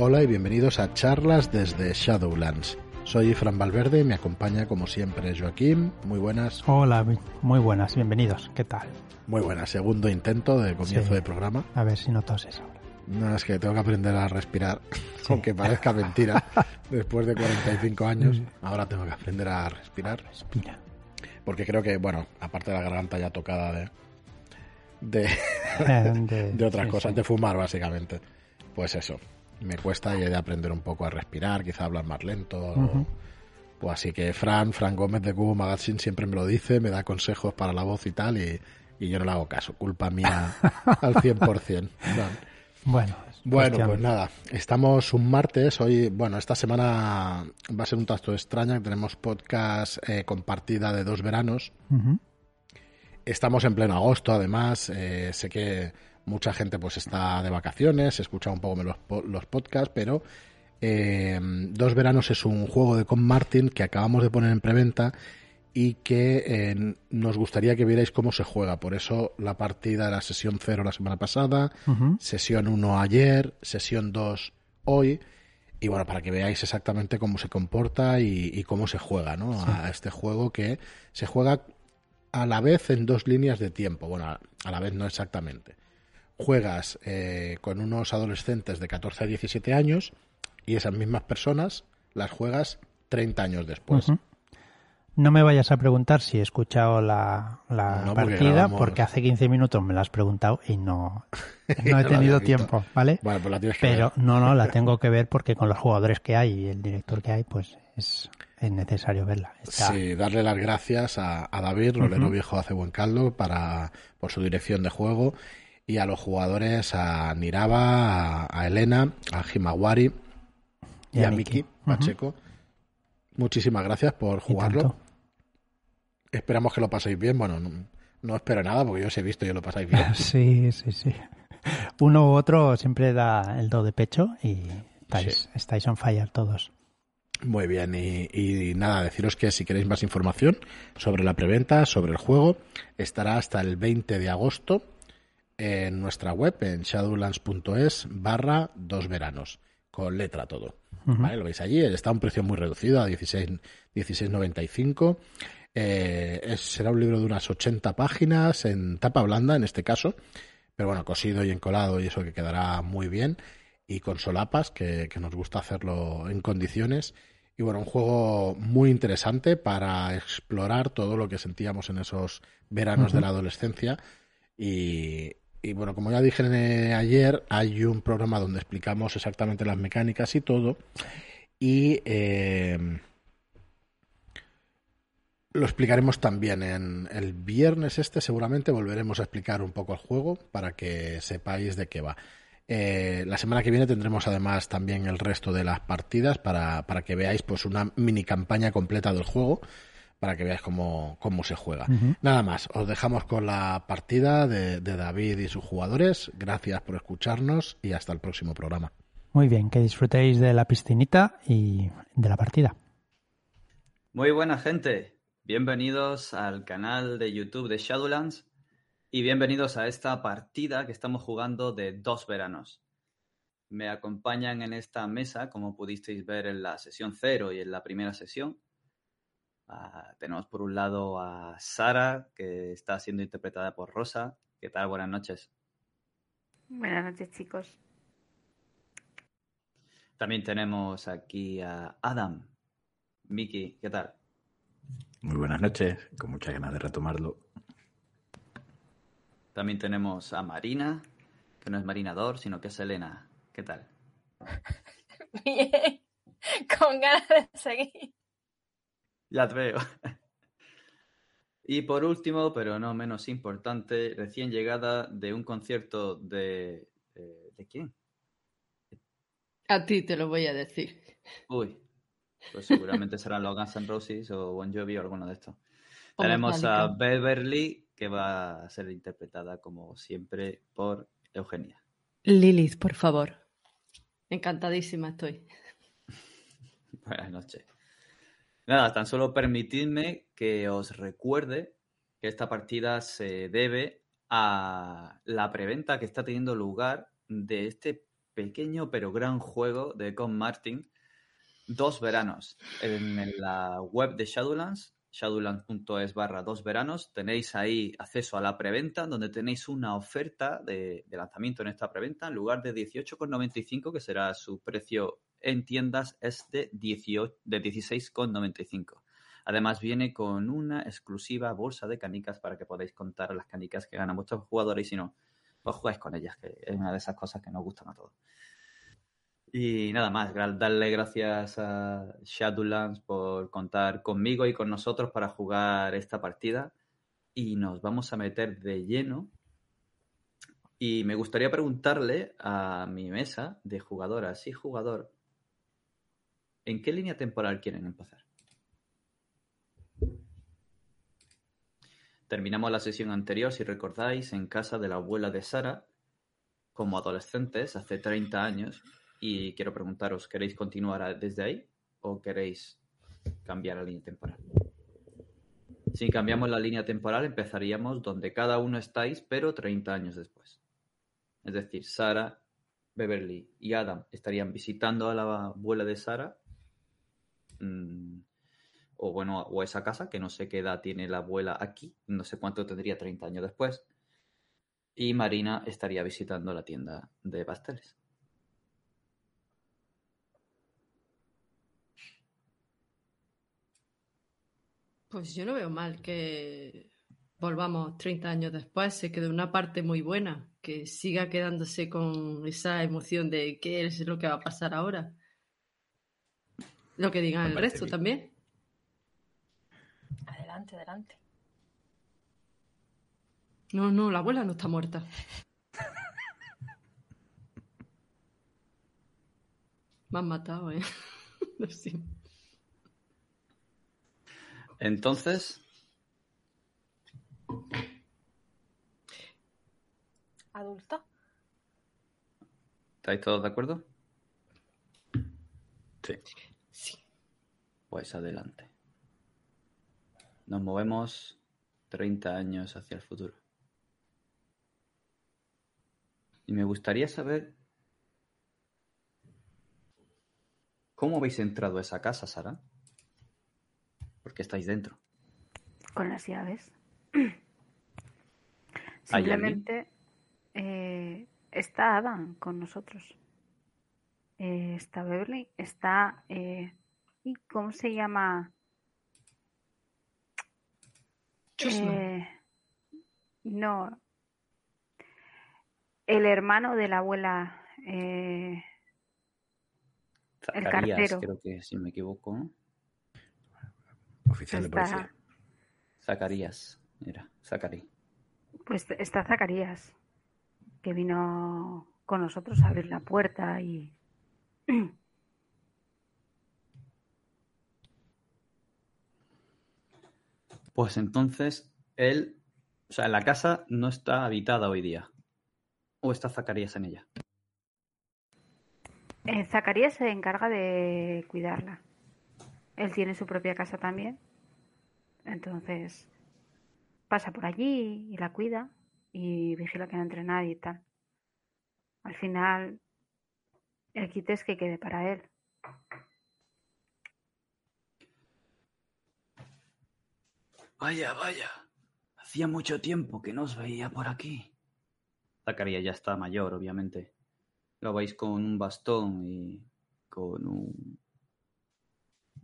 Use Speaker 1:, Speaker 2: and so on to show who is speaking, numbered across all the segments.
Speaker 1: Hola y bienvenidos a charlas desde Shadowlands. Soy Fran Valverde y me acompaña como siempre Joaquín. Muy buenas.
Speaker 2: Hola, muy buenas, bienvenidos. ¿Qué tal?
Speaker 1: Muy buenas, segundo intento de comienzo
Speaker 2: Sí.
Speaker 1: de programa.
Speaker 2: A ver si no toses ahora.
Speaker 1: No, es que tengo que aprender a respirar, aunque parezca mentira. Después de 45 años, ahora tengo que aprender a respirar.
Speaker 2: Respira.
Speaker 1: Porque creo que, bueno, aparte de la garganta ya tocada de, de,
Speaker 2: de,
Speaker 1: de otras
Speaker 2: sí,
Speaker 1: cosas, de fumar básicamente. Pues eso, me cuesta y he de aprender un poco a respirar, quizá hablar más lento.
Speaker 2: Ujú.
Speaker 1: O así que Fran, Fran Gómez de Cubo Magazine siempre me lo dice, me da consejos para la voz y tal, y, y yo no le hago caso. Culpa mía al 100%. Vale.
Speaker 2: Bueno,
Speaker 1: Bueno,
Speaker 2: cuestión-
Speaker 1: pues nada, estamos un martes, hoy, bueno, esta semana va a ser un tanto extraña, tenemos podcast eh, con partida de dos veranos. Estamos en pleno agosto, además. eh, sé que mucha gente pues está de vacaciones, escucha un poco los, los podcasts, pero eh, Dos Veranos es un juego de Con Martin que acabamos de poner en preventa y que eh, nos gustaría que vierais cómo se juega. Por eso la partida de la sesión 0 la semana pasada, sesión 1 ayer, sesión 2 hoy. Y bueno, para que veáis exactamente cómo se comporta y, y cómo se juega, ¿no? A este juego que se juega a la vez en dos líneas de tiempo. Bueno, a la vez no exactamente. Juegas eh, con unos adolescentes de 14 a 17 años y esas mismas personas las juegas 30 años después.
Speaker 2: No me vayas a preguntar si he escuchado la, la
Speaker 1: No, porque
Speaker 2: partida,
Speaker 1: grabamos-
Speaker 2: porque hace 15 minutos me la has preguntado y no, no he tenido tiempo, ¿vale?
Speaker 1: Bueno, pues la tienes que
Speaker 2: Pero
Speaker 1: ver.
Speaker 2: no, no, la tengo que ver porque con los jugadores que hay y el director que hay, pues es, es necesario verla. Está-
Speaker 1: Sí, darle las gracias a, a David, Rolero. Viejo hace buen caldo, para, por su dirección de juego, y a los jugadores, a Niraba, a, a Elena, a Himawari y, a Miki
Speaker 2: Ujú.
Speaker 1: Pacheco. Muchísimas gracias por
Speaker 2: Y
Speaker 1: jugarlo. Esperamos que lo paséis bien. Bueno, no, no espero nada porque yo os he visto y lo pasáis bien.
Speaker 2: Sí, sí, sí. Uno u otro siempre da el do de pecho y estáis,
Speaker 1: Sí.
Speaker 2: estáis on fire todos.
Speaker 1: Muy bien, y, y nada, deciros que si queréis más información sobre la preventa, sobre el juego, estará hasta el 20 de agosto en nuestra web, en shadowlands.es barra dos veranos, con letra todo. ¿Vale? Lo veis allí, está a un precio muy reducido, a 16 16,95. Eh, es- será un libro de unas 80 páginas en tapa blanda en este caso, pero bueno, cosido y encolado y eso que quedará muy bien y con solapas, que, que nos gusta hacerlo en condiciones. Y bueno, un juego muy interesante para explorar todo lo que sentíamos en esos veranos de la adolescencia. Y, y bueno, como ya dije eh, ayer, hay un programa donde explicamos exactamente las mecánicas y todo. Y eh, lo explicaremos también en el viernes este, seguramente volveremos a explicar un poco el juego para que sepáis de qué va. Eh, la semana que viene tendremos además también el resto de las partidas para, para que veáis pues una mini campaña completa del juego para que veáis cómo, cómo se juega. Nada más, os dejamos con la partida de, de David y sus jugadores. Gracias por escucharnos y hasta el próximo programa.
Speaker 2: Muy bien, que disfrutéis de la piscinita y de la partida.
Speaker 3: Muy buena gente, bienvenidos al canal de YouTube de Shadowlands y bienvenidos a esta partida que estamos jugando de dos veranos. Me acompañan en esta mesa, como pudisteis ver en la sesión cero y en la primera sesión. Ah, tenemos por un lado a Sara, que está siendo interpretada por Rosa. ¿Qué tal? Buenas noches.
Speaker 4: Buenas noches, chicos.
Speaker 3: También tenemos aquí a Adam. Miki, ¿qué tal?
Speaker 5: Muy buenas noches, con muchas ganas de retomarlo.
Speaker 3: También tenemos a Marina, que no es Marina Dor, sino que es Elena. ¿Qué tal?
Speaker 4: Bien, con ganas de seguir.
Speaker 3: Ya te veo. Y por último, pero no menos importante, recién llegada de un concierto de... eh, ¿De quién?
Speaker 6: A ti te lo voy a decir.
Speaker 3: Uy, pues seguramente serán los Guns N' Roses o Bon Jovi o alguno de estos.
Speaker 6: O
Speaker 3: Tenemos a. Beverly, que va a ser interpretada como siempre por Eugenia.
Speaker 6: Lilith, por favor. Encantadísima estoy.
Speaker 3: Buenas noches. Nada, tan solo permitidme que os recuerde que esta partida se debe a la preventa que está teniendo lugar de este pequeño pero gran juego de Con Martin, Dos Veranos. En, la web de Shadowlands, shadowlands.es barra dos veranos, tenéis ahí acceso a la preventa, donde tenéis una oferta de, de lanzamiento en esta preventa, en lugar de 18,95, que será su precio en tiendas, es de, 18 de 16,95. Además viene con una exclusiva bolsa de canicas para que podáis contar las canicas que ganan vuestros jugadores y si no, pues jugáis con ellas, que es una de esas cosas que nos gustan a todos. Y nada más, darle gracias a Shadowlands por contar conmigo y con nosotros para jugar esta partida. Y nos vamos a meter de lleno. Y me gustaría preguntarle a mi mesa de jugadoras y jugador, ¿en qué línea temporal quieren empezar? Terminamos la sesión anterior, si recordáis, en casa de la abuela de Sara, como adolescentes, hace 30 años. Y quiero preguntaros, ¿queréis continuar desde ahí o queréis cambiar la línea temporal? Si cambiamos la línea temporal, empezaríamos donde cada uno estáis, pero 30 años después. Es decir, Sara, Beverly y Adam estarían visitando a la abuela de Sara. Mm, o bueno, o esa casa, que no sé qué edad tiene la abuela aquí, no sé cuánto tendría 30 años después. Y Marina estaría visitando la tienda de pasteles.
Speaker 6: Pues yo no veo mal que volvamos 30 años después, se quede una parte muy buena, que siga quedándose con esa emoción de qué es lo que va a pasar ahora. Lo que digan el resto
Speaker 5: bien.
Speaker 6: también.
Speaker 4: Adelante, adelante.
Speaker 6: No, no, la abuela no está muerta. Me han matado, ¿eh? Lo siento.
Speaker 3: Entonces,
Speaker 4: ¿Adulto?
Speaker 3: ¿estáis todos de acuerdo?
Speaker 5: Sí.
Speaker 6: Sí.
Speaker 3: Pues adelante. Nos movemos 30 años hacia el futuro. Y me gustaría saber cómo habéis entrado a esa casa, Sara. Porque estáis dentro.
Speaker 7: con las llaves.
Speaker 3: ¿Hay
Speaker 7: Simplemente eh, está Adam con nosotros. Eh, está Beverly, está... eh, ¿y ¿Cómo se llama? Eh, no. El hermano de la abuela. eh, El
Speaker 3: Zacarías,
Speaker 7: cartero.
Speaker 3: creo que si me equivoco, ¿no?
Speaker 5: Oficial de policía.
Speaker 3: Zacarías, era, Zacarí.
Speaker 7: pues está Zacarías, que vino con nosotros a abrir la puerta y...
Speaker 3: Pues entonces, él, o sea, la casa no está habitada hoy día. ¿O está Zacarías en ella?
Speaker 7: Eh, Zacarías se encarga de cuidarla. Él tiene su propia casa también. Entonces pasa por allí y la cuida y vigila que no entre nadie y tal. Al final, el kit es que quede para él.
Speaker 3: Vaya, vaya. Hacía mucho tiempo que no os veía por aquí. Zacarías ya está mayor, obviamente. Lo veis con un bastón y con un-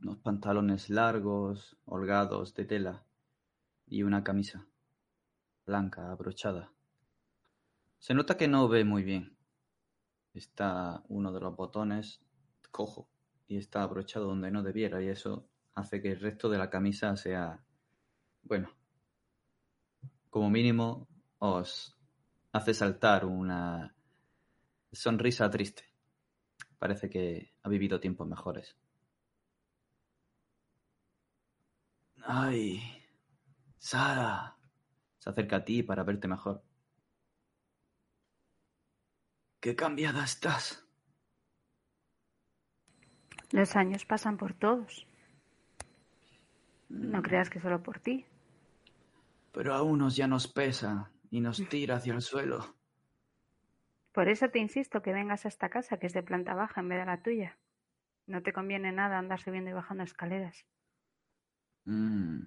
Speaker 3: unos pantalones largos, holgados de tela y una camisa blanca abrochada. Se nota que no ve muy bien. Está uno de los botones cojo y está abrochado donde no debiera y eso hace que el resto de la camisa sea bueno, como mínimo os hace saltar una sonrisa triste. Parece que ha vivido tiempos mejores. Ay, Sara, se acerca a ti para verte mejor. ¿Qué cambiada estás?
Speaker 7: Los años pasan por todos. No creas que solo por ti.
Speaker 3: Pero a unos ya nos pesa y nos tira hacia el suelo.
Speaker 7: Por eso te insisto que vengas a esta casa, que es de planta baja en vez de la tuya. No te conviene nada andar subiendo y bajando escaleras.
Speaker 3: Mm.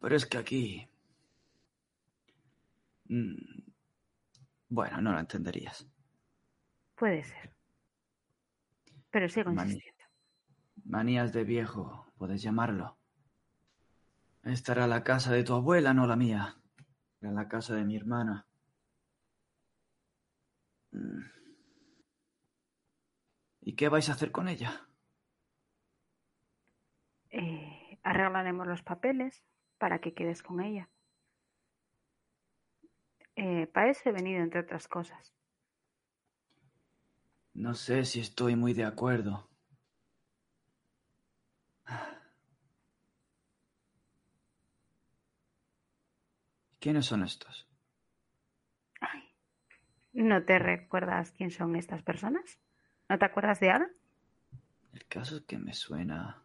Speaker 3: Pero es que aquí... Mm, Bueno, no lo entenderías.
Speaker 7: Puede ser. Pero sigo
Speaker 3: Mani-
Speaker 7: insistiendo.
Speaker 3: Manías de viejo, puedes llamarlo. Esta era la casa de tu abuela, no la mía. Era la casa de mi hermana. Mm. ¿Y qué vais a hacer con ella?
Speaker 7: Eh, arreglaremos los papeles para que quedes con ella. Eh, para eso he venido, entre otras cosas.
Speaker 3: No sé si estoy muy de acuerdo. ¿Quiénes son estos?
Speaker 7: ¿No te recuerdas quién son estas personas? ¿No te acuerdas de Ada?
Speaker 3: El caso es que me suena.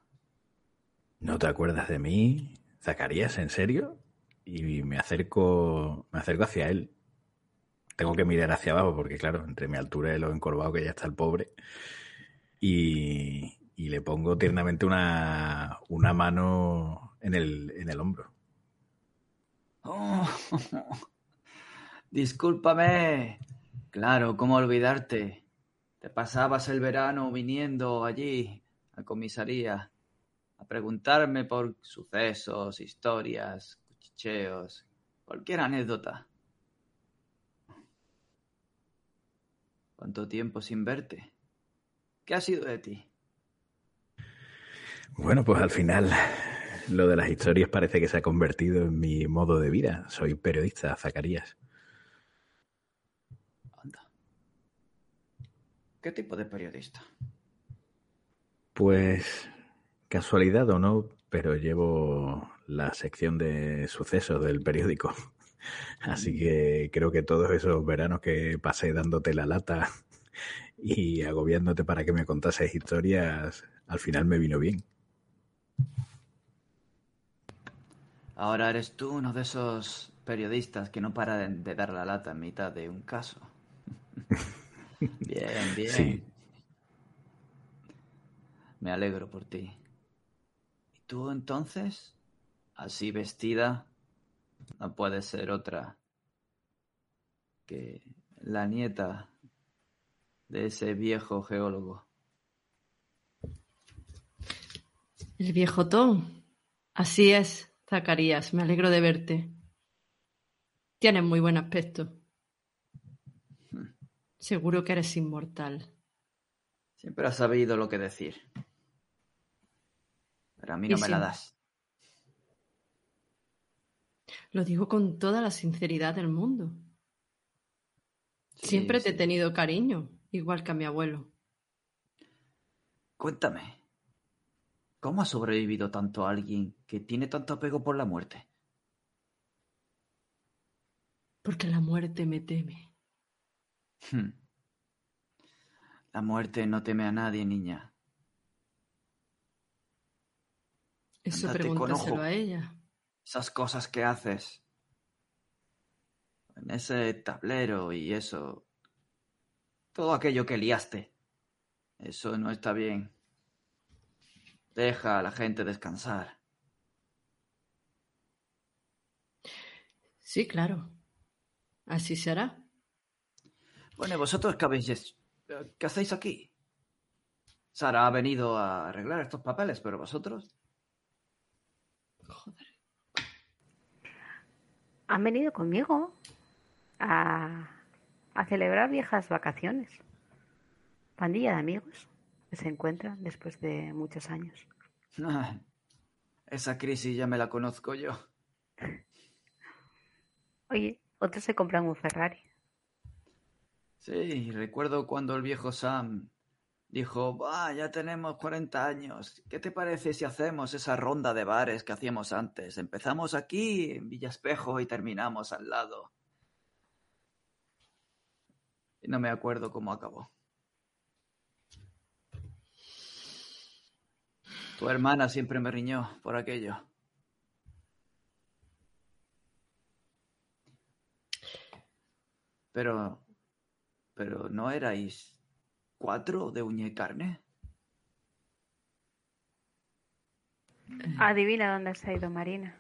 Speaker 5: ¿No te acuerdas de mí, Zacarías? ¿En serio? Y me acerco, me acerco hacia él. Tengo que mirar hacia abajo porque, claro, entre mi altura y lo encorvado que ya está el pobre. Y, y le pongo tiernamente una, una mano en el, en el hombro.
Speaker 3: Oh, discúlpame. Claro, ¿cómo olvidarte? Te pasabas el verano viniendo allí, a comisaría, a preguntarme por sucesos, historias, cuchicheos, cualquier anécdota. ¿Cuánto tiempo sin verte? ¿Qué ha sido de ti?
Speaker 5: Bueno, pues al final lo de las historias parece que se ha convertido en mi modo de vida. Soy periodista, Zacarías.
Speaker 3: Anda. ¿Qué tipo de periodista?
Speaker 5: Pues casualidad o no, pero llevo la sección de sucesos del periódico. Así que creo que todos esos veranos que pasé dándote la lata y agobiándote para que me contases historias, al final me vino bien.
Speaker 3: Ahora eres tú uno de esos periodistas que no para de, de dar la lata en mitad de un caso. bien, bien.
Speaker 5: Sí.
Speaker 3: Me alegro por ti. ¿Y tú entonces? Así vestida, no puede ser otra que la nieta de ese viejo geólogo.
Speaker 6: El viejo Tom. Así es, Zacarías. Me alegro de verte. Tienes muy buen aspecto. Seguro que eres inmortal.
Speaker 3: Siempre has sabido lo que decir. Pero a mí no
Speaker 6: Y
Speaker 3: me la das.
Speaker 6: Lo digo con toda la sinceridad del mundo.
Speaker 3: Sí,
Speaker 6: Siempre te he tenido cariño, igual que a mi abuelo.
Speaker 3: Cuéntame, ¿cómo ha sobrevivido tanto alguien que tiene tanto apego por la muerte?
Speaker 6: Porque la muerte me teme.
Speaker 3: Hmm. La muerte no teme a nadie, niña.
Speaker 6: Eso
Speaker 3: Ándate con
Speaker 6: pregúntaselo
Speaker 3: ojo.
Speaker 6: a ella.
Speaker 3: Esas cosas que haces en ese tablero y eso. Todo aquello que liaste. Eso no está bien. Deja a la gente descansar.
Speaker 6: Sí, claro. Así será.
Speaker 3: Bueno, ¿y vosotros qué habéis hecho? ¿Qué hacéis aquí? Sara ha venido a arreglar estos papeles, pero vosotros.
Speaker 6: Joder.
Speaker 7: Han venido conmigo a, a celebrar viejas vacaciones. Pandilla de amigos se encuentran después de muchos años.
Speaker 3: Esa crisis ya me la conozco yo.
Speaker 7: Oye, otros se compran un Ferrari.
Speaker 3: Sí, recuerdo cuando el viejo Sam dijo, "Bah, ya tenemos 40 años. ¿Qué te parece si hacemos esa ronda de bares que hacíamos antes? Empezamos aquí, en Villa Espejo, y terminamos al lado. Y no me acuerdo cómo acabó. Tu hermana siempre me riñó por aquello. Pero. Pero ¿no erais cuatro de uña y carne?
Speaker 7: Adivina dónde se ha ido Marina.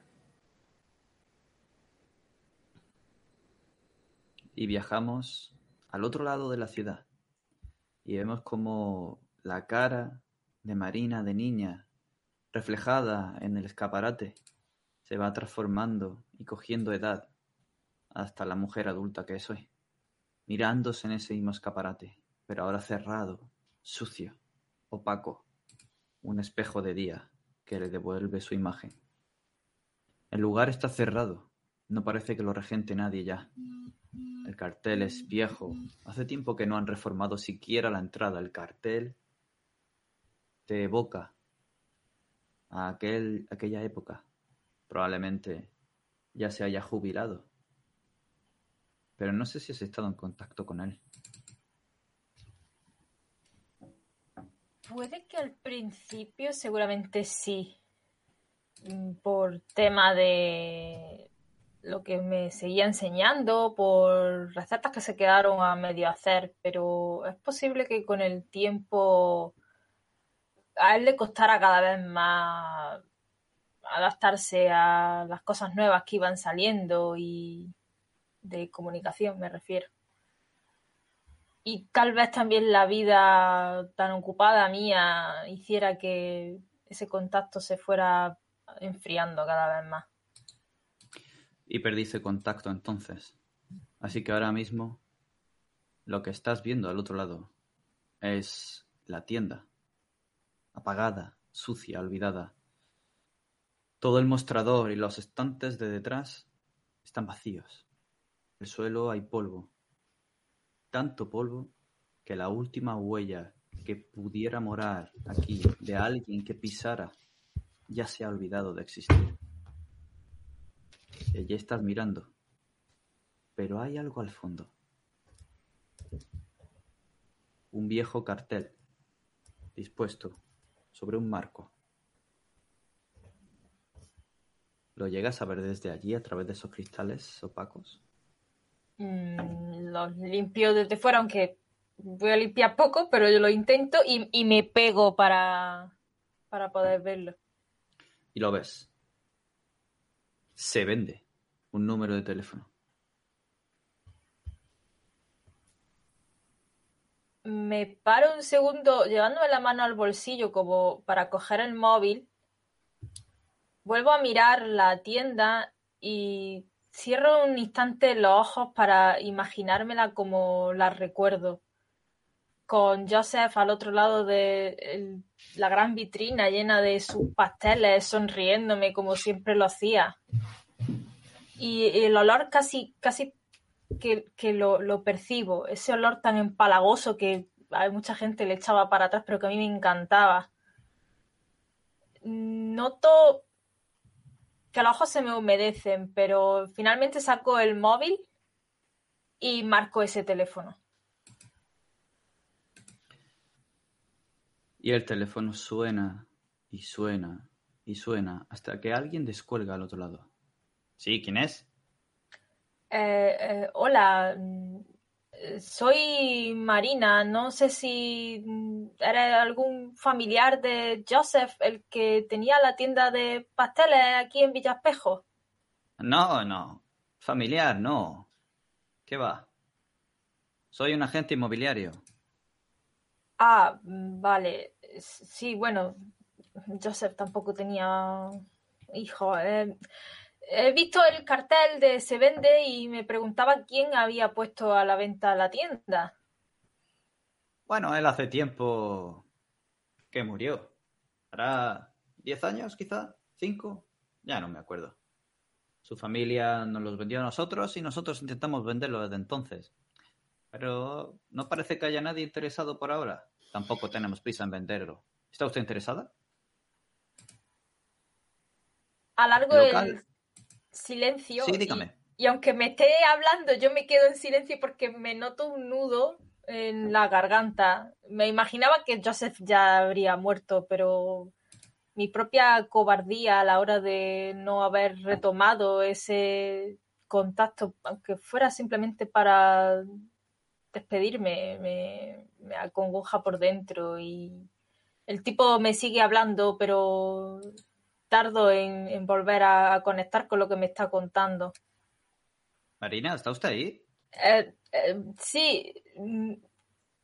Speaker 3: Y viajamos al otro lado de la ciudad. Y vemos como la cara de Marina de niña, reflejada en el escaparate, se va transformando y cogiendo edad hasta la mujer adulta que es hoy, mirándose en ese mismo escaparate, pero ahora cerrado, sucio, opaco, un espejo de día que le devuelve su imagen. El lugar está cerrado, no parece que lo regente nadie ya. El cartel es viejo, hace tiempo que no han reformado siquiera la entrada. El cartel te evoca a aquel, aquella época. Probablemente ya se haya jubilado. Pero no sé si has estado en contacto con él.
Speaker 4: Puede que al principio seguramente sí. Mm, Por tema de lo que me seguía enseñando, por recetas que se quedaron a medio hacer, pero es posible que con el tiempo a él le costara cada vez más adaptarse a las cosas nuevas que iban saliendo y de comunicación me refiero. Y tal vez también la vida tan ocupada mía hiciera que ese contacto se fuera enfriando cada vez más.
Speaker 3: Y perdiste contacto entonces. Así que ahora mismo lo que estás viendo al otro lado es la tienda. Apagada, sucia, olvidada. Todo el mostrador y los estantes de detrás están vacíos. En el suelo hay polvo. Tanto polvo que la última huella que pudiera morar aquí de alguien que pisara ya se ha olvidado de existir. Y allí estás mirando. Pero hay algo al fondo. Un viejo cartel dispuesto sobre un marco. ¿Lo llegas a ver desde allí a través de esos cristales opacos?
Speaker 4: Mm, los limpio desde fuera, aunque voy a limpiar poco, pero yo lo intento y, y me pego para, para poder verlo.
Speaker 3: Y lo ves. Se vende un número de teléfono.
Speaker 4: Me paro un segundo llevándome la mano al bolsillo como para coger el móvil. Vuelvo a mirar la tienda y cierro un instante los ojos para imaginármela como la recuerdo. Con Joseph al otro lado de la gran vitrina llena de sus pasteles, sonriéndome como siempre lo hacía. Y el olor casi, casi que, que lo, lo percibo, ese olor tan empalagoso que a mucha gente le echaba para atrás, pero que a mí me encantaba. Noto que los ojos se me humedecen, pero finalmente saco el móvil y marco ese teléfono.
Speaker 3: Y el teléfono suena y suena y suena hasta que alguien descuelga al otro lado. ¿Sí? ¿Quién es?
Speaker 4: Eh, eh, hola, mm, soy Marina. No sé si mm, eres algún familiar de Joseph, el que tenía la tienda de pasteles aquí en Villaspejo.
Speaker 3: No, no. Familiar, no. ¿Qué va? Soy un agente inmobiliario.
Speaker 4: Ah, mm, vale. Sí, bueno, Joseph tampoco tenía hijo. Eh, he visto el cartel de Se Vende y me preguntaba quién había puesto a la venta la tienda.
Speaker 3: Bueno, él hace tiempo que murió. ¿Hará 10 años quizá? ¿5? Ya no me acuerdo. Su familia nos los vendió a nosotros y nosotros intentamos venderlo desde entonces. Pero no parece que haya nadie interesado por ahora. Tampoco tenemos prisa en venderlo. ¿Está usted interesada?
Speaker 4: Alargo
Speaker 3: Local.
Speaker 4: el silencio.
Speaker 3: Sí,
Speaker 4: y-
Speaker 3: dígame.
Speaker 4: Y, aunque me esté hablando, yo me quedo en silencio porque me noto un nudo en la garganta. Me imaginaba que Joseph ya habría muerto, pero mi propia cobardía a la hora de no haber retomado ese contacto, aunque fuera simplemente para despedirme, me, me acongoja por dentro y el tipo me sigue hablando, pero tardo en, en volver a conectar con lo que me está contando.
Speaker 3: Marina, ¿está usted ahí?
Speaker 4: Eh, eh, sí, mm,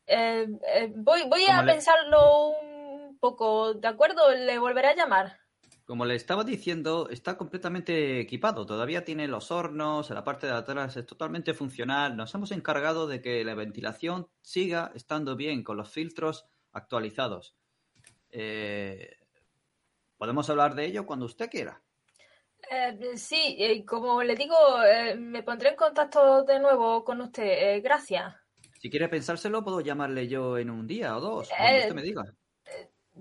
Speaker 4: eh, voy, voy a
Speaker 3: ¿Cómo le-
Speaker 4: pensarlo un poco, ¿de acuerdo? Le volveré a llamar.
Speaker 3: Como le estaba diciendo, está completamente equipado. Todavía tiene los hornos, la parte de atrás es totalmente funcional. Nos hemos encargado de que la ventilación siga estando bien con los filtros actualizados. Eh, Podemos hablar de ello cuando usted quiera.
Speaker 4: Eh, sí, eh, como le digo, eh, me pondré en contacto de nuevo con usted. Eh, gracias.
Speaker 3: Si quiere pensárselo, puedo llamarle yo en un día o dos, cuando usted me diga.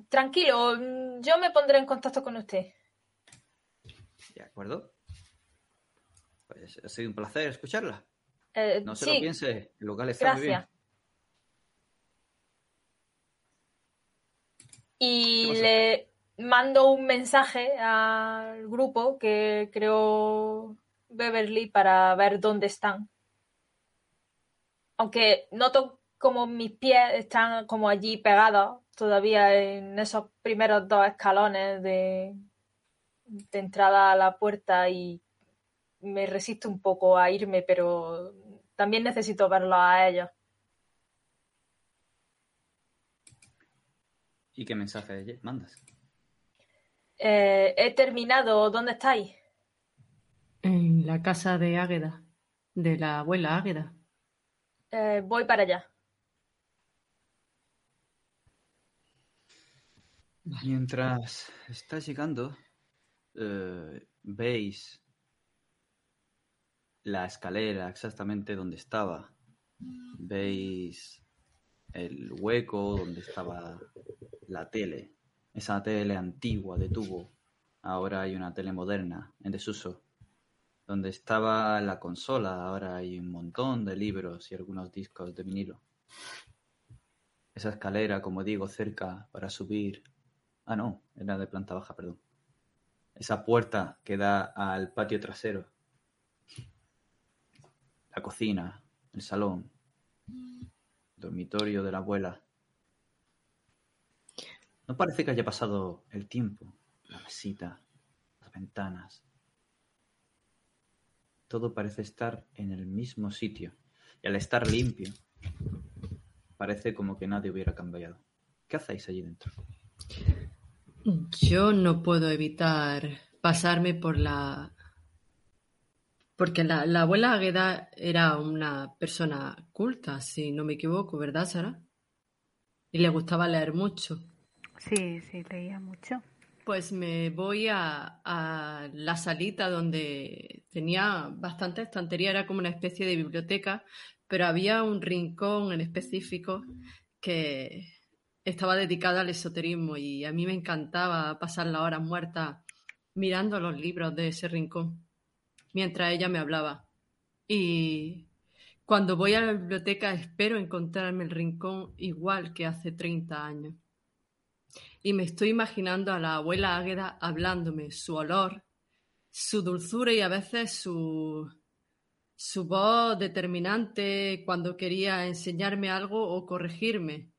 Speaker 4: Tranquilo, mm, yo me pondré en contacto con usted.
Speaker 3: ¿De acuerdo? Pues ha sido un placer escucharla. No se
Speaker 4: sí,
Speaker 3: lo piense, el local está muy bien.
Speaker 4: gracias. Y le mando un mensaje al grupo que creó Beverly para ver dónde están. Aunque noto como mis pies están como allí pegados todavía en esos primeros dos escalones de, de entrada a la puerta y me resisto un poco a irme, pero también necesito verlos a ellos.
Speaker 3: ¿Y qué mensaje mandas?
Speaker 4: Eh, he terminado. ¿Dónde estáis?
Speaker 6: En la casa de Águeda, de la abuela Águeda.
Speaker 4: Eh, voy para allá.
Speaker 3: Mientras está llegando, eh, veis la escalera exactamente donde estaba. Veis el hueco donde estaba la tele. Esa tele antigua de tubo. Ahora hay una tele moderna en desuso. Donde estaba la consola, ahora hay un montón de libros y algunos discos de vinilo. Esa escalera, como digo, cerca para subir Ah, no, era de planta baja, perdón. Esa puerta que da al patio trasero. La cocina, el salón, dormitorio de la abuela. No parece que haya pasado el tiempo. La mesita, las ventanas. Todo parece estar en el mismo sitio. Y al estar limpio, parece como que nadie hubiera cambiado. ¿Qué hacéis allí dentro?
Speaker 6: Yo no puedo evitar pasarme por la... Porque la, la abuela Águeda era una persona culta, si no me equivoco, ¿verdad, Sara? Y le gustaba leer mucho.
Speaker 7: Sí, sí, leía mucho.
Speaker 6: Pues me voy a, la salita donde tenía bastante estantería, era como una especie de biblioteca, pero había un rincón en específico que estaba dedicado al esoterismo y a mí me encantaba pasar las horas muertas mirando los libros de ese rincón mientras ella me hablaba. Y cuando voy a la biblioteca espero encontrarme el rincón igual que hace 30 años. Y me estoy imaginando a la abuela Águeda hablándome, su olor, su dulzura y a veces su, su voz determinante cuando quería enseñarme algo o corregirme.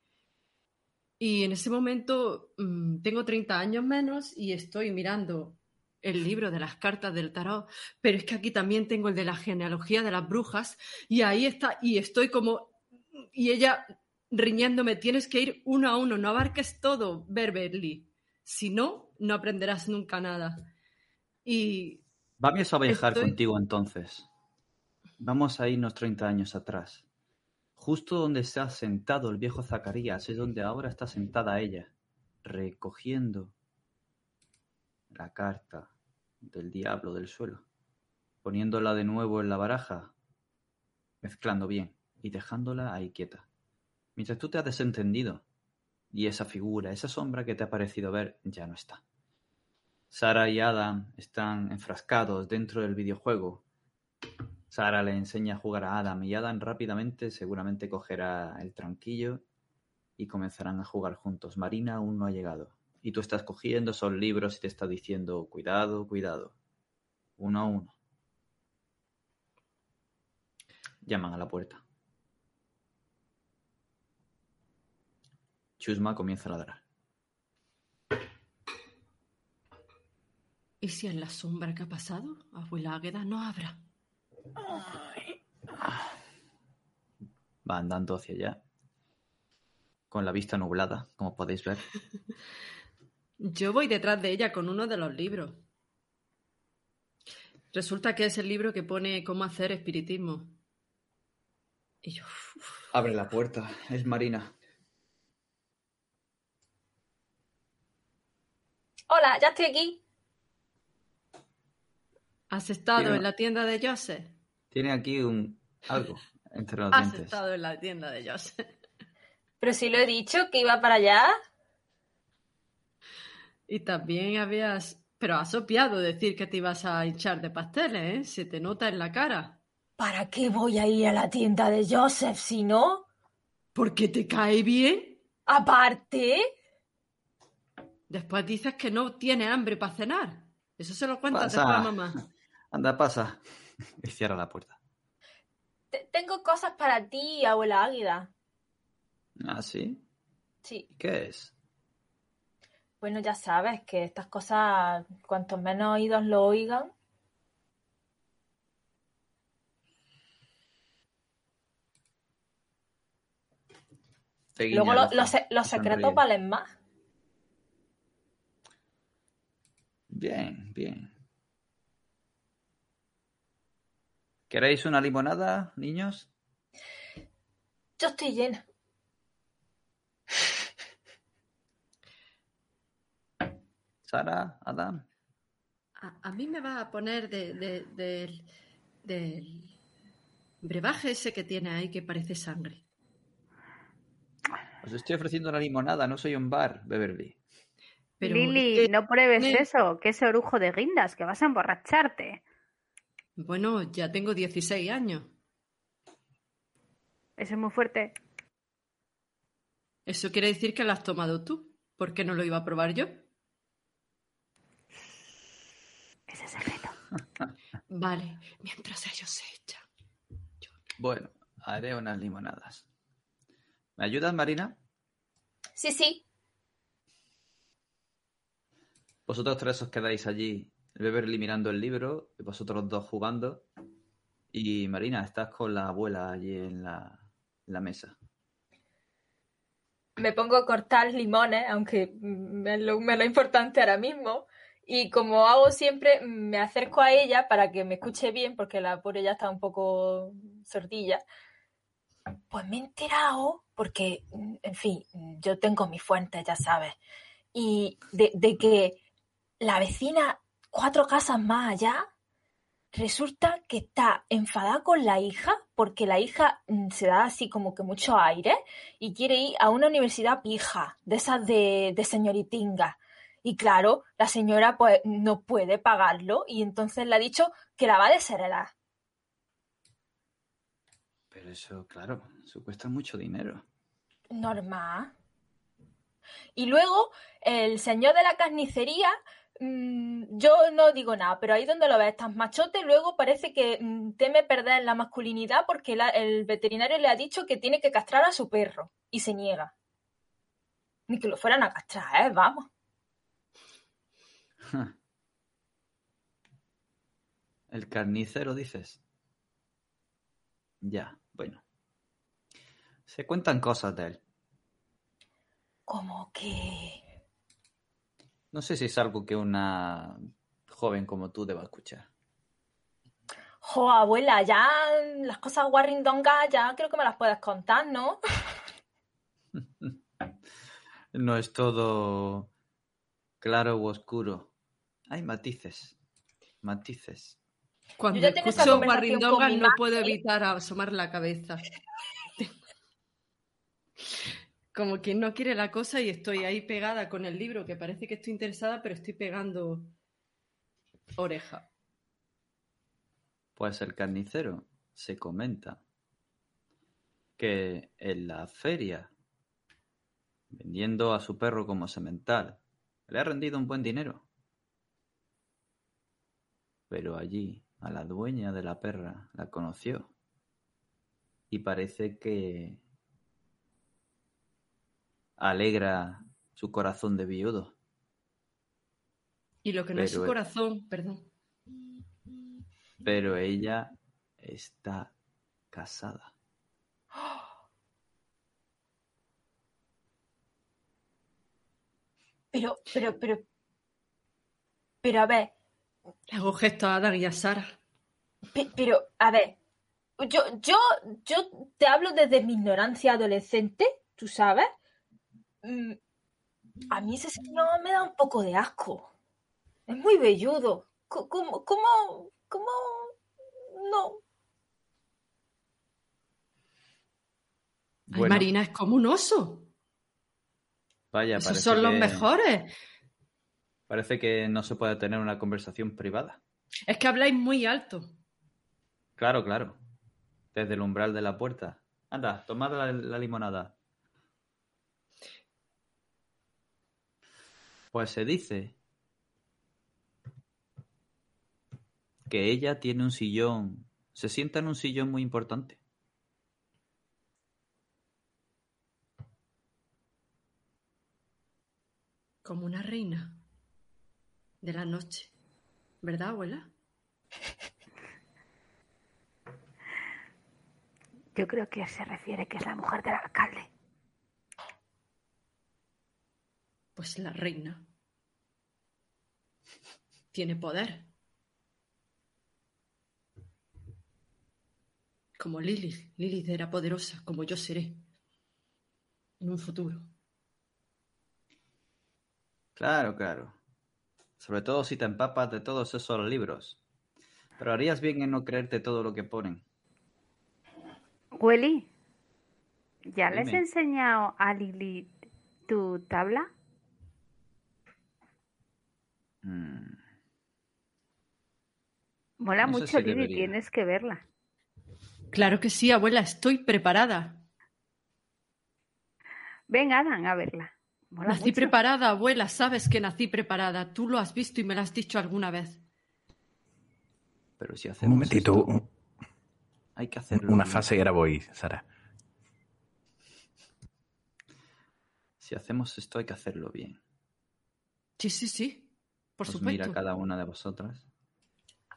Speaker 6: Y en ese momento mm, tengo 30 años menos y estoy mirando el libro de las cartas del tarot, pero es que aquí también tengo el de la genealogía de las brujas y ahí está, y estoy como, y ella riñéndome, tienes que ir uno a uno, no abarques todo, Beverly, si no, no aprenderás nunca nada. Y
Speaker 3: Vamos a viajar
Speaker 6: Estoy-
Speaker 3: contigo entonces. Vamos a irnos 30 años atrás. Justo donde se ha sentado el viejo Zacarías es donde ahora está sentada ella, recogiendo la carta del diablo del suelo, poniéndola de nuevo en la baraja, mezclando bien y dejándola ahí quieta. Mientras tú te has desentendido y esa figura, esa sombra que te ha parecido ver ya no está. Sara y Adam están enfrascados dentro del videojuego. Sara le enseña a jugar a Adam y Adam rápidamente seguramente cogerá el tranquillo y comenzarán a jugar juntos. Marina aún no ha llegado. Y tú estás cogiendo esos libros y te está diciendo cuidado, cuidado. Uno a uno. Llaman a la puerta. Chusma comienza a ladrar.
Speaker 6: ¿Y si en la sombra que ha pasado, abuela Águeda no habrá?
Speaker 3: Va andando hacia allá. Con la vista nublada, como podéis ver.
Speaker 6: Yo voy detrás de ella con uno de los libros. Resulta que es el libro que pone cómo hacer espiritismo. Y yo, uf,
Speaker 3: Abre la puerta. Es Marina.
Speaker 4: Hola, ya estoy aquí.
Speaker 6: ¿has estado en la tienda de Joseph?
Speaker 3: Tiene aquí un algo entre los
Speaker 6: Has
Speaker 3: dientes.
Speaker 6: estado en la tienda de Joseph.
Speaker 4: Pero si lo he dicho, que iba para allá.
Speaker 6: Y también habías... Pero has obviado decir que te ibas a hinchar de pasteles, ¿eh? Se te nota en la cara.
Speaker 4: ¿Para qué voy a ir a la tienda de Joseph si no?
Speaker 6: ¿Porque te cae bien?
Speaker 4: Aparte,
Speaker 6: Después dices que no tiene hambre para cenar. Eso se lo cuentas después a mamá.
Speaker 3: Anda, pasa. Y cierra la puerta.
Speaker 4: te- tengo cosas para ti, abuela Águida.
Speaker 3: ¿Ah, sí?
Speaker 4: Sí,
Speaker 3: ¿Y qué es?
Speaker 4: bueno, ya sabes que estas cosas, cuantos menos oídos lo oigan, luego lo- los, secretos valen más.
Speaker 3: Bien, bien. ¿Queréis una limonada, niños?
Speaker 4: Yo estoy llena.
Speaker 3: Sara, Adam.
Speaker 6: A, a mí me va a poner de, de- del, del brebaje ese que tiene ahí que parece sangre.
Speaker 3: Os estoy ofreciendo una limonada, no soy un bar, Beverly.
Speaker 6: Pero
Speaker 7: Lili,
Speaker 6: es que-
Speaker 7: no pruebes
Speaker 6: eh.
Speaker 7: eso, que ese orujo de guindas, que vas a emborracharte.
Speaker 6: Bueno, ya tengo 16 años.
Speaker 7: Eso es muy fuerte.
Speaker 6: Eso quiere decir que lo has tomado tú. ¿Por qué no lo iba a probar yo?
Speaker 7: Ese secreto.
Speaker 6: Vale, mientras ellos se echan.
Speaker 3: Bueno, haré unas limonadas. ¿Me ayudas, Marina?
Speaker 4: Sí, sí,
Speaker 3: Vosotros tres os quedáis allí, Beverly mirando el libro, y vosotros dos jugando. Y Marina, estás con la abuela allí en la, la mesa.
Speaker 4: me pongo a cortar limones, aunque es lo, lo importante ahora mismo. Y como hago siempre, me acerco a ella para que me escuche bien, porque la pobre ya está un poco sordilla. Pues me he enterado, porque, en fin, yo tengo mis fuentes, ya sabes, y de, de que la vecina, cuatro casas más allá, resulta que está enfadada con la hija, porque la hija mm, se da así como que mucho aire y quiere ir a una universidad pija, de esas de, de señoritinga. Y claro, la señora pues no puede pagarlo y entonces le ha dicho que la va a desheredar.
Speaker 3: Pero eso, claro, eso cuesta mucho dinero.
Speaker 4: Normal. Y luego el señor de la carnicería, mm, yo no digo nada, pero ahí donde lo ves, tan machote, luego parece que mm, teme perder la masculinidad porque la- el veterinario le ha dicho que tiene que castrar a su perro y se niega. Ni que lo fueran a castrar, ¿eh? Vamos.
Speaker 3: El carnicero, dices. Ya, bueno. Se cuentan cosas de él.
Speaker 4: Como que...
Speaker 3: No sé si es algo que una joven como tú deba escuchar.
Speaker 4: Jo, abuela, ya las cosas guarrindongas ya creo que me las puedes contar, ¿no?
Speaker 3: No es todo claro u oscuro. Hay matices. Matices.
Speaker 6: Cuando
Speaker 4: Yo ya
Speaker 6: escucho guarrindongas no puedo evitar asomar la cabeza. Como quien no quiere la cosa y estoy ahí pegada con el libro, que parece que estoy interesada, pero estoy pegando oreja.
Speaker 3: Pues el carnicero se comenta que en la feria, vendiendo a su perro como semental, le ha rendido un buen dinero. Pero allí, a la dueña de la perra la conoció y parece que alegra su corazón de viudo.
Speaker 6: Y lo que no es su
Speaker 3: Pero-
Speaker 6: corazón, perdón.
Speaker 3: Pero ella está casada.
Speaker 4: Pero, pero, pero. Pero a ver,
Speaker 6: Le hago gesto a Adam y a Sara.
Speaker 4: pe- pero, a ver. Yo, yo, yo te hablo desde mi ignorancia adolescente, tú sabes. Mm, A mí ese señor me da un poco de asco. Es muy velludo. ¿Cómo, cómo, cómo? No.
Speaker 6: Ay,
Speaker 3: Bueno.
Speaker 6: Marina es como un oso.
Speaker 3: Vaya,
Speaker 6: Esos son los
Speaker 3: que-
Speaker 6: mejores.
Speaker 3: Parece que no se puede tener una conversación privada.
Speaker 6: Es que habláis muy alto.
Speaker 3: Claro, claro. Desde el umbral de la puerta. Anda, tomad la, la limonada. Pues se dice que ella tiene un sillón, se sienta en un sillón muy importante.
Speaker 6: Como una reina de la noche. ¿Verdad, abuela?
Speaker 7: Yo creo que se refiere que es la mujer del alcalde.
Speaker 6: Pues la reina. Tiene poder. Como Lilith. Lilith era poderosa, como yo seré. En un futuro.
Speaker 3: Claro, claro. Sobre todo si te empapas de todos esos libros. Pero harías bien en no creerte todo lo que ponen.
Speaker 7: Willy, ¿ya les he enseñado a Lili tu tabla?
Speaker 3: Mm,
Speaker 7: Mola
Speaker 3: No
Speaker 7: mucho,
Speaker 3: si
Speaker 7: Lili,
Speaker 3: debería.
Speaker 7: tienes que verla.
Speaker 6: Claro que sí, abuela, estoy preparada.
Speaker 7: Venga, Adam, a verla. Mola
Speaker 6: Nací
Speaker 7: mucho.
Speaker 6: preparada, abuela, sabes que nací preparada. Tú lo has visto y me lo has dicho alguna vez.
Speaker 3: Pero si
Speaker 5: Un
Speaker 3: hacemos
Speaker 5: momentito,
Speaker 3: esto,
Speaker 5: un-
Speaker 3: hay que hacerlo
Speaker 5: una fase y ahora voy, Sara.
Speaker 3: Si hacemos esto hay que hacerlo bien.
Speaker 6: Sí, sí, sí. Por
Speaker 3: Os
Speaker 6: supuesto.
Speaker 3: mira cada una de vosotras.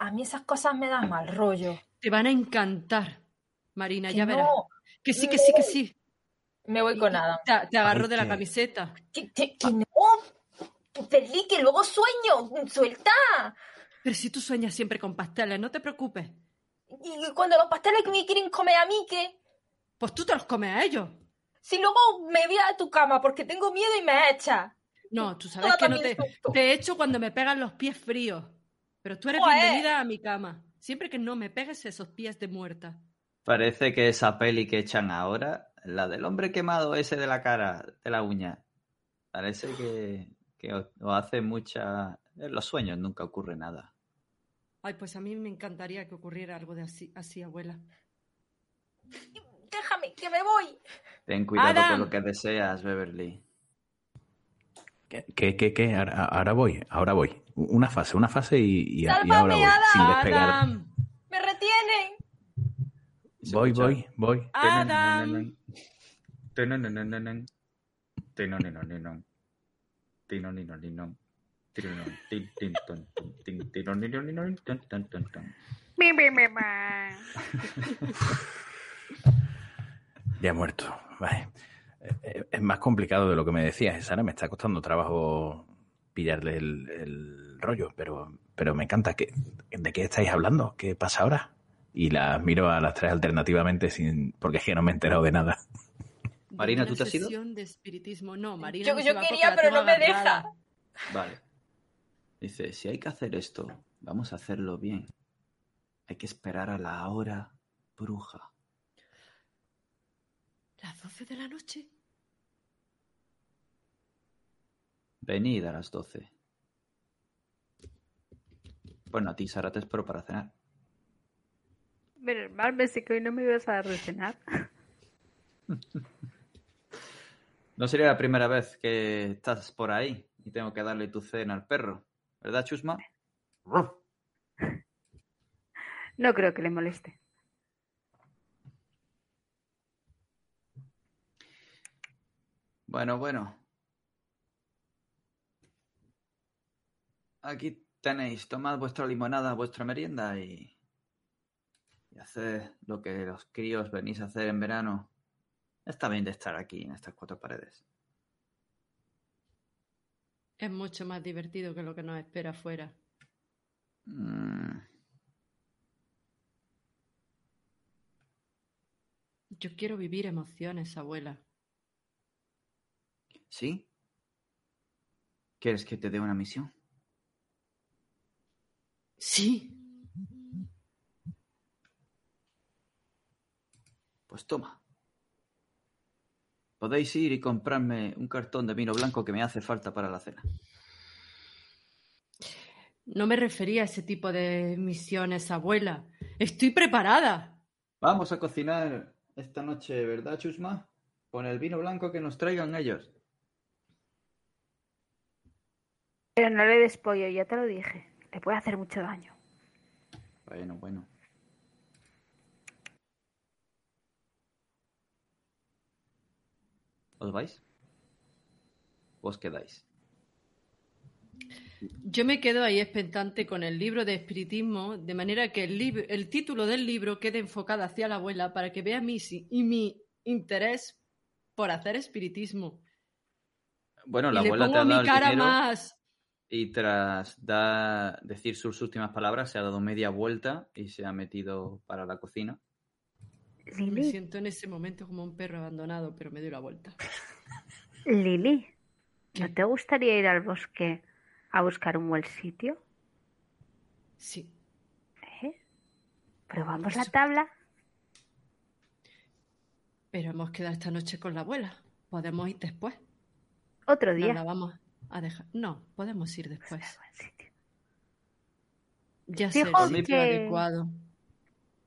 Speaker 4: A mí esas cosas me dan mal rollo.
Speaker 6: Te van a encantar, Marina,
Speaker 4: Que
Speaker 6: ya verás. Que sí, que sí, que sí.
Speaker 4: me voy con Adam.
Speaker 6: Te, te agarro
Speaker 5: Ay,
Speaker 6: de la
Speaker 5: que-
Speaker 6: camiseta.
Speaker 4: Que, que- que no. Feliz, que luego sueño. Suelta.
Speaker 6: Pero si tú sueñas siempre con pasteles, no te preocupes.
Speaker 4: Y cuando los pasteles que me quieren comer a mí, ¿qué?
Speaker 6: Pues tú te los comes a ellos.
Speaker 4: Si luego me voy a tu cama porque tengo miedo y me echa.
Speaker 6: No, tú sabes que no te, te echo cuando me pegan los pies fríos. Pero tú eres
Speaker 4: Joder.
Speaker 6: bienvenida a mi cama. Siempre que no me pegues esos pies de muerta.
Speaker 3: Parece que esa peli que echan ahora, la del hombre quemado ese de la cara, de la uña, parece que, que os, os hace mucha... En los sueños nunca ocurre nada.
Speaker 6: Ay, pues a mí me encantaría que ocurriera algo de así, así abuela.
Speaker 4: Déjame, que me voy.
Speaker 3: Ten cuidado
Speaker 6: Adam.
Speaker 3: con lo que deseas, Beverly.
Speaker 5: ¿Qué, qué, qué? Ahora, ahora voy, ahora voy. Una fase, una fase y, y, y ahora voy.
Speaker 4: Adam.
Speaker 5: Sin despegar.
Speaker 6: Adam,
Speaker 4: Me retienen.
Speaker 3: ¿Se
Speaker 5: Voy, voy, voy.
Speaker 6: Adam.
Speaker 5: Ya he muerto. Vale. Eh, eh, Es más complicado de lo que me decías, Sara. Me está costando trabajo pillarle el, el rollo, pero, pero me encanta. que ¿De qué estáis hablando? ¿Qué pasa ahora? Y las miro a las tres alternativamente sin, porque es que no me he enterado de nada.
Speaker 6: de
Speaker 3: Marina, ¿tú te has ido?
Speaker 6: sesión de espiritismo. No, Marina.
Speaker 4: Yo-
Speaker 6: no
Speaker 4: quería, pero no me
Speaker 6: agarrada.
Speaker 4: deja.
Speaker 3: Vale. Dice, si hay que hacer esto, vamos a hacerlo bien. Hay que esperar a la hora bruja.
Speaker 6: ¿Las 12 de la noche?
Speaker 3: Venid a las 12. Bueno, a ti, Sara, te espero para cenar.
Speaker 7: Pero mal pensé que hoy no me ibas a dar de cenar.
Speaker 3: No sería la primera vez que estás por ahí y tengo que darle tu cena al perro. ¿Verdad, Chusma?
Speaker 7: No creo que le moleste.
Speaker 3: Bueno, bueno. Aquí tenéis, tomad vuestra limonada, vuestra merienda y, y haced lo que los críos venís a hacer en verano. Está bien de estar aquí en estas cuatro paredes.
Speaker 6: Es mucho más divertido que lo que nos espera afuera.
Speaker 3: Mm,
Speaker 6: Yo quiero vivir emociones, abuela.
Speaker 3: ¿Sí? ¿Quieres que te dé una misión?
Speaker 6: Sí.
Speaker 3: Pues toma. Podéis ir y comprarme un cartón de vino blanco que me hace falta para la cena.
Speaker 6: No me refería a ese tipo de misiones, abuela. Estoy preparada.
Speaker 3: Vamos a cocinar esta noche, ¿verdad, Chusma? Con el vino blanco que nos traigan ellos.
Speaker 7: Pero no le des pollo, ya te lo dije. Le puede hacer mucho daño.
Speaker 3: Bueno, bueno. ¿Os vais? ¿O os quedáis?
Speaker 6: Yo me quedo ahí expectante con el libro de espiritismo, de manera que el, el título del libro quede enfocado hacia la abuela para que vea mi, y mi interés por hacer espiritismo.
Speaker 3: Bueno,
Speaker 6: y
Speaker 3: la
Speaker 6: le
Speaker 3: abuela te
Speaker 6: pongo
Speaker 3: ha
Speaker 6: mi
Speaker 3: el
Speaker 6: cara
Speaker 3: dinero
Speaker 6: más.
Speaker 3: Y tras da- decir sus últimas palabras se ha dado media vuelta y se ha metido para la cocina.
Speaker 6: Me siento en ese momento como un perro abandonado, pero me doy la vuelta.
Speaker 7: Lili, ¿no te gustaría ir al bosque a buscar un buen sitio?
Speaker 6: Sí.
Speaker 7: ¿Eh? ¿Probamos la tabla?
Speaker 6: Pero hemos quedado esta noche con la abuela. Podemos ir después.
Speaker 7: Otro
Speaker 6: No
Speaker 7: día.
Speaker 6: la vamos a dejar. No, podemos ir después. Ya sé sitio
Speaker 7: que-
Speaker 6: adecuado.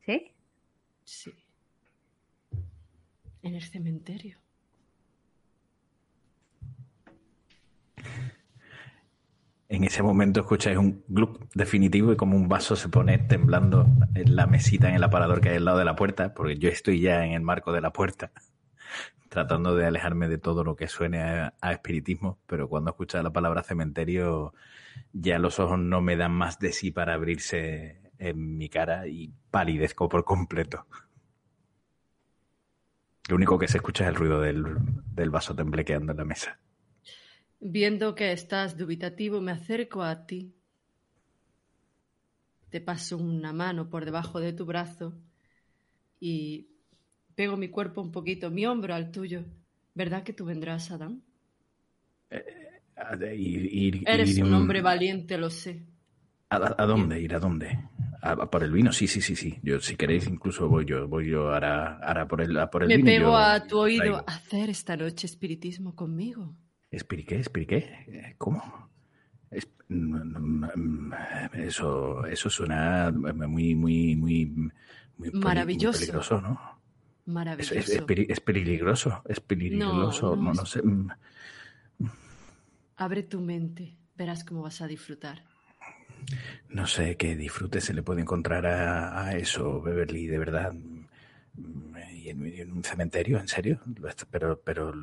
Speaker 7: ¿Sí?
Speaker 6: Sí. En el cementerio.
Speaker 5: En ese momento escucháis un glup definitivo y como un vaso se pone temblando en la mesita en el aparador que hay al lado de la puerta, porque yo estoy ya en el marco de la puerta, tratando de alejarme de todo lo que suene a, espiritismo, pero cuando escuchas la palabra cementerio ya los ojos no me dan más de sí para abrirse en mi cara y palidezco por completo. Lo único que se escucha es el ruido del, del vaso temblequeando en la mesa.
Speaker 6: Viendo que estás dubitativo, me acerco a ti. Te paso una mano por debajo de tu brazo y pego mi cuerpo un poquito, mi hombro al tuyo. ¿Verdad que tú vendrás, Adán?
Speaker 5: A- de Ir, ir-
Speaker 6: Eres
Speaker 5: ir,
Speaker 6: un hombre valiente, lo sé.
Speaker 5: ¿A, a- dónde? ¿Ir a dónde? ¿A, a por el vino? Sí, sí, sí, sí. Yo, si queréis, incluso voy yo. Voy yo ahora, ahora por el, a por el
Speaker 6: Me
Speaker 5: vino. y
Speaker 6: pego
Speaker 5: yo
Speaker 6: a tu oído.
Speaker 5: traigo.
Speaker 6: Hacer esta noche espiritismo conmigo.
Speaker 5: ¿Expliqué? ¿Expliqué? Eh, ¿Cómo? Mm, Eso, eso suena muy, muy, muy, muy, peli- muy
Speaker 6: Maravilloso.
Speaker 5: peligroso, ¿no? Es,
Speaker 6: Maravilloso.
Speaker 5: es- es peli- es peligroso, es peligroso,
Speaker 6: no
Speaker 5: no,
Speaker 6: es-
Speaker 5: no sé.
Speaker 6: Abre tu mente. Verás cómo vas a disfrutar.
Speaker 5: No sé qué disfrute se le puede encontrar a, a eso, Beverly, de verdad. ¿Y en, un cementerio? ¿En serio? Pero, pero,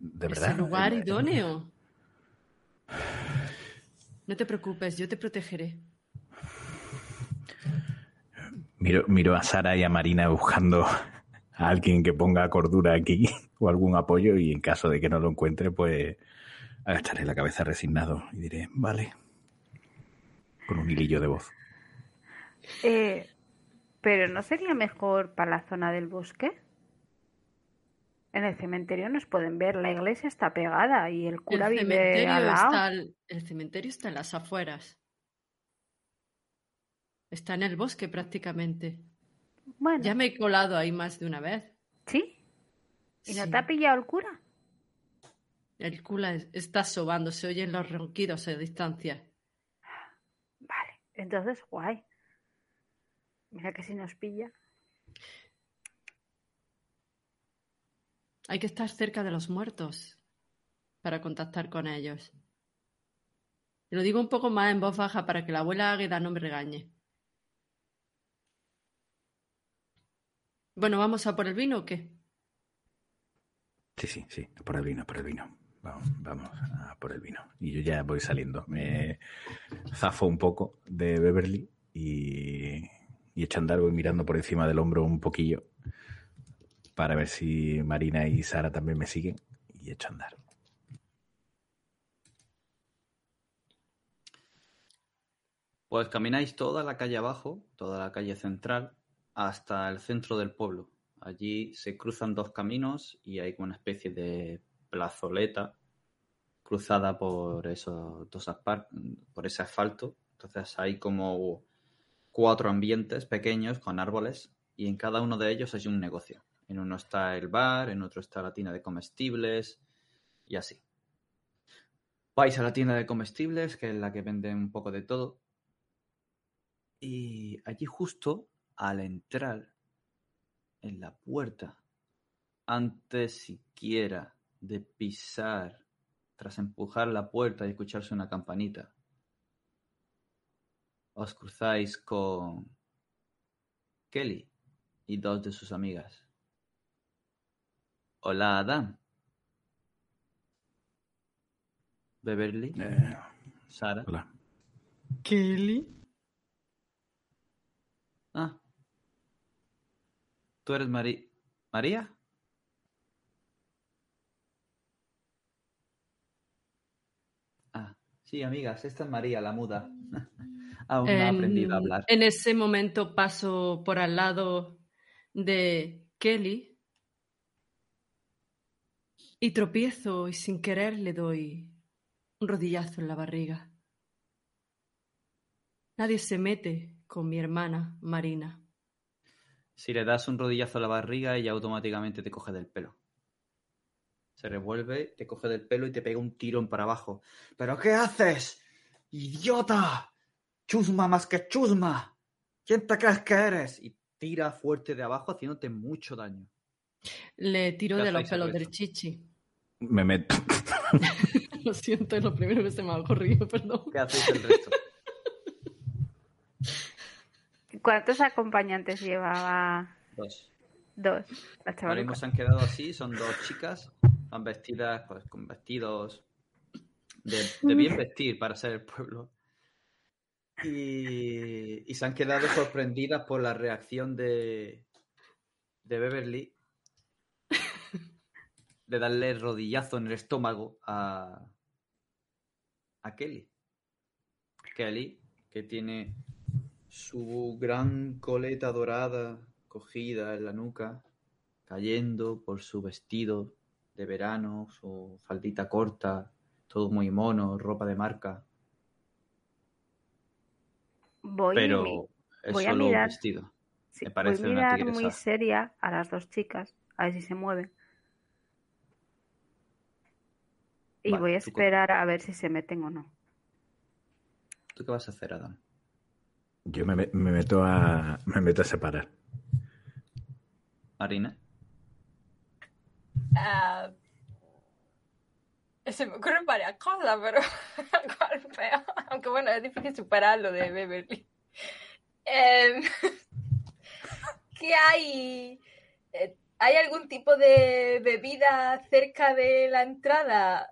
Speaker 5: de
Speaker 6: Es
Speaker 5: verdad.
Speaker 6: el lugar
Speaker 5: Eh,
Speaker 6: idóneo. No te preocupes, yo te protegeré.
Speaker 5: Miro, miro a Sara y a Marina buscando a alguien que ponga cordura aquí o algún apoyo y en caso de que no lo encuentre, pues agacharé la cabeza resignado y diré, vale, con un hilillo de voz.
Speaker 7: Eh, ¿Pero no sería mejor para la zona del bosque? En el cementerio nos pueden ver, la iglesia está pegada y el cura
Speaker 6: el
Speaker 7: vive
Speaker 6: cementerio
Speaker 7: al lado.
Speaker 6: está al- el cementerio está en las afueras. Está en el bosque prácticamente.
Speaker 7: Bueno,
Speaker 6: Ya me he colado ahí más de una vez.
Speaker 7: ¿sí? ¿Y no
Speaker 6: Sí.
Speaker 7: te ha pillado el cura?
Speaker 6: El cula es- está sobando, se oyen los ronquidos a distancia.
Speaker 7: Vale, entonces guay. Mira que si nos pilla.
Speaker 6: Hay que estar cerca de los muertos para contactar con ellos. Y lo digo un poco más en voz baja para que la abuela Águeda no me regañe. Bueno, ¿vamos a por el vino o qué?
Speaker 5: Sí, sí, sí, por el vino, por el vino. Vamos, vamos a por el vino. Y yo ya voy saliendo. Me zafo un poco de Beverly y, y echo a andar, voy mirando por encima del hombro un poquillo para ver si Marina y Sara también me siguen y echo a andar.
Speaker 3: Pues camináis toda la calle abajo, toda la calle central, hasta el centro del pueblo. Allí se cruzan dos caminos y hay una especie de plazoleta cruzada por esos dos por ese asfalto. Entonces hay como cuatro ambientes pequeños con árboles y en cada uno de ellos hay un negocio. En uno está el bar, en otro está la tienda de comestibles y así. Vais a la tienda de comestibles, que es la que vende un poco de todo. Y allí justo al entrar en la puerta, antes siquiera de pisar, tras empujar la puerta y escucharse una campanita, os cruzáis con Kelly y dos de sus amigas. Hola, Adam. Beverly,
Speaker 5: Eh,
Speaker 3: Sara.
Speaker 5: hola.
Speaker 6: Kelly.
Speaker 3: Ah. ¿Tú eres Mari María? Ah, sí, amigas, esta es María, la muda. Aún no ha aprendido a hablar.
Speaker 6: En ese momento paso por al lado de Kelly y tropiezo y sin querer le doy un rodillazo en la barriga. Nadie se mete con mi hermana Marina.
Speaker 3: Si le das un rodillazo a la barriga, ella automáticamente te coge del pelo. Se revuelve, te coge del pelo y te pega un tirón para abajo. ¿Pero qué haces? ¡Idiota! ¡Chusma más que chusma! ¿Quién te crees que eres? Y tira fuerte de abajo haciéndote mucho daño.
Speaker 6: Le tiro
Speaker 3: ¿Qué
Speaker 6: de los pelos del chichi.
Speaker 5: Me meto.
Speaker 6: Lo siento, es lo primero que se me ha ocurrido, perdón.
Speaker 3: ¿Qué hacéis el resto?
Speaker 7: ¿Cuántos acompañantes llevaba?
Speaker 3: Dos.
Speaker 7: Dos.
Speaker 3: Ahora mismo se han quedado así, son dos chicas, van vestidas pues, con vestidos de, de bien vestir para ser el pueblo. Y, y se han quedado sorprendidas por la reacción de, de Beverly de darle rodillazo en el estómago a, a Kelly. Kelly, que tiene su gran coleta dorada cogida en la nuca, cayendo por su vestido de verano, su faldita corta, todo muy mono, ropa de marca,
Speaker 7: Voy, mi-
Speaker 3: pero es
Speaker 7: voy a
Speaker 3: solo un
Speaker 7: mirar.
Speaker 3: vestido.
Speaker 7: sí,
Speaker 3: me
Speaker 7: voy
Speaker 3: parece
Speaker 7: a mirar
Speaker 3: tigresa.
Speaker 7: muy seria a las dos chicas, a ver si se mueven. Y
Speaker 3: Vale,
Speaker 7: voy a esperar a ver si se meten o no.
Speaker 3: ¿Tú qué vas a hacer, Adam?
Speaker 5: Yo me, me- me meto a. Me meto a separar.
Speaker 3: Marina.
Speaker 4: Ah, se me ocurren varias cosas, pero. Aunque bueno, es difícil superar lo de Beverly. Em, ¿Qué hay? Eh, ¿Hay algún tipo de bebida cerca de la entrada?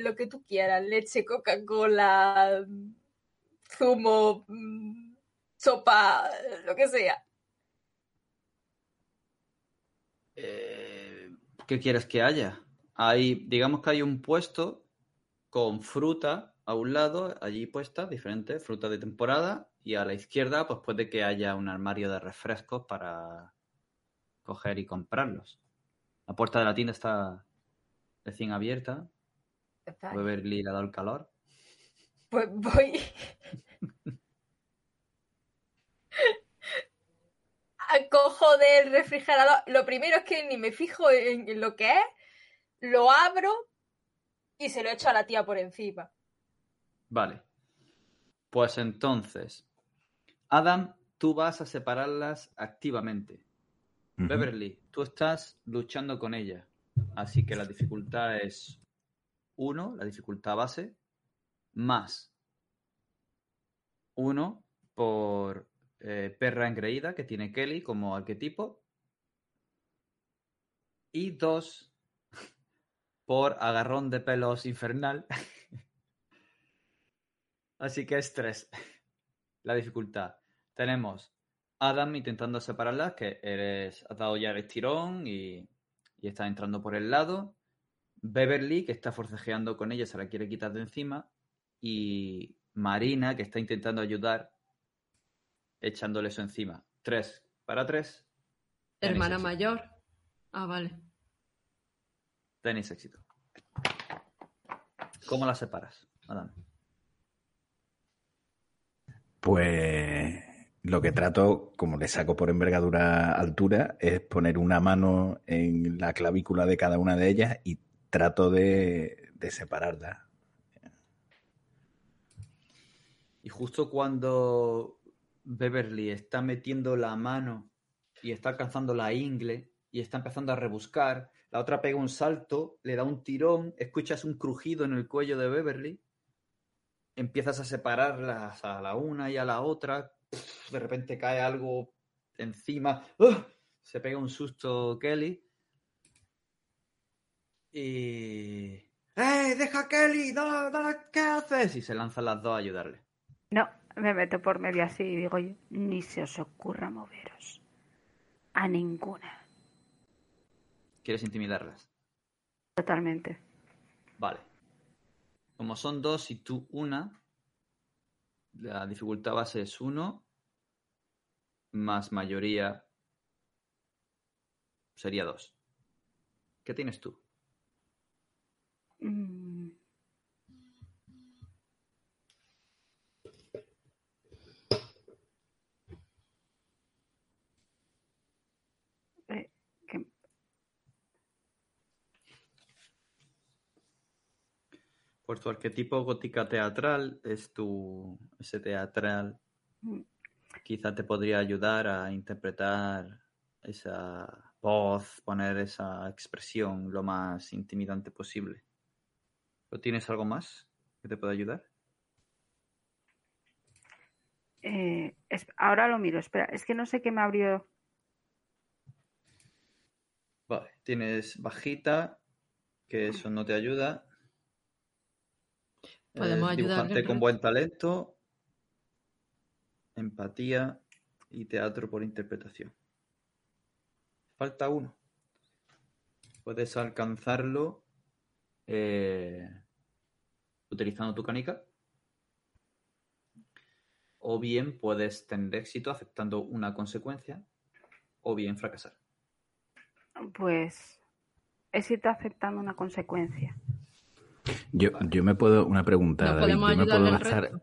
Speaker 4: Lo que tú quieras, leche, Coca-Cola, mm, zumo, mm, sopa, lo que sea.
Speaker 3: Eh, ¿Qué quieres que haya? Hay, digamos que hay un puesto con fruta a un lado, allí puesta, diferente, fruta de temporada, y a la izquierda, pues puede que haya un armario de refrescos para coger y comprarlos. La puerta de la tienda está recién abierta.
Speaker 4: Está-
Speaker 3: Beverly le ha dado el calor.
Speaker 4: Pues voy. Cojo del refrigerador. Lo primero es que ni me fijo en, lo que es. Lo abro y se lo echo a la tía por encima.
Speaker 3: Vale. Pues entonces, Adam, tú vas a separarlas activamente. Beverly, tú estás luchando con ella. Así que la dificultad es 1, la dificultad base, más 1 por eh, perra engreída que tiene Kelly como arquetipo. Y 2 por agarrón de pelos infernal. Así que es 3. La dificultad. Tenemos Adam intentando separarlas, que eres, has dado ya el estirón y, y está entrando por el lado. Beverly, que está forcejeando con ella, se la quiere quitar de encima. Y Marina, que está intentando ayudar, echándole eso encima. Tres para tres.
Speaker 6: Hermana
Speaker 3: éxito.
Speaker 6: mayor. Ah, vale.
Speaker 3: Tenéis éxito. ¿Cómo la separas, Adam?
Speaker 5: Pues lo que trato, como le saco por envergadura altura, es poner una mano en la clavícula de cada una de ellas y trato de, de separarlas.
Speaker 3: Y justo cuando Beverly está metiendo la mano y está alcanzando la ingle y está empezando a rebuscar, la otra pega un salto, le da un tirón, escuchas un crujido en el cuello de Beverly, empiezas a separarlas a la una y a la otra, de repente cae algo encima, se pega un susto Kelly. Y... ¡Eh, deja a Kelly! ¡No, no, ¿Qué haces? Y se lanzan las dos a ayudarle.
Speaker 7: No, me meto por medio así y digo yo, ni se os ocurra moveros. A ninguna.
Speaker 3: ¿Quieres intimidarlas?
Speaker 7: Totalmente.
Speaker 3: Vale. Como son dos y tú una, la dificultad base es uno, más mayoría sería dos. ¿Qué tienes tú?
Speaker 7: Mm. Eh, que-
Speaker 3: Tu arquetipo gótica teatral, es tu. ese teatral.
Speaker 7: Mm.
Speaker 3: Quizá te podría ayudar a interpretar esa voz, poner esa expresión lo más intimidante posible. ¿O tienes algo más que te pueda ayudar?
Speaker 7: eh, es- ahora lo miro, espera, es que no sé qué me abrió.
Speaker 3: Vale, tienes bajita, que eso no te ayuda.
Speaker 6: Podemos
Speaker 3: Eh,
Speaker 6: ayudarle
Speaker 3: dibujante con buen talento, empatía y teatro por interpretación. Falta uno. Puedes alcanzarlo eh, utilizando tu canica. O bien puedes tener éxito aceptando una consecuencia. O bien fracasar.
Speaker 7: Pues éxito aceptando una consecuencia.
Speaker 5: Yo, yo me puedo, una pregunta,
Speaker 6: ¿No
Speaker 5: David, ¿yo me puedo gastar
Speaker 6: resto?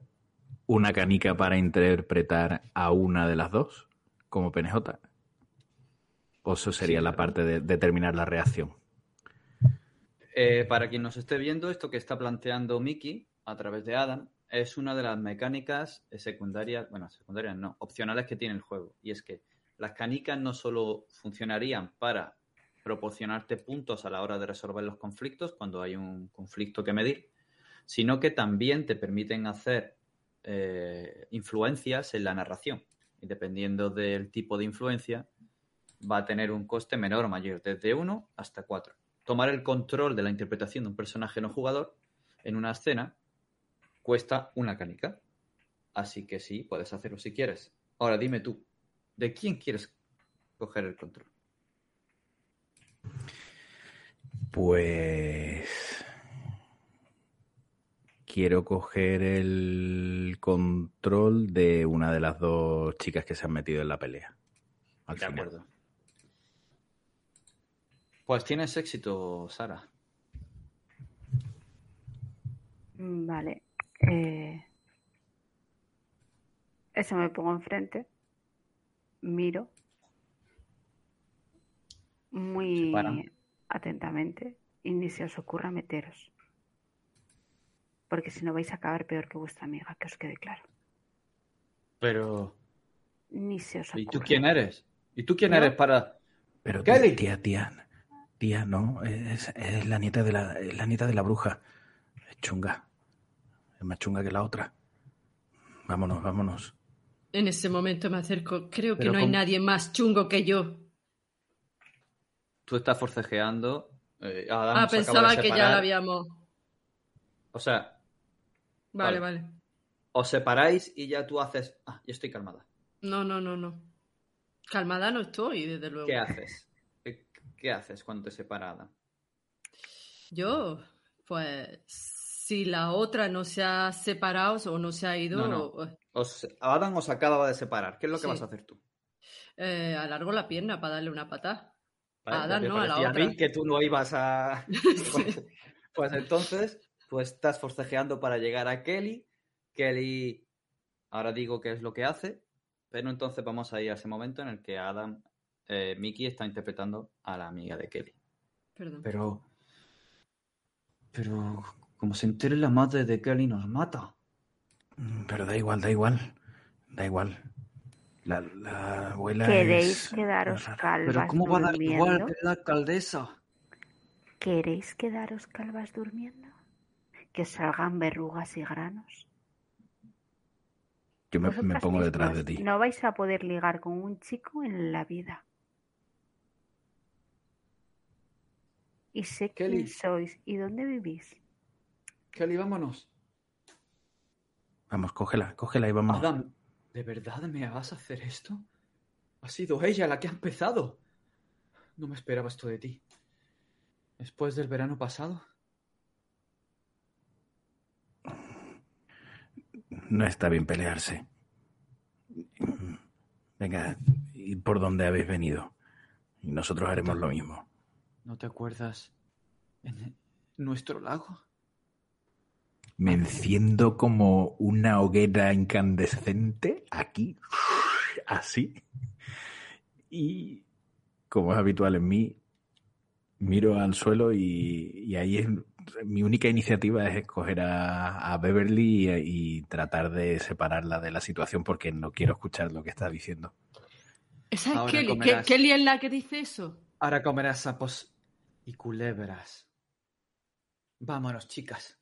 Speaker 5: una canica para interpretar a una de las dos como PNJ? ¿O eso sería
Speaker 3: Sí,
Speaker 5: la parte de determinar la reacción?
Speaker 3: Eh, para quien nos esté viendo, esto que está planteando Mickey a través de Adam es una de las mecánicas secundarias, bueno, secundarias no, opcionales que tiene el juego. Y es que las canicas no solo funcionarían para proporcionarte puntos a la hora de resolver los conflictos cuando hay un conflicto que medir, sino que también te permiten hacer eh, influencias en la narración. Y dependiendo del tipo de influencia, va a tener un coste menor o mayor, desde 1 hasta 4. Tomar el control de la interpretación de un personaje no jugador en una escena cuesta una canica. Así que sí, puedes hacerlo si quieres. Ahora dime tú, ¿de quién quieres coger el control?
Speaker 5: Pues quiero coger el control de una de las dos chicas que se han metido en la pelea. Al
Speaker 3: De
Speaker 5: final.
Speaker 3: acuerdo. Pues tienes éxito, Sara.
Speaker 7: Vale. Eh, eso me pongo enfrente. Miro. Muy atentamente. Y ni se os ocurra meteros. Porque si no vais a acabar peor que vuestra amiga, que os quede claro.
Speaker 3: Pero...
Speaker 7: Ni se os ocurra.
Speaker 3: ¿Y tú quién eres? ¿Y tú quién eres para...?
Speaker 5: Pero
Speaker 3: Kelly.
Speaker 5: tía, tía, tía, no, es, es la nieta de la, es la nieta de la bruja. Es chunga. Es más chunga que la otra. Vámonos, vámonos.
Speaker 6: En ese momento me acerco. Creo que no hay nadie más chungo que yo.
Speaker 3: Tú estás forcejeando Eh, Adam
Speaker 6: Ah, pensaba que ya la habíamos.
Speaker 3: O sea,
Speaker 6: Vale,
Speaker 3: Vale.
Speaker 6: vale.
Speaker 3: os separáis y ya tú haces. Ah, yo estoy calmada.
Speaker 6: No, no, no, no. Calmada no estoy, desde luego.
Speaker 3: ¿Qué haces? ¿Qué, qué haces cuando te separa Adam?
Speaker 6: Yo, pues, si la otra no se ha separado o no se ha ido,
Speaker 3: No, no.
Speaker 6: pues,
Speaker 3: Os, Adam os acaba de separar. ¿Qué es lo que
Speaker 6: Sí.
Speaker 3: vas a hacer tú?
Speaker 6: eh, alargo la pierna para darle una patada.
Speaker 3: ¿Vale?
Speaker 6: A no, a la
Speaker 3: mí que tú no ibas a. Pues, pues entonces, pues estás forcejeando para llegar a Kelly. Kelly, ahora digo qué es lo que hace, pero entonces vamos a ir a ese momento en el que Adam, eh, Mickey está interpretando a la amiga de Kelly.
Speaker 6: Perdón.
Speaker 3: Pero. Pero. Como se entere la madre de Kelly, nos mata.
Speaker 5: Mm, Pero da igual, da igual. Da igual. La, la abuela
Speaker 7: ¿Queréis
Speaker 5: es-
Speaker 7: quedaros calvas
Speaker 3: Pero ¿cómo va a dar
Speaker 7: durmiendo?
Speaker 3: igual que la alcaldesa?
Speaker 7: ¿Queréis quedaros calvas durmiendo? Que os salgan verrugas y granos.
Speaker 5: Yo me, me pongo detrás de ti.
Speaker 7: No vais a poder ligar con un chico en la vida. Y sé
Speaker 3: Kelly.
Speaker 7: quién sois y dónde vivís.
Speaker 3: Kelly, vámonos.
Speaker 5: Vamos, cógela, cógela y vámonos.
Speaker 3: Adam, ¿de verdad me vas a hacer esto? Ha sido ella la que ha empezado. No me esperaba esto de ti. Después del verano pasado.
Speaker 5: No está bien pelearse. Venga, ¿y por dónde habéis venido? Y nosotros haremos lo mismo.
Speaker 3: ¿No te acuerdas en nuestro lago?
Speaker 5: Me enciendo como una hoguera incandescente aquí, así. Y como es habitual en mí, miro al suelo y, y ahí es, mi única iniciativa es escoger a, a Beverly y, y tratar de separarla de la situación porque no quiero escuchar lo que está diciendo.
Speaker 6: Esa es Kelly.
Speaker 3: comerás.
Speaker 6: ¿Ke- ¿Kelly es la que dice eso?
Speaker 3: Ahora comerás sapos y culebras. Vámonos, chicas.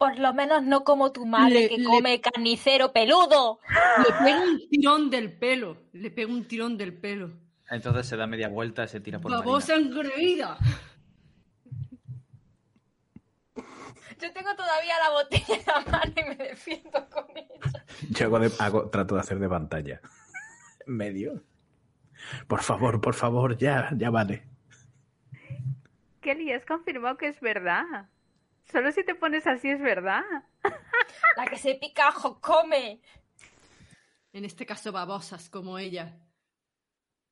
Speaker 4: Por lo menos no como tu madre
Speaker 6: Le-
Speaker 4: que
Speaker 6: le-
Speaker 4: come carnicero peludo.
Speaker 6: Le pego un tirón del pelo. Le pego un tirón del pelo.
Speaker 3: Entonces se da media vuelta y se tira por
Speaker 6: ¡Babosa engreída!
Speaker 4: Yo tengo todavía la botella en la mano y me defiendo con ella.
Speaker 5: Yo hago de- hago- trato de hacer de pantalla. En medio. Por favor, por favor, ya, ya vale.
Speaker 7: Kelly, has confirmado que es verdad. Solo si te pones así es verdad.
Speaker 4: La que se pica ajo come.
Speaker 6: En este caso, babosas como ella.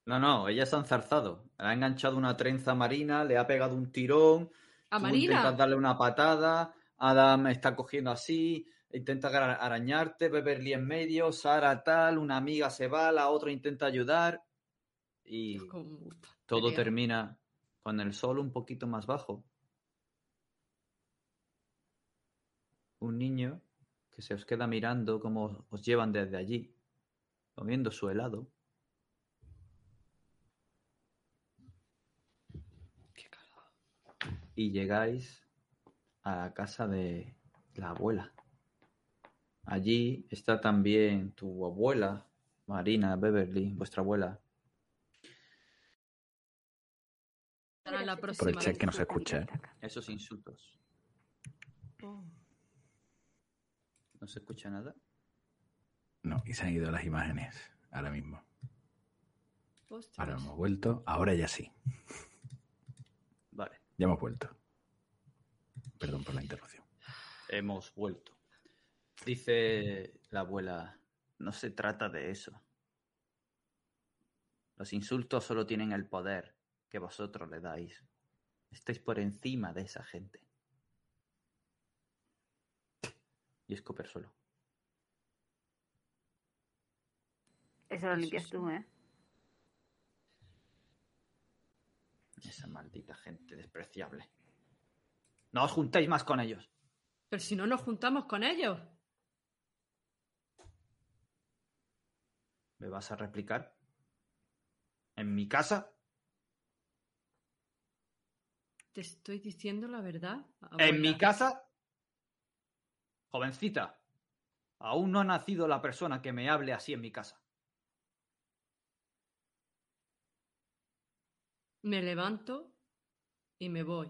Speaker 3: No, no, ella se ha enzarzado. Le ha enganchado una trenza marina, le ha pegado un tirón.
Speaker 6: ¿A
Speaker 3: tú
Speaker 6: Marina?
Speaker 3: intentas darle una patada. Adam está cogiendo así. Intenta ara- arañarte. Beverly en medio. Sara tal. Una amiga se va. La otra intenta ayudar. Y todo termina con el sol un poquito más bajo. Un niño que se os queda mirando como os llevan desde allí, comiendo su helado. Y llegáis a la casa de la abuela. Allí está también tu abuela, Marina Beverly, vuestra abuela.
Speaker 6: La
Speaker 5: Por el
Speaker 6: próxima
Speaker 5: chat
Speaker 6: vez.
Speaker 5: que no se escucha, ¿eh?
Speaker 3: Esos insultos.
Speaker 6: Oh,
Speaker 3: ¿No se escucha nada?
Speaker 5: No, y se han ido las imágenes ahora mismo.
Speaker 6: ostras.
Speaker 5: Ahora hemos vuelto, ahora ya sí.
Speaker 3: Vale,
Speaker 5: Ya hemos vuelto. Perdón por la interrupción.
Speaker 3: hemos vuelto. Dice la abuela, no se trata de eso. Los insultos solo tienen el poder que vosotros le dais. Estáis por encima de esa gente. Y escupe el suelo.
Speaker 7: Eso lo limpias
Speaker 3: sí.
Speaker 7: tú, ¿eh?
Speaker 3: Esa maldita gente despreciable. No os juntéis más con ellos.
Speaker 6: Pero si no nos juntamos con ellos.
Speaker 3: ¿Me vas a replicar? ¿En mi casa?
Speaker 6: Te estoy diciendo la verdad.
Speaker 3: ¿En mi casa? Jovencita, aún no ha nacido la persona que me hable así en mi casa.
Speaker 6: Me levanto y me voy.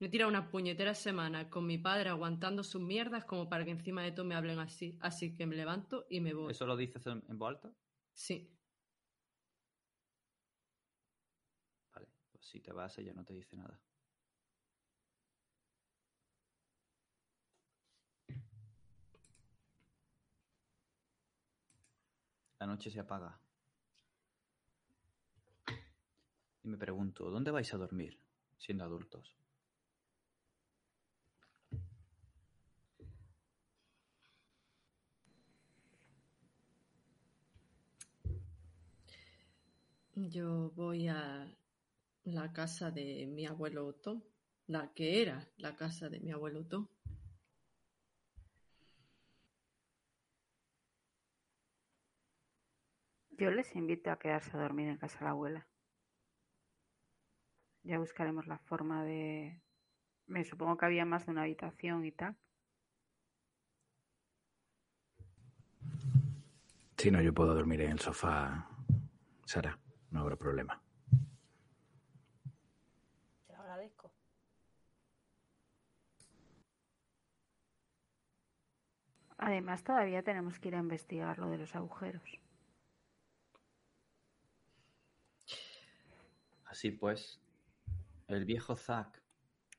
Speaker 6: Me he tirado una puñetera semana con mi padre aguantando sus mierdas como para que encima de todo me hablen así. Así que me levanto y me voy.
Speaker 3: ¿Eso lo dices en, en voz alta?
Speaker 6: Sí.
Speaker 3: Vale, pues si te vas ella no te dice nada. La noche se apaga. Y me pregunto, ¿dónde vais a dormir siendo adultos?
Speaker 6: Yo voy a la casa de mi abuelo Otto, la que era la casa de mi abuelo Otto.
Speaker 7: Yo les invito a quedarse a dormir en casa de la abuela. Ya buscaremos la forma de... Me supongo que había más de una habitación y tal.
Speaker 5: Si no, yo puedo dormir en el sofá, Sara, no habrá problema.
Speaker 4: Te lo agradezco.
Speaker 7: Además, todavía tenemos que ir a investigar lo de los agujeros.
Speaker 3: Así pues, el viejo Zack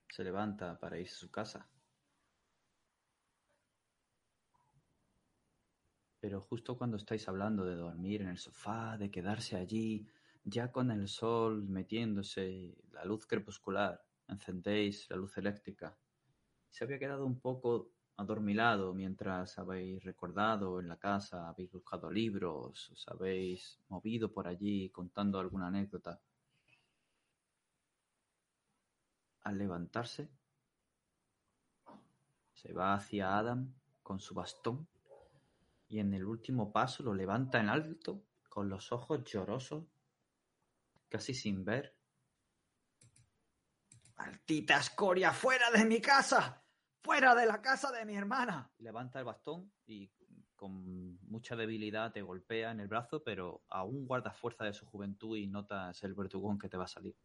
Speaker 3: se levanta para irse a su casa. Pero justo cuando estáis hablando de dormir en el sofá, de quedarse allí, ya con el sol metiéndose, la luz crepuscular, encendéis la luz eléctrica. Se había quedado un poco adormilado mientras habéis recordado en la casa, habéis buscado libros, os habéis movido por allí contando alguna anécdota. Al levantarse, se va hacia Adam con su bastón y en el último paso lo levanta en alto con los ojos llorosos, casi sin ver. ¡Maldita escoria! ¡Fuera de mi casa! ¡Fuera de la casa de mi hermana! Levanta el bastón y con mucha debilidad te golpea en el brazo, pero aún guarda fuerza de su juventud y notas el vertugón que te va a salir.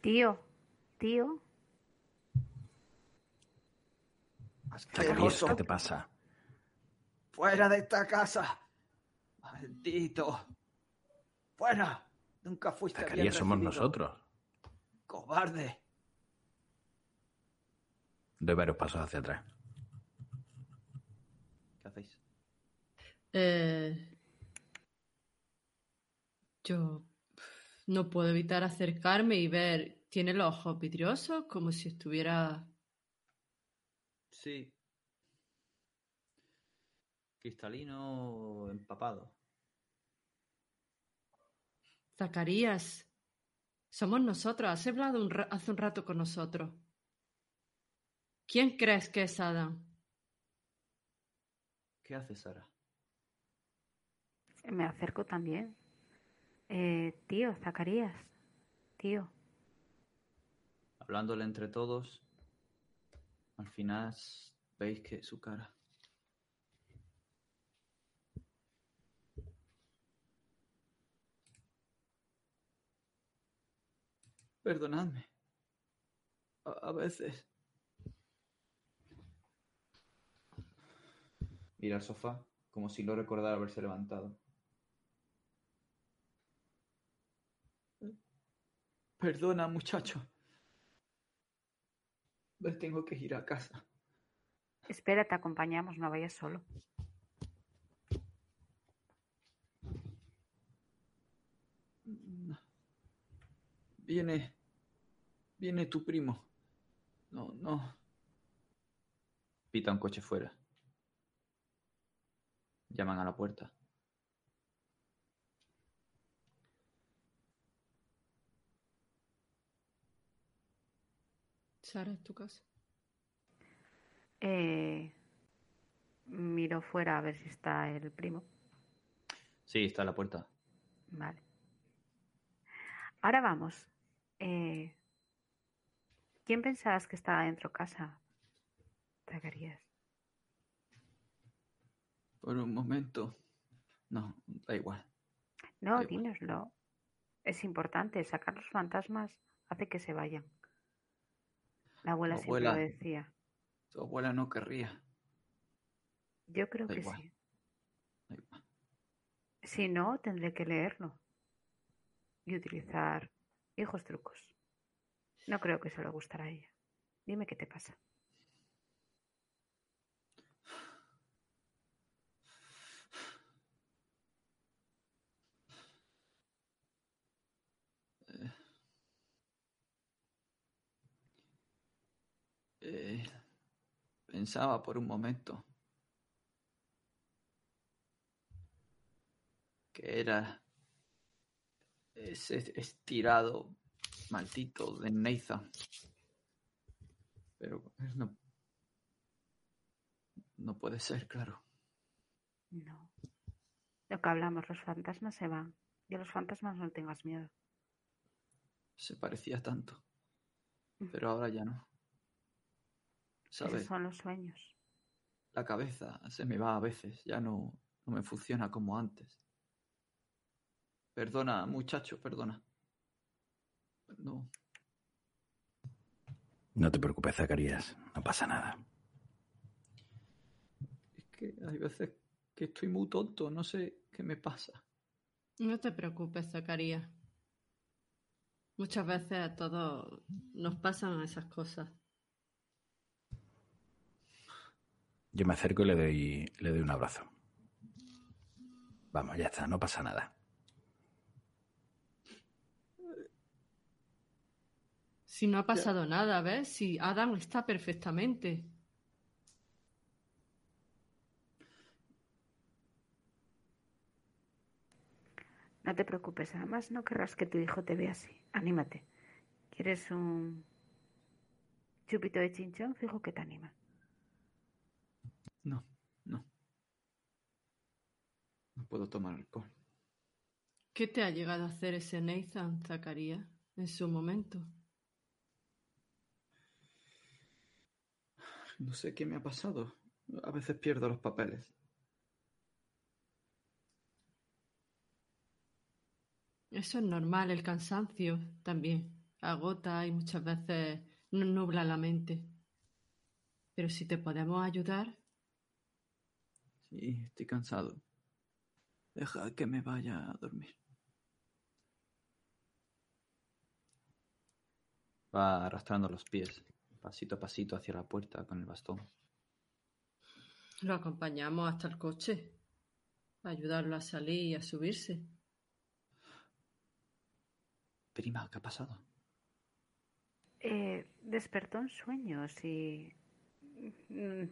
Speaker 7: Tío, tío.
Speaker 5: ¿qué te pasa?
Speaker 3: ¡Fuera de esta casa! ¡Maldito! ¡Fuera! Nunca fuiste bien
Speaker 5: Zacarías, somos
Speaker 3: recibido.
Speaker 5: nosotros.
Speaker 3: ¡Cobarde!
Speaker 5: Doy varios pasos hacia atrás.
Speaker 3: ¿Qué hacéis?
Speaker 6: Eh, yo no puedo evitar acercarme y ver. Tiene los ojos vidriosos, como si estuviera.
Speaker 3: Sí. Cristalino empapado.
Speaker 6: Zacarías, somos nosotros. Has hablado un hace un rato con nosotros. ¿Quién crees que es Adam?
Speaker 3: ¿Qué haces, Sara?
Speaker 7: me acerco también. Eh, tío, Zacarías, tío.
Speaker 3: Hablándole entre todos, al final veis que su cara. Perdonadme. A, veces. Mira al sofá, como si no recordara haberse levantado. Perdona, muchacho. Me tengo que ir a casa.
Speaker 7: Espera, te acompañamos, no vayas solo.
Speaker 3: Viene. Viene tu primo. No, no. Pita un coche fuera. Llaman a la puerta.
Speaker 6: Sara, es tu casa.
Speaker 7: Eh, miro fuera a ver si está el primo.
Speaker 3: Sí, está en la puerta.
Speaker 7: Vale. Ahora vamos. Eh, ¿Quién pensabas que estaba dentro de casa? Zacarías.
Speaker 3: Por un momento. No, da igual.
Speaker 7: No,
Speaker 3: Da igual.
Speaker 7: dínoslo. Es importante. Sacar los fantasmas hace que se vayan. La abuela
Speaker 3: Tu
Speaker 7: siempre lo decía.
Speaker 3: Tu abuela no querría.
Speaker 7: Yo creo
Speaker 3: Da
Speaker 7: que
Speaker 3: igual.
Speaker 7: sí.
Speaker 3: Da igual.
Speaker 7: Si no, tendré que leerlo y utilizar hijos trucos. No creo que se le gustará a ella. Dime qué te pasa.
Speaker 3: Eh, pensaba por un momento que era ese estirado maldito de Nathan. Pero no, no puede ser, claro.
Speaker 7: No. Lo que hablamos, los fantasmas se van. Y a los fantasmas no tengas miedo.
Speaker 3: Se parecía tanto. Pero ahora ya no.
Speaker 7: Esos
Speaker 3: ¿Sabes?
Speaker 7: son los sueños.
Speaker 3: La cabeza se me va a veces, ya no, no me funciona como antes. Perdona, muchacho, perdona. No,
Speaker 5: No te preocupes, Zacarías. No pasa nada.
Speaker 3: es que hay veces que estoy muy tonto, no sé qué me pasa.
Speaker 6: No te preocupes, Zacarías. Muchas veces a todos nos pasan esas cosas.
Speaker 5: Yo me acerco y le doy, le doy un abrazo. Vamos, ya está, no pasa nada.
Speaker 6: Si no ha pasado nada, ¿ves? Si Adam está perfectamente.
Speaker 7: No te preocupes, además no querrás que tu hijo te vea así. Anímate. ¿Quieres un chupito de chinchón? Fijo que te anima.
Speaker 3: No, no. No puedo tomar alcohol.
Speaker 6: ¿Qué te ha llegado a hacer ese Nathan, Zacarías, en su momento?
Speaker 3: No sé qué me ha pasado. A veces pierdo los papeles.
Speaker 6: Eso es normal, el cansancio también agota y muchas veces nos nubla la mente. Pero si te podemos ayudar,
Speaker 3: Sí, estoy cansado. Deja que me vaya a dormir. Va arrastrando los pies, pasito a pasito hacia la puerta con el bastón.
Speaker 6: lo acompañamos hasta el coche, para ayudarlo a salir y a subirse.
Speaker 3: Prima, ¿qué ha pasado?
Speaker 7: Eh, despertó en sueños y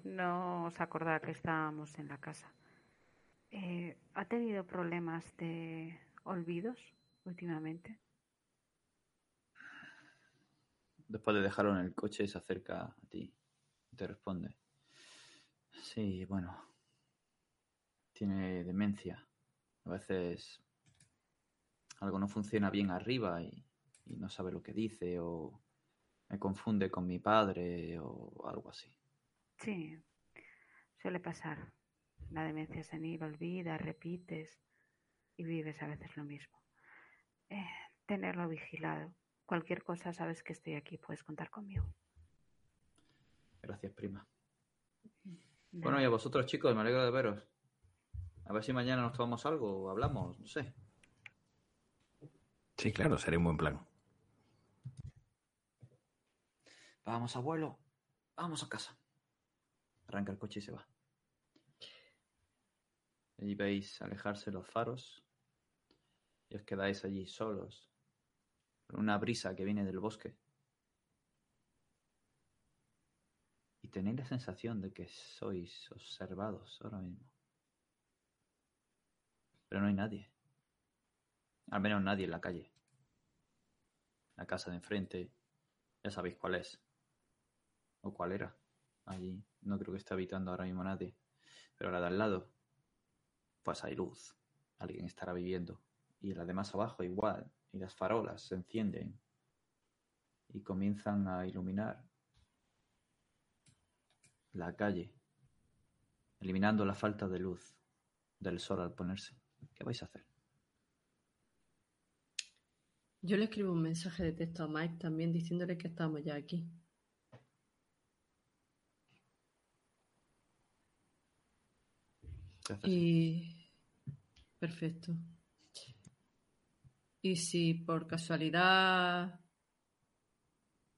Speaker 7: no os acordaba que estábamos en la casa. Eh, ¿Ha tenido problemas de olvidos últimamente?
Speaker 3: Después de dejarlo en el coche, se acerca a ti y te responde. Sí, bueno. Tiene demencia. A veces algo no funciona bien arriba y, y no sabe lo que dice o me confunde con mi padre o algo así.
Speaker 7: Sí, suele pasar. La demencia senil olvida, repites y vives a veces lo mismo. Eh, tenerlo vigilado. Cualquier cosa sabes que estoy aquí, puedes contar conmigo.
Speaker 3: Gracias, prima. Bueno, y a vosotros, chicos, me alegro de veros. A ver si mañana nos tomamos algo o hablamos, no sé.
Speaker 5: Sí, claro, sería un buen plan.
Speaker 3: Vamos, abuelo. Vamos a casa. Arranca el coche y se va. Y veis alejarse los faros y os quedáis allí solos, con una brisa que viene del bosque. Y tenéis la sensación de que sois observados ahora mismo. Pero no hay nadie. Al menos nadie en la calle. La casa de enfrente, ya sabéis cuál es. O cuál era. Allí no creo que esté habitando ahora mismo nadie. Pero la de al lado, pues hay luz. Alguien estará viviendo. Y la de más abajo igual. Y las farolas se encienden. Y comienzan a iluminar la calle. Eliminando la falta de luz del sol al ponerse. ¿Qué vais a hacer?
Speaker 6: Yo le escribo un mensaje de texto a Mike también diciéndole que estamos ya aquí. Y. Perfecto. Y si por casualidad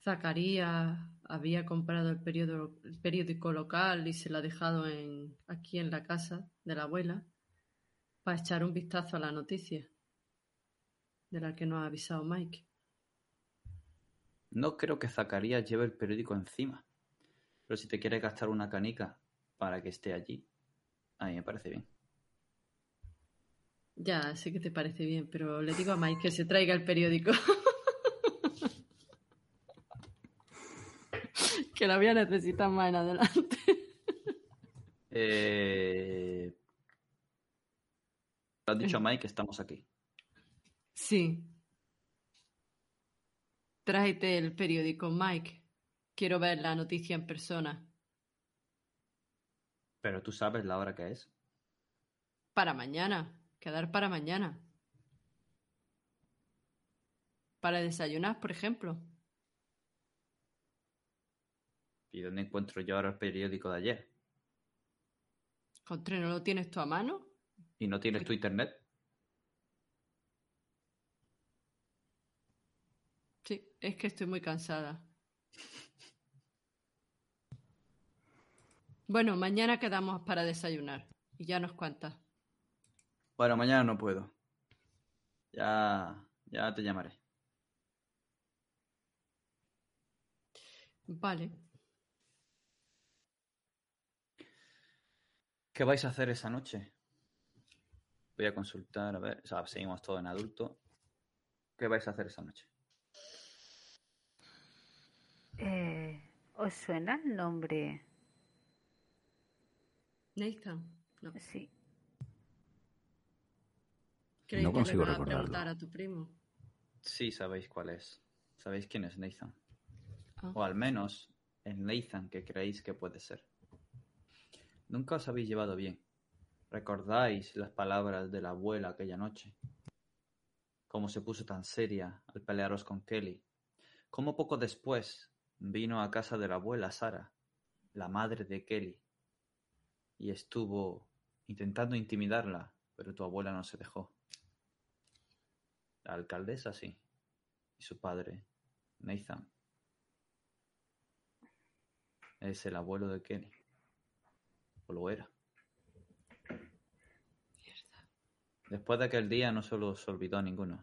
Speaker 6: Zacarías había comprado el periódico, el periódico local y se lo ha dejado aquí en la casa de la abuela, para echar un vistazo a la noticia de la que nos ha avisado Mike.
Speaker 3: No creo que Zacarías lleve el periódico encima. Pero si te quieres gastar una canica para que esté allí, a mí me parece bien.
Speaker 6: Ya, sé que te parece bien, pero le digo a Mike que se traiga el periódico. que la voy a necesitar más en adelante.
Speaker 3: Eh... ¿Te has dicho a Mike que estamos aquí?
Speaker 6: Sí. Tráete el periódico, Mike. Quiero ver la noticia en persona.
Speaker 3: Pero tú sabes la hora que es.
Speaker 6: Para mañana. Quedar para mañana. Para desayunar, por ejemplo.
Speaker 3: ¿Y dónde encuentro yo ahora el periódico de ayer?
Speaker 6: Contra, ¿no lo tienes tú a mano?
Speaker 3: ¿Y no tienes tu internet?
Speaker 6: Sí, es que estoy muy cansada. Bueno, mañana quedamos para desayunar. Y ya nos cuentas.
Speaker 3: Bueno, mañana no puedo. Ya, ya te llamaré.
Speaker 6: Vale.
Speaker 3: ¿Qué vais a hacer esa noche? Voy a consultar, a ver, o sea, seguimos todo en adulto. ¿Qué vais a hacer esa noche?
Speaker 7: Eh, ¿Os suena el nombre?
Speaker 6: Nathan. No.
Speaker 7: Sí.
Speaker 6: ¿Creéis
Speaker 5: No
Speaker 6: que le
Speaker 5: consigo
Speaker 6: a preguntar a tu primo?
Speaker 3: Sí, sabéis cuál es. Sabéis quién es Nathan.
Speaker 6: Ah.
Speaker 3: O al menos el Nathan que creéis que puede ser. Nunca os habéis llevado bien. ¿Recordáis las palabras de la abuela aquella noche? Cómo se puso tan seria al pelearos con Kelly. Cómo poco después vino a casa de la abuela Sara, la madre de Kelly, y estuvo intentando intimidarla, pero tu abuela no se dejó. La alcaldesa sí, y su padre, Nathan, es el abuelo de Kelly. O lo era. Después de aquel día no se los olvidó a ninguno.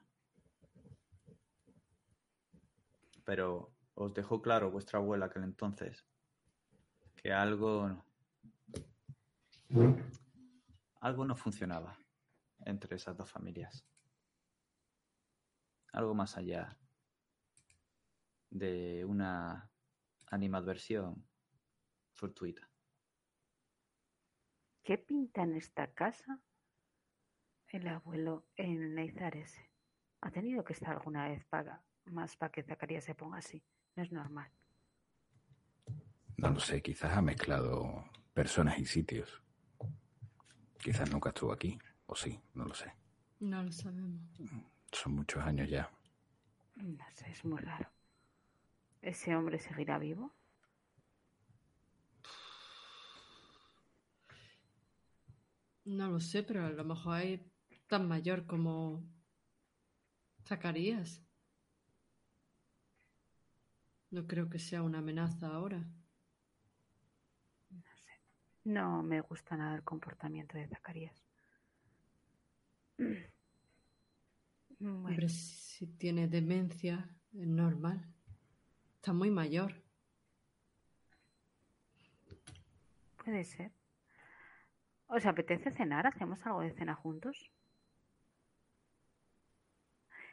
Speaker 3: Pero os dejó claro vuestra abuela aquel entonces que algo algo no funcionaba entre esas dos familias. Algo más allá de una animadversión fortuita.
Speaker 7: ¿Qué pinta en esta casa el abuelo en Neizar ese? Ha tenido que estar alguna vez paga, más para que Zacarías se ponga así. No es normal.
Speaker 5: No lo sé, quizás ha mezclado personas y sitios. Quizás nunca estuvo aquí, o sí, no lo sé.
Speaker 6: No lo sabemos.
Speaker 5: Son muchos años ya.
Speaker 7: No sé, es muy raro. ¿Ese hombre seguirá vivo?
Speaker 6: No lo sé, pero a lo mejor hay tan mayor como Zacarías. No creo que sea una amenaza ahora.
Speaker 7: No sé. No me gusta nada el comportamiento de Zacarías. Bueno,
Speaker 6: Hombre, si tiene demencia, es normal. Está muy mayor.
Speaker 7: puede ser. ¿Os apetece cenar? ¿Hacemos algo de cena juntos?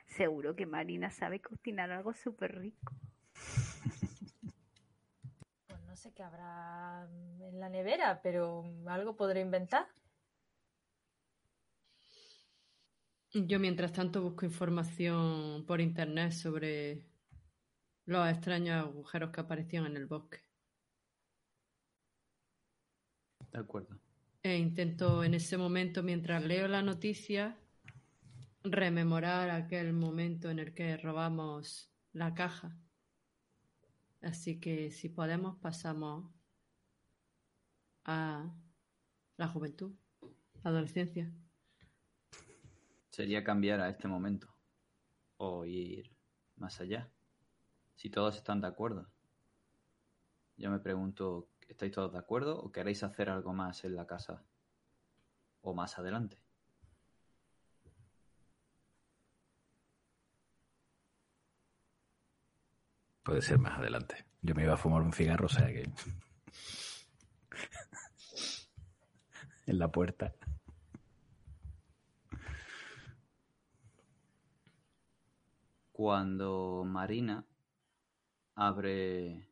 Speaker 7: Seguro que Marina sabe cocinar algo súper rico.
Speaker 4: Pues no sé qué habrá en la nevera, pero algo podré inventar.
Speaker 6: Yo mientras tanto busco información por internet sobre los extraños agujeros que aparecían en el bosque.
Speaker 3: De acuerdo.
Speaker 6: E intento en ese momento, mientras leo la noticia, rememorar aquel momento en el que robamos la caja. Así que si podemos pasamos a la juventud, adolescencia.
Speaker 3: Sería cambiar a este momento o ir más allá. Si todos están de acuerdo. Yo me pregunto, ¿estáis todos de acuerdo o queréis hacer algo más en la casa? O más adelante.
Speaker 5: Puede ser más adelante. Yo me iba a fumar un cigarro, o sea que. en la puerta.
Speaker 3: Cuando Marina abre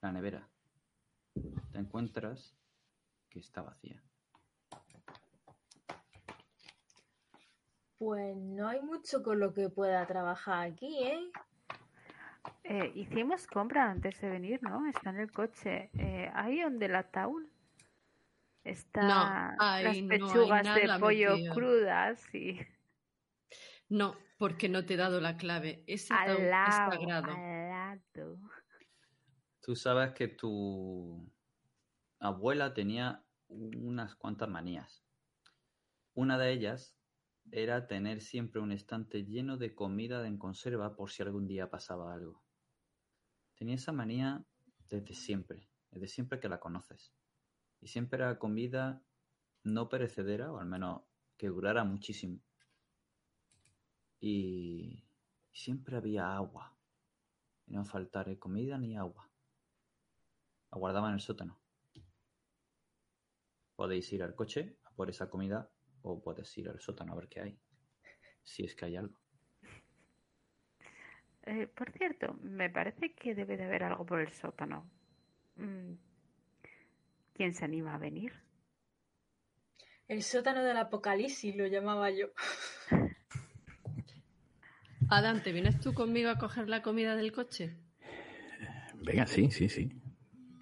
Speaker 3: la nevera, te encuentras que está vacía.
Speaker 4: Pues no hay mucho con lo que pueda trabajar aquí, ¿eh?
Speaker 7: Eh, hicimos compra antes de venir, ¿no? Está en el coche. Eh, ¿Hay un delataúl? Está
Speaker 6: No, ahí
Speaker 7: las
Speaker 6: no hay
Speaker 7: pechugas de pollo
Speaker 6: metido.
Speaker 7: crudas y
Speaker 6: No, porque no te he dado la clave. Ese ataúd es sagrado.
Speaker 7: al lado.
Speaker 3: Tú sabes que tu abuela tenía unas cuantas manías. Una de ellas era tener siempre un estante lleno de comida en conserva por si algún día pasaba algo. Tenía esa manía desde siempre, desde siempre que la conoces. Y siempre era comida no perecedera, o al menos que durara muchísimo. Y siempre había agua. Y no faltar comida ni agua. La guardaba en el sótano. Podéis ir al coche a por esa comida o puedes ir al sótano a ver qué hay. Si es que hay algo.
Speaker 7: Eh, por cierto, me parece que debe de haber algo por el sótano. Mm, ¿Quién se anima a venir?
Speaker 4: El sótano del apocalipsis lo llamaba yo.
Speaker 6: Adam, ¿te vienes tú conmigo a coger la comida del coche?
Speaker 5: Venga, sí, sí, sí.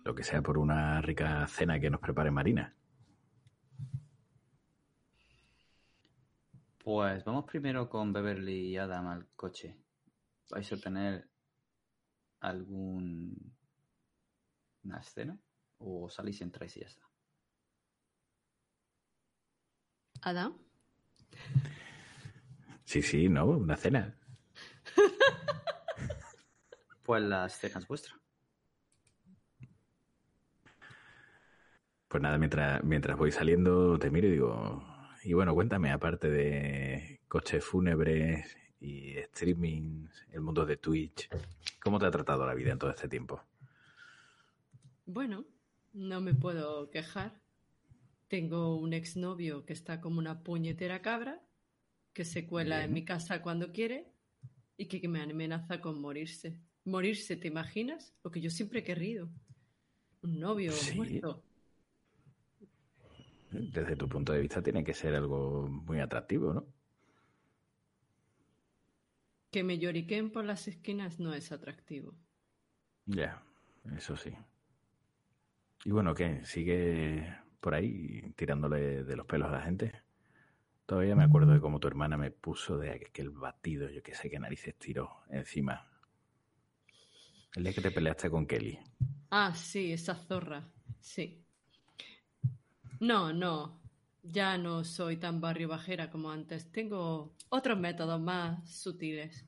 Speaker 5: Lo que sea por una rica cena que nos prepare Marina.
Speaker 3: Pues vamos primero con Beverly y Adam al coche. ¿Vais a tener algún una escena? ¿O salís y entráis y ya está?
Speaker 6: Adam,
Speaker 5: Sí, sí, no, una cena.
Speaker 3: Pues la escena es vuestra.
Speaker 5: Pues nada, mientras, mientras voy saliendo, te miro y digo, y bueno, cuéntame, aparte de coches fúnebres y streaming, el mundo de Twitch, ¿cómo te ha tratado la vida en todo este tiempo?
Speaker 6: bueno, no me puedo quejar. Tengo un exnovio que está como una puñetera cabra, que se cuela
Speaker 5: Bien.
Speaker 6: en mi casa cuando quiere y que, me amenaza con morirse. Morirse, ¿te imaginas? Lo que yo siempre he querido. Un novio
Speaker 5: Sí.
Speaker 6: muerto.
Speaker 5: Desde tu punto de vista tiene que ser algo muy atractivo, ¿no?
Speaker 6: Que me lloriquen por las esquinas no es atractivo.
Speaker 5: Ya, eso sí. Y bueno, ¿qué? ¿Sigue por ahí tirándole de los pelos a la gente? Todavía me acuerdo de cómo tu hermana me puso de aquel batido, yo que sé qué narices tiró encima. El día que te peleaste con Kelly.
Speaker 6: Ah, sí, esa zorra. Sí. No, no. Ya no soy tan barrio bajera como antes. Tengo otros métodos más sutiles.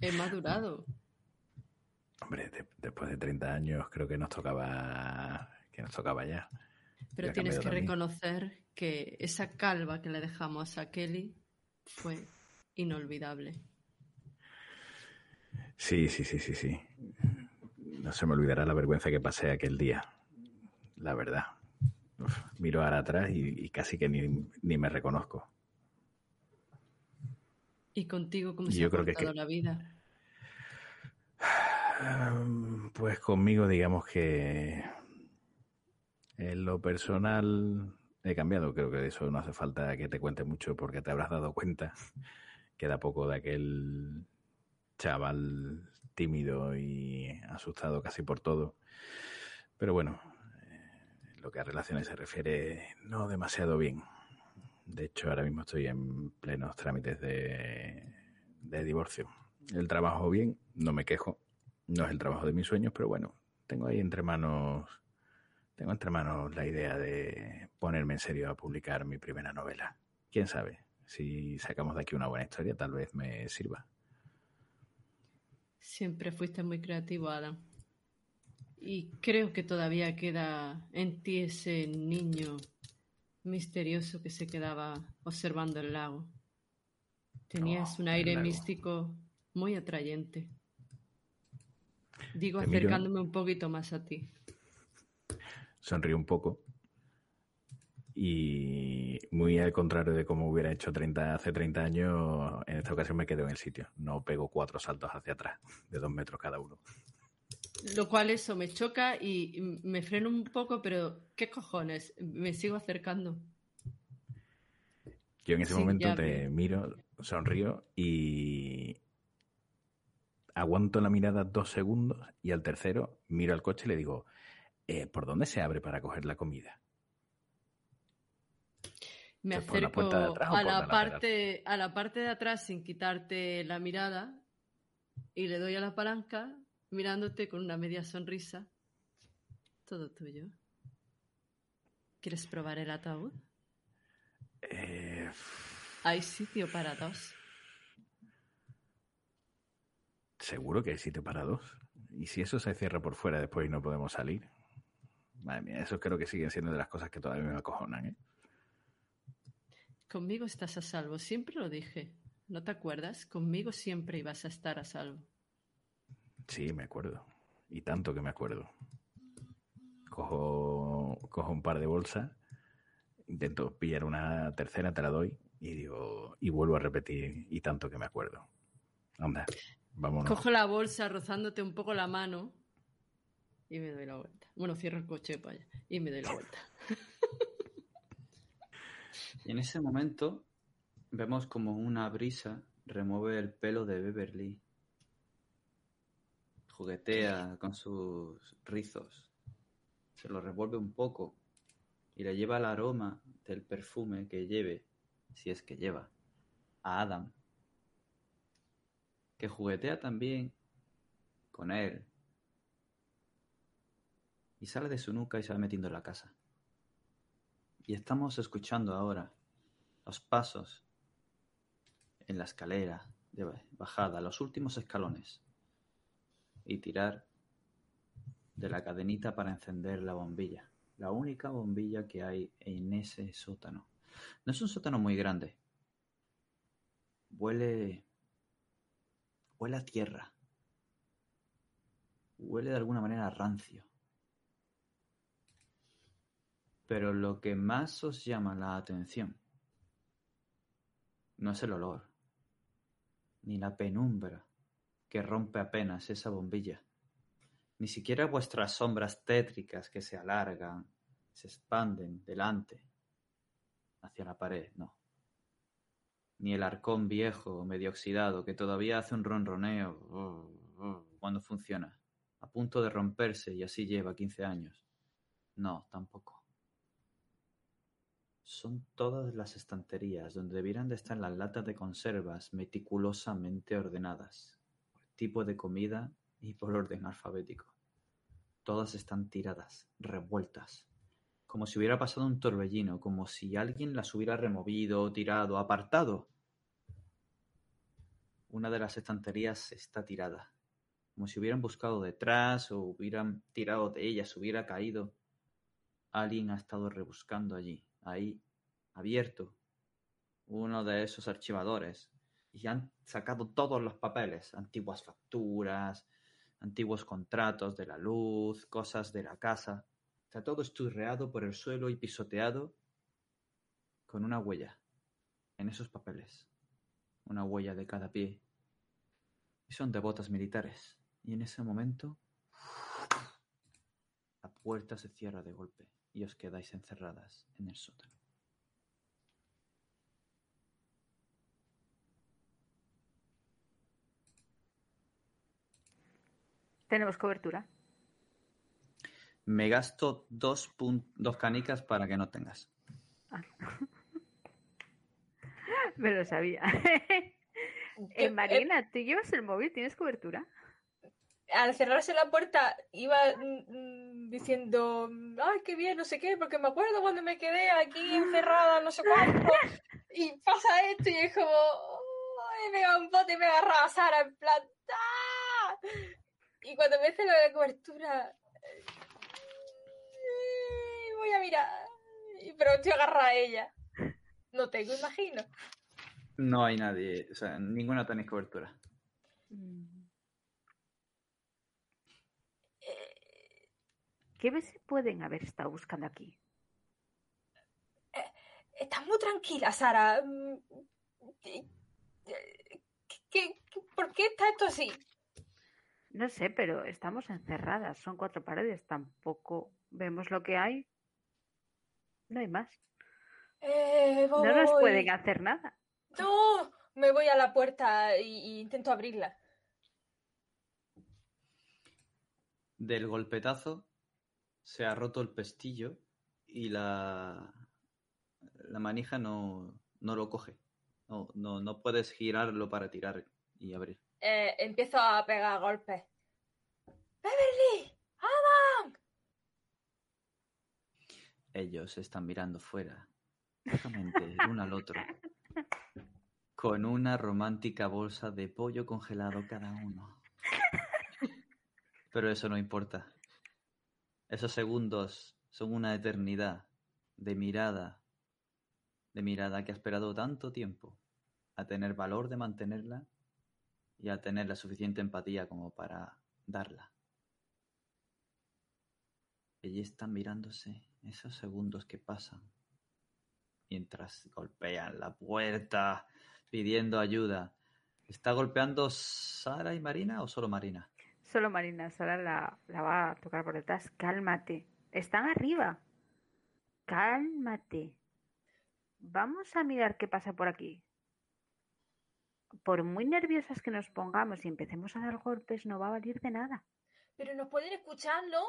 Speaker 6: He madurado.
Speaker 5: Hombre, de- después de 30 años creo que nos tocaba que nos tocaba ya.
Speaker 6: Pero tienes que reconocer que esa calva que le dejamos a Kelly fue inolvidable.
Speaker 5: Sí, sí, sí, sí, sí. No se me olvidará la vergüenza que pasé aquel día. La verdad. Uf, miro ahora atrás y, y casi que ni, ni me reconozco.
Speaker 6: ¿Y contigo cómo se
Speaker 5: yo
Speaker 6: ha
Speaker 5: creo que
Speaker 6: la vida?
Speaker 5: Pues conmigo, digamos que en lo personal he cambiado. Creo que de eso no hace falta que te cuente mucho porque te habrás dado cuenta. Queda poco de aquel chaval tímido y asustado casi por todo. Pero bueno, eh, lo que a relaciones se refiere, no demasiado bien. De hecho, ahora mismo estoy en plenos trámites de, de divorcio. El trabajo bien, no me quejo. No es el trabajo de mis sueños, pero bueno, tengo ahí entre manos, tengo entre manos la idea de ponerme en serio a publicar mi primera novela. Quién sabe, si sacamos de aquí una buena historia, tal vez me sirva.
Speaker 6: Siempre fuiste muy creativo, Adam. Y creo que todavía queda en ti ese niño misterioso que se quedaba observando el lago. Tenías
Speaker 5: Oh,
Speaker 6: un aire místico muy atrayente. Digo,
Speaker 5: Te miro.
Speaker 6: acercándome un poquito más a ti.
Speaker 5: Sonrío un poco. Y muy al contrario de como hubiera hecho 30, hace 30 años, en esta ocasión me quedo en el sitio. No pego cuatro saltos hacia atrás, de dos metros cada uno.
Speaker 6: Lo cual eso me choca y me freno un poco, pero ¿qué cojones? Me sigo acercando.
Speaker 5: Yo en ese
Speaker 6: Sí,
Speaker 5: momento te miro, sonrío y aguanto la mirada dos segundos y al tercero miro al coche y le digo, eh, ¿por dónde se abre para coger la comida?
Speaker 6: Me
Speaker 5: ¿Por la
Speaker 6: acerco
Speaker 5: puerta de atrás o
Speaker 6: a la parte, a la parte de atrás sin quitarte la mirada y le doy a la palanca mirándote con una media sonrisa. Todo tuyo. ¿Quieres probar el ataúd?
Speaker 5: Eh,
Speaker 6: Hay sitio para dos.
Speaker 5: Seguro que hay sitio para dos. ¿Y si eso se cierra por fuera después y no podemos salir? Madre mía, eso creo que siguen siendo de las cosas que todavía me acojonan, ¿eh?
Speaker 6: Conmigo estás a salvo. Siempre lo dije. ¿No te acuerdas? Conmigo siempre ibas a estar a salvo.
Speaker 5: Sí, me acuerdo. Y tanto que me acuerdo. Cojo, cojo un par de bolsas, intento pillar una tercera, te la doy y digo, y vuelvo a repetir, y tanto que me acuerdo. Anda, vámonos.
Speaker 6: Cojo la bolsa rozándote un poco la mano y me doy la vuelta. Bueno, cierro el coche para allá y me doy la vuelta.
Speaker 3: Y en ese momento vemos como una brisa remueve el pelo de Beverly. Juguetea con sus rizos. Se lo revuelve un poco y le lleva el aroma del perfume que lleve, si es que lleva, a Adam. Que juguetea también con él. Y sale de su nuca y se va metiendo en la casa. Y estamos escuchando ahora los pasos en la escalera de bajada, los últimos escalones. Y tirar de la cadenita para encender la bombilla. La única bombilla que hay en ese sótano. No es un sótano muy grande. Huele... Huele a tierra. Huele de alguna manera rancio. Pero lo que más os llama la atención no es el olor, ni la penumbra que rompe apenas esa bombilla, ni siquiera vuestras sombras tétricas que se alargan, se expanden delante, hacia la pared, no. Ni el arcón viejo, medio oxidado, que todavía hace un ronroneo oh, cuando funciona, a punto de romperse y así lleva 15 años. No, tampoco son todas las estanterías donde debieran de estar las latas de conservas meticulosamente ordenadas, por tipo de comida y por orden alfabético. Todas están tiradas, revueltas, como si hubiera pasado un torbellino, como si alguien las hubiera removido, tirado, apartado. Una de las estanterías está tirada, como si hubieran buscado detrás o hubieran tirado de ella, se hubiera caído. Alguien ha estado rebuscando allí, ahí, abierto, uno de esos archivadores y han sacado todos los papeles, antiguas facturas, antiguos contratos de la luz, cosas de la casa. Está todo esturreado por el suelo y pisoteado con una huella en esos papeles. Una huella de cada pie. Y son de botas militares. Y en ese momento la puerta se cierra de golpe y os quedáis encerradas en el sótano.
Speaker 7: Tenemos cobertura.
Speaker 3: Me gasto dos, dos canicas para que no tengas.
Speaker 7: Me lo sabía. Eh, Marina, ¿tú llevas el móvil? ¿Tienes cobertura?
Speaker 4: Al cerrarse la puerta iba mm, mm, diciendo, ay, qué bien, no sé qué, porque me acuerdo cuando me quedé aquí encerrada, no sé cuánto, y pasa esto, y es como, ay, me da un bote y me agarra a Sara, en plan, ¡ah! Y cuando me hace lo de la cobertura, eh, voy a mirar, y- pero estoy agarrada a ella. No tengo, imagino.
Speaker 3: No hay nadie, o sea, ninguna tenéis cobertura.
Speaker 7: Mm. ¿Qué veces pueden haber estado buscando aquí?
Speaker 4: Estás muy tranquila, Sara. Mm, ¿qué- qué- qué- por qué está esto así?
Speaker 7: No sé, pero estamos encerradas. Son cuatro paredes. Tampoco vemos lo que hay. No hay más.
Speaker 4: Eh,
Speaker 7: No nos pueden hacer nada.
Speaker 4: No, me voy a la puerta y intento abrirla.
Speaker 3: Del golpetazo se ha roto el pestillo y la, la manija no, no lo coge. No, no, no puedes girarlo para tirar y abrir.
Speaker 4: Eh, empiezo a pegar golpes. ¡Beverly! ¡Adam!
Speaker 3: Ellos están mirando fuera, fijamente el uno al otro, con una romántica bolsa de pollo congelado cada uno. Pero eso no importa. Esos segundos son una eternidad de mirada, de mirada que ha esperado tanto tiempo a tener valor de mantenerla y a tener la suficiente empatía como para darla. Allí están mirándose esos segundos que pasan mientras golpean la puerta pidiendo ayuda. ¿Está golpeando Sara y Marina o solo Marina?
Speaker 7: Solo Marina, Sara la, la va a tocar por detrás. Cálmate. Están arriba. Cálmate. Vamos a mirar qué pasa por aquí. Por muy nerviosas que nos pongamos y empecemos a dar golpes, no va a valer de nada.
Speaker 4: Pero nos pueden escuchar, ¿no?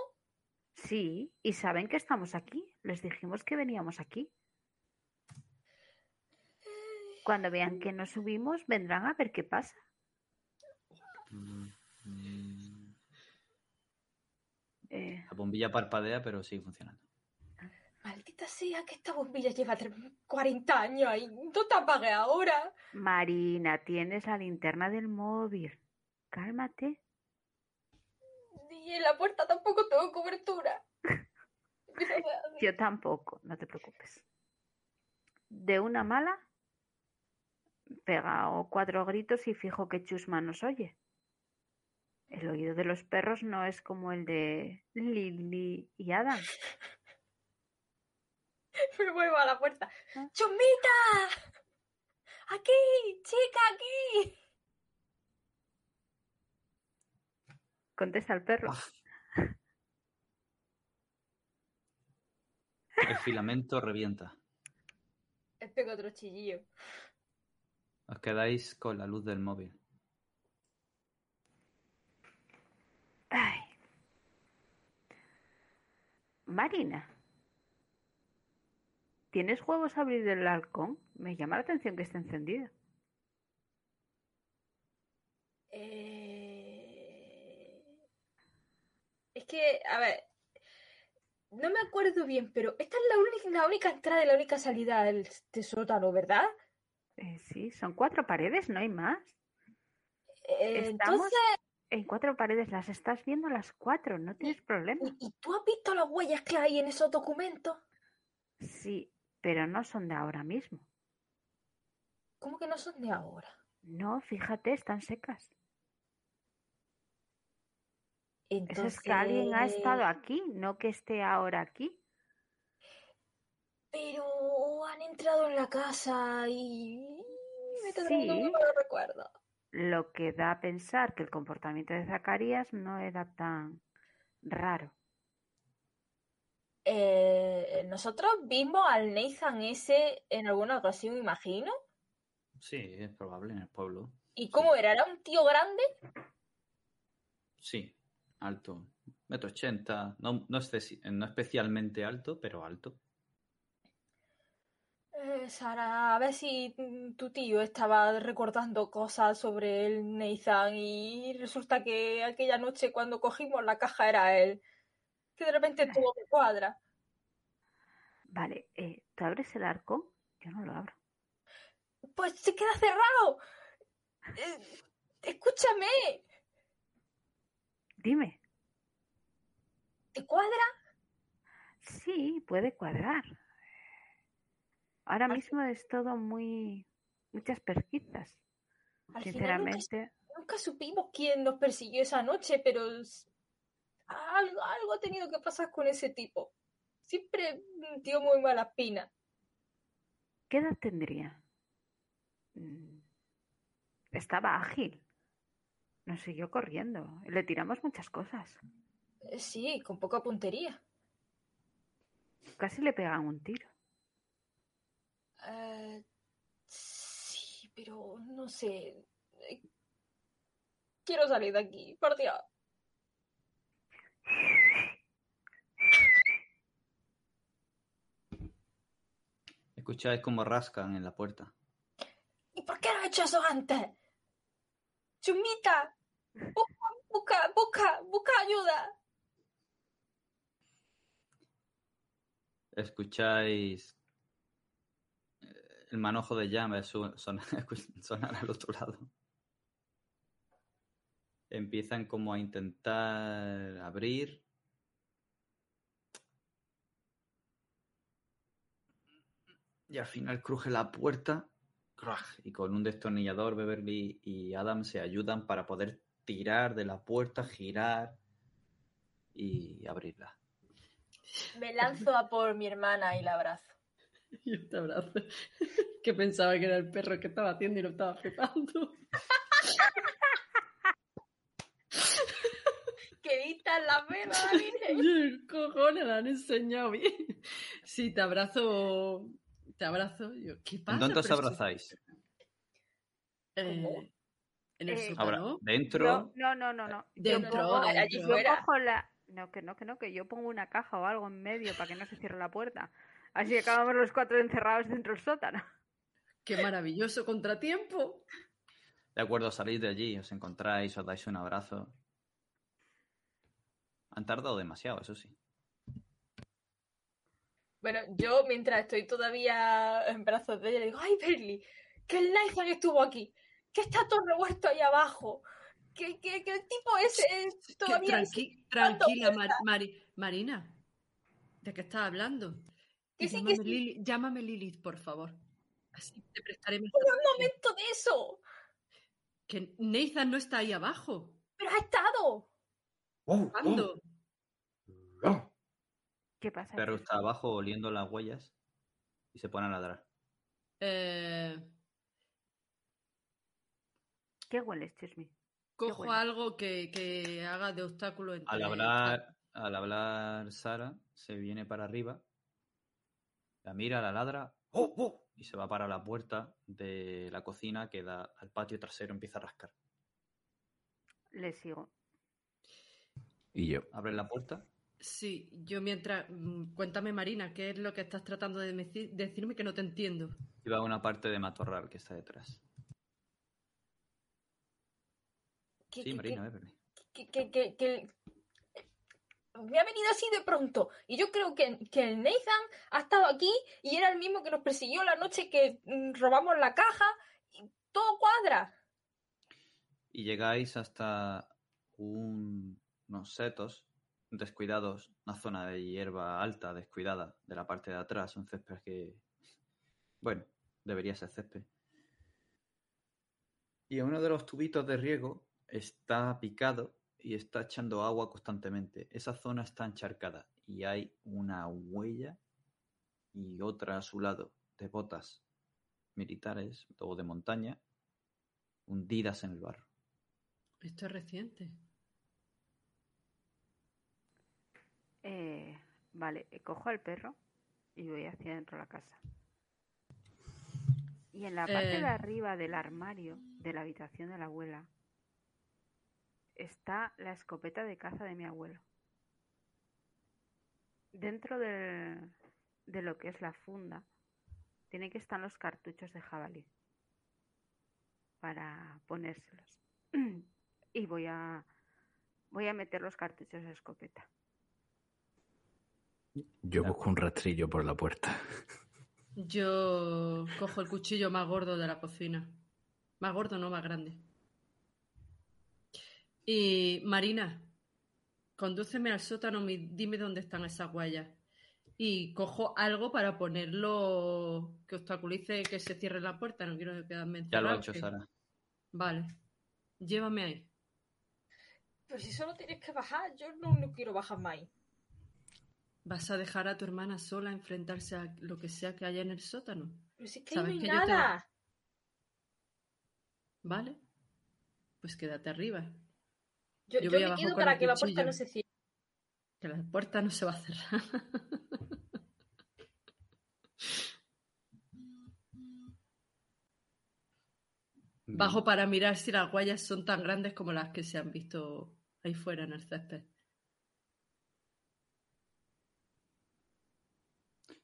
Speaker 7: Sí, y saben que estamos aquí. Les dijimos que veníamos aquí. Cuando vean que no subimos, vendrán a ver qué pasa. Eh,
Speaker 3: La bombilla parpadea, pero sigue funcionando.
Speaker 4: Maldita sea que esta bombilla lleva tre- 40 años ahí. ¿Dónde te apague ahora?
Speaker 7: Marina, tienes la linterna del móvil. Cálmate.
Speaker 4: Y en la puerta tampoco tengo cobertura.
Speaker 7: Yo tampoco, no te preocupes. De una mala, pega o cuatro gritos y fijo que Chusma nos oye. El oído de los perros no es como el de Lily y Adam.
Speaker 4: Me vuelvo a la puerta.
Speaker 7: Ah.
Speaker 4: ¡Chumita! ¡Aquí! ¡Chica, aquí!
Speaker 7: Contesta el perro.
Speaker 3: El filamento revienta.
Speaker 4: Pego otro chillillo.
Speaker 3: Os quedáis con la luz del móvil.
Speaker 7: Ay. Marina, ¿tienes juegos a abrir del halcón? Me llama la atención que esté encendido.
Speaker 4: Eh... Es que, a ver, no me acuerdo bien, pero esta es la única, la única entrada y la única salida del sótano, ¿verdad?
Speaker 7: Eh, sí, son cuatro paredes, no hay más.
Speaker 4: Eh,
Speaker 7: Estamos
Speaker 4: entonces,
Speaker 7: en cuatro paredes, las estás viendo las cuatro, no tienes problema.
Speaker 4: ¿y, y tú has visto las huellas que hay en esos documentos?
Speaker 7: Sí, pero no son de ahora mismo.
Speaker 4: ¿Cómo que no son de ahora?
Speaker 7: No, fíjate, están secas. Eso
Speaker 4: Entonces,
Speaker 7: es que alguien ha estado aquí, no que esté ahora aquí.
Speaker 4: Pero han entrado en la casa y me
Speaker 7: Sí.
Speaker 4: malos recuerdos.
Speaker 7: Lo que da a pensar que el comportamiento de Zacarías no era tan raro.
Speaker 4: Eh, nosotros vimos al Nathan ese en alguna ocasión, imagino.
Speaker 3: Sí, es probable en el pueblo.
Speaker 4: ¿Y cómo era? ¿Era un tío grande?
Speaker 3: Sí. alto. Metro ochenta. No, no, no especialmente alto, pero alto.
Speaker 4: Eh, Sara, a ver si tu tío estaba recordando cosas sobre el Nathan y resulta que aquella noche cuando cogimos la caja era él. Que de repente todo me cuadra.
Speaker 7: Vale, eh, ¿tú abres el arco? Yo no lo abro.
Speaker 4: Pues se queda cerrado. Eh, escúchame,
Speaker 7: Dime.
Speaker 4: ¿te cuadra?
Speaker 7: Sí, puede cuadrar. Ahora mismo es todo muy... muchas pesquisas.
Speaker 4: Al final nunca,
Speaker 7: Sinceramente,
Speaker 4: nunca supimos quién nos persiguió esa noche, pero algo, algo ha tenido que pasar con ese tipo. Siempre dio muy mala espina.
Speaker 7: ¿qué edad tendría? Mm, Estaba ágil. Nos siguió corriendo. Le tiramos muchas cosas.
Speaker 4: Eh, Sí, con poca puntería.
Speaker 7: Casi le pegan un tiro.
Speaker 4: Eh, sí, pero no sé. Quiero salir de aquí, Dios.
Speaker 3: Escucháis como rascan en la puerta.
Speaker 4: ¿Y por qué no has hecho eso antes? Chumita, busca, busca, busca, busca ayuda.
Speaker 3: Escucháis el manojo de llaves su- sonar, al otro lado. Empiezan como a intentar abrir. Y al final cruje la puerta. Y con un destornillador Beverly y Adam se ayudan para poder tirar de la puerta, girar y abrirla.
Speaker 4: Me lanzo a por mi hermana y la abrazo.
Speaker 6: Yo te abrazo. Que pensaba que era el perro que estaba haciendo y lo estaba flipando.
Speaker 4: Que vista en la.
Speaker 6: Oye, cojones, la han enseñado bien. Sí, te abrazo. Te abrazo. Yo, ¿Qué pasa?
Speaker 3: ¿En dónde os abrazáis?
Speaker 6: Eh, en el
Speaker 7: Eh,
Speaker 6: sótano.
Speaker 3: dentro.
Speaker 7: No, no, no, no. Yo
Speaker 6: Dentro,
Speaker 7: pongo-
Speaker 6: dentro.
Speaker 4: allí
Speaker 7: yo
Speaker 4: fuera.
Speaker 7: cojo la... No, que no, que no, que yo pongo una caja o algo en medio para que no se cierre la puerta. Así que acabamos los cuatro encerrados dentro del sótano.
Speaker 6: Qué maravilloso contratiempo.
Speaker 3: De acuerdo, salís de allí, os encontráis, os dais un abrazo. Han tardado demasiado, eso sí.
Speaker 4: Bueno, yo mientras estoy todavía en brazos de ella, le digo, ay, Berly, que el Nathan estuvo aquí, que está todo revuelto ahí abajo, que, que, que el tipo ese es
Speaker 6: Que
Speaker 4: todavía...
Speaker 6: tranqui- tranquila. Mar- Marina. ¿De qué estás hablando?
Speaker 4: Que sí,
Speaker 6: llámame,
Speaker 4: que sí.
Speaker 6: Lili- llámame Lilith, por favor. Así te prestaré más
Speaker 4: un momento de eso,
Speaker 6: Que Nathan no está ahí abajo.
Speaker 4: pero ha estado.
Speaker 6: ¿Cuándo?
Speaker 7: ¿Qué pasa?
Speaker 3: El perro está abajo oliendo las huellas y se pone a ladrar.
Speaker 6: Eh,
Speaker 7: ¿Qué hueles, Chismi?
Speaker 6: cojo algo que, que haga de obstáculo entre...
Speaker 3: Al hablar, al hablar Sara, se viene para arriba, la mira, la ladra ¡oh, oh! y se va para la puerta de la cocina que da al patio trasero, empieza a rascar.
Speaker 7: Le sigo.
Speaker 5: Y yo.
Speaker 3: Abre la puerta
Speaker 6: Sí, yo mientras... mm, Cuéntame, Marina, ¿qué es lo que estás tratando de decirme que no te entiendo?
Speaker 3: y va a una parte de matorral que está detrás.
Speaker 4: Que,
Speaker 3: Sí,
Speaker 4: que-
Speaker 3: Marina, Beverly.
Speaker 4: que, que, que- que- me ha venido así de pronto. Y yo creo que, que el Nathan ha estado aquí y era el mismo que nos persiguió la noche que mm, robamos la caja. Y todo cuadra.
Speaker 3: Y llegáis hasta un- unos setos descuidados, una zona de hierba alta, descuidada, de la parte de atrás, un césped que, bueno, debería ser césped. Y uno de los tubitos de riego está picado y está echando agua constantemente. Esa zona está encharcada y hay una huella y otra a su lado de botas militares o de montaña hundidas en el barro.
Speaker 6: Esto es reciente.
Speaker 7: Eh, vale, eh, cojo al perro y voy hacia dentro de la casa. Y en la parte
Speaker 6: Eh.
Speaker 7: de arriba del armario de la habitación de la abuela está la escopeta de caza de mi abuelo. Dentro de, de lo que es la funda, tiene que estar los cartuchos de jabalí para ponérselos. y voy a voy a meter los cartuchos de escopeta.
Speaker 5: Yo busco un rastrillo por la puerta.
Speaker 6: Yo cojo el cuchillo más gordo de la cocina. Más gordo, no más grande. Y Marina, condúceme al sótano y dime dónde están esas huellas. Y cojo algo para ponerlo que obstaculice que se cierre la puerta. No quiero quedarme
Speaker 3: Ya lo
Speaker 6: encerrado,
Speaker 3: ha hecho
Speaker 6: que-
Speaker 3: Sara.
Speaker 6: Vale. Llévame ahí.
Speaker 4: Pero si solo tienes que bajar, yo no, no quiero bajar más. ahí.
Speaker 6: ¿Vas a dejar a tu hermana sola a enfrentarse a lo que sea que haya en el sótano?
Speaker 4: Pero si es que no
Speaker 6: ¿Sabes
Speaker 4: hay
Speaker 6: que yo te-
Speaker 4: nada.
Speaker 6: ¿Vale? Pues quédate arriba.
Speaker 4: Yo,
Speaker 6: Yo
Speaker 4: yo
Speaker 6: voy
Speaker 4: me
Speaker 6: abajo
Speaker 4: quedo para que la puerta no se cierre.
Speaker 6: Que la puerta no se va a cerrar. Bajo para mirar si las huellas son tan grandes como las que se han visto ahí fuera en el césped.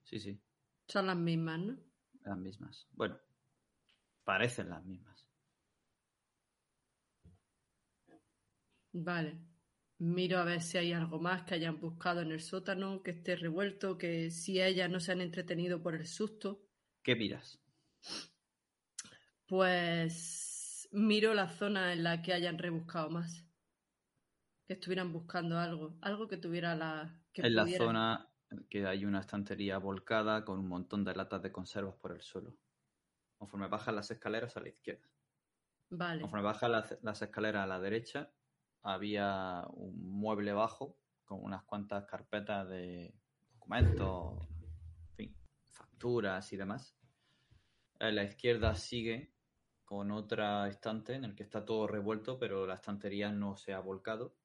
Speaker 3: Sí, sí,
Speaker 6: Son las mismas, ¿no?
Speaker 3: las mismas. Bueno, parecen las mismas.
Speaker 6: Vale. Miro a ver si hay algo más que hayan buscado en el sótano, que esté revuelto, que si ellas no se han entretenido por el susto.
Speaker 3: ¿Qué miras?
Speaker 6: Pues miro la zona en la que hayan rebuscado más. Que estuvieran buscando algo. Algo que tuviera la. Que
Speaker 3: en la zona que hay una estantería volcada con un montón de latas de conservas por el suelo. Conforme bajas las escaleras a la izquierda.
Speaker 6: Vale.
Speaker 3: Conforme bajas las, las escaleras a la derecha, había un mueble bajo con unas cuantas carpetas de documentos, en fin, facturas y demás. A la izquierda sigue con otra estante en el que está todo revuelto, pero la estantería no se ha volcado.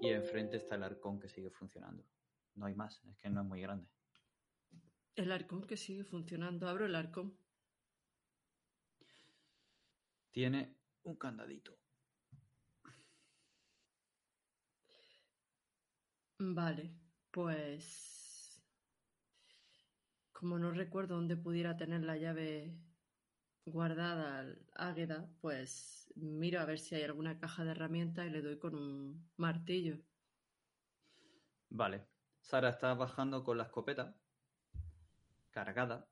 Speaker 3: Y enfrente está el arcón que sigue funcionando. No hay más, es que no es muy grande.
Speaker 6: El arcón que sigue funcionando. Abro el arcón.
Speaker 3: Tiene un candadito.
Speaker 6: Vale. Pues. Como no recuerdo dónde pudiera tener la llave guardada al Águeda, pues miro a ver si hay alguna caja de herramientas y le doy con un martillo.
Speaker 3: Vale. Sara está bajando con la escopeta cargada.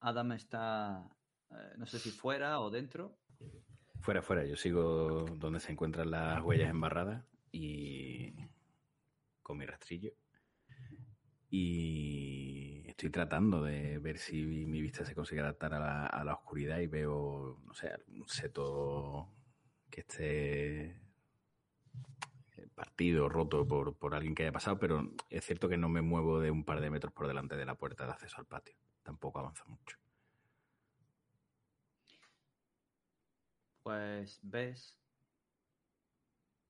Speaker 3: Adam está, eh, no sé si fuera o dentro.
Speaker 5: Fuera, fuera. Yo sigo donde se encuentran las huellas embarradas y con mi rastrillo. Y estoy tratando de ver si mi vista se consigue adaptar a la, oscuridad y veo, no sé, un seto que esté eh, partido, roto por, por alguien que haya pasado, pero es cierto que no me muevo de un par de metros por delante de la puerta de acceso al patio. Tampoco avanza mucho.
Speaker 3: Pues ves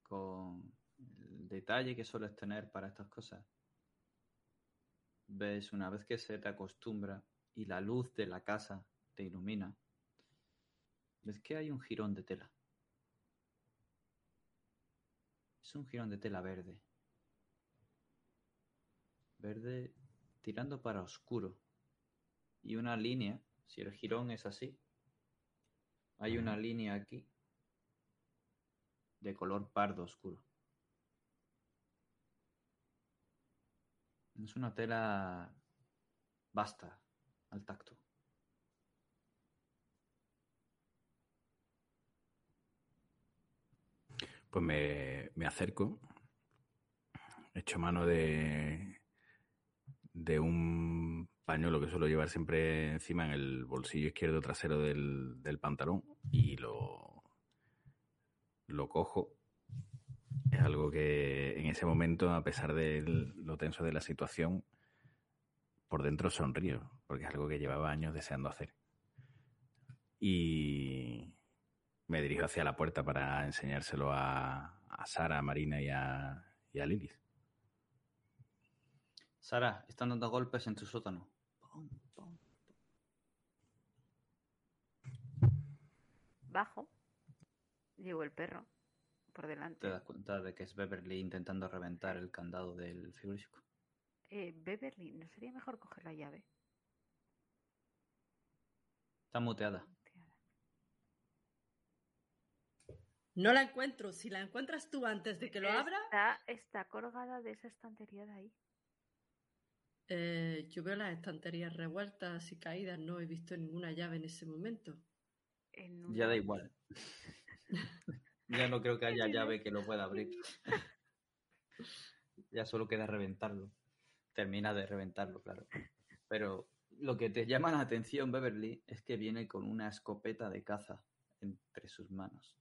Speaker 3: con detalle que sueles tener para estas cosas. Ves una vez que se te acostumbra y la luz de la casa te ilumina. Ves que hay un jirón de tela. Es un jirón de tela verde. Verde tirando para oscuro. Y una línea, si el jirón es así, hay una línea aquí de color pardo oscuro. Es una tela basta al tacto.
Speaker 5: Pues me, me acerco, echo mano de, de un pañuelo que suelo llevar siempre encima en el bolsillo izquierdo trasero del, del pantalón y lo, lo cojo. Es algo que en ese momento, a pesar de lo tenso de la situación, por dentro sonrío, porque es algo que llevaba años deseando hacer. Y me dirijo hacia la puerta para enseñárselo a, a Sara, a Marina y a, y a Lilis.
Speaker 3: Sara, están dando golpes en tu sótano. Pum, pum.
Speaker 7: Bajo. Llevo el perro por delante.
Speaker 3: Te das cuenta de que es Beverly intentando reventar el candado del frigorífico.
Speaker 7: Eh, Beverly, ¿no sería mejor coger la llave?
Speaker 3: Está muteada.
Speaker 6: No la encuentro. Si la encuentras tú antes de que lo abra,
Speaker 7: Está, está colgada de esa estantería de ahí.
Speaker 6: eh, yo veo las estanterías revueltas y caídas. No he visto ninguna llave en ese momento.
Speaker 7: En
Speaker 3: Ya da igual. ya no creo que haya llave que lo pueda abrir. ya solo queda reventarlo. Termina de reventarlo, claro. Pero lo que te llama la atención, Beverly, es que viene con una escopeta de caza entre sus manos.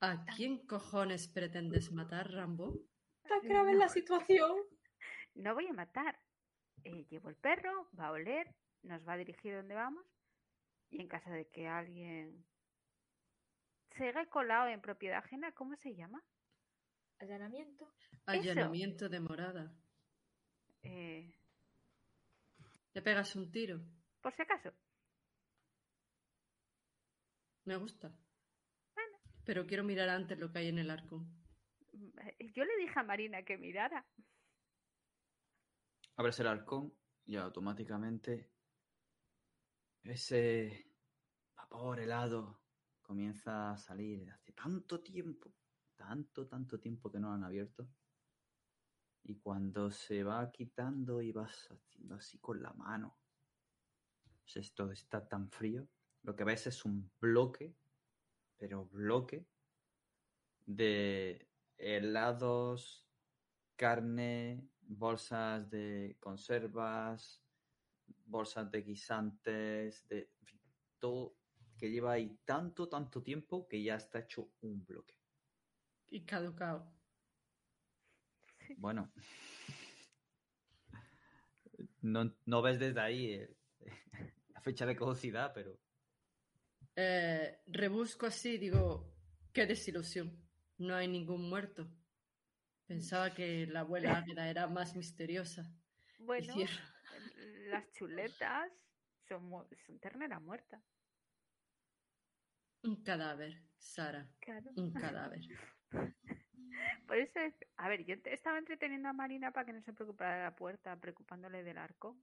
Speaker 6: ¿A quién cojones pretendes matar, Rambo?
Speaker 4: Está grave la situación.
Speaker 7: No voy a matar. Eh, llevo el perro, va a oler, nos va a dirigir donde vamos. Y en caso de que alguien se haya colado en propiedad ajena, ¿cómo se llama?
Speaker 4: Allanamiento.
Speaker 6: Allanamiento de morada.
Speaker 7: Eh,
Speaker 6: Le pegas un tiro.
Speaker 7: por si acaso.
Speaker 6: Me gusta. Pero quiero mirar antes lo que hay en el arco.
Speaker 7: Eh, Yo le dije a Marina que mirara.
Speaker 3: Abres el halcón y automáticamente ese vapor helado comienza a salir. Hace tanto tiempo, tanto, tanto tiempo que no han abierto. Y cuando se va quitando y vas haciendo así con la mano, pues esto está tan frío. Lo que ves es un bloque, pero bloque de helados, carne, bolsas de conservas, bolsas de guisantes, de todo que lleva ahí tanto, tanto tiempo que ya está hecho un bloque.
Speaker 6: Y caducado.
Speaker 3: Bueno, no, no ves desde ahí eh, la fecha de caducidad, pero
Speaker 6: Eh, rebusco así, digo, qué desilusión. No hay ningún muerto. Pensaba que la abuela Águeda era más misteriosa.
Speaker 7: Bueno, las chuletas son, son ternera muerta.
Speaker 6: Un cadáver, Sara.
Speaker 7: Claro.
Speaker 6: Un cadáver.
Speaker 7: Por eso, es- a ver, yo estaba entreteniendo a Marina para que no se preocupara de la puerta, preocupándole del arco.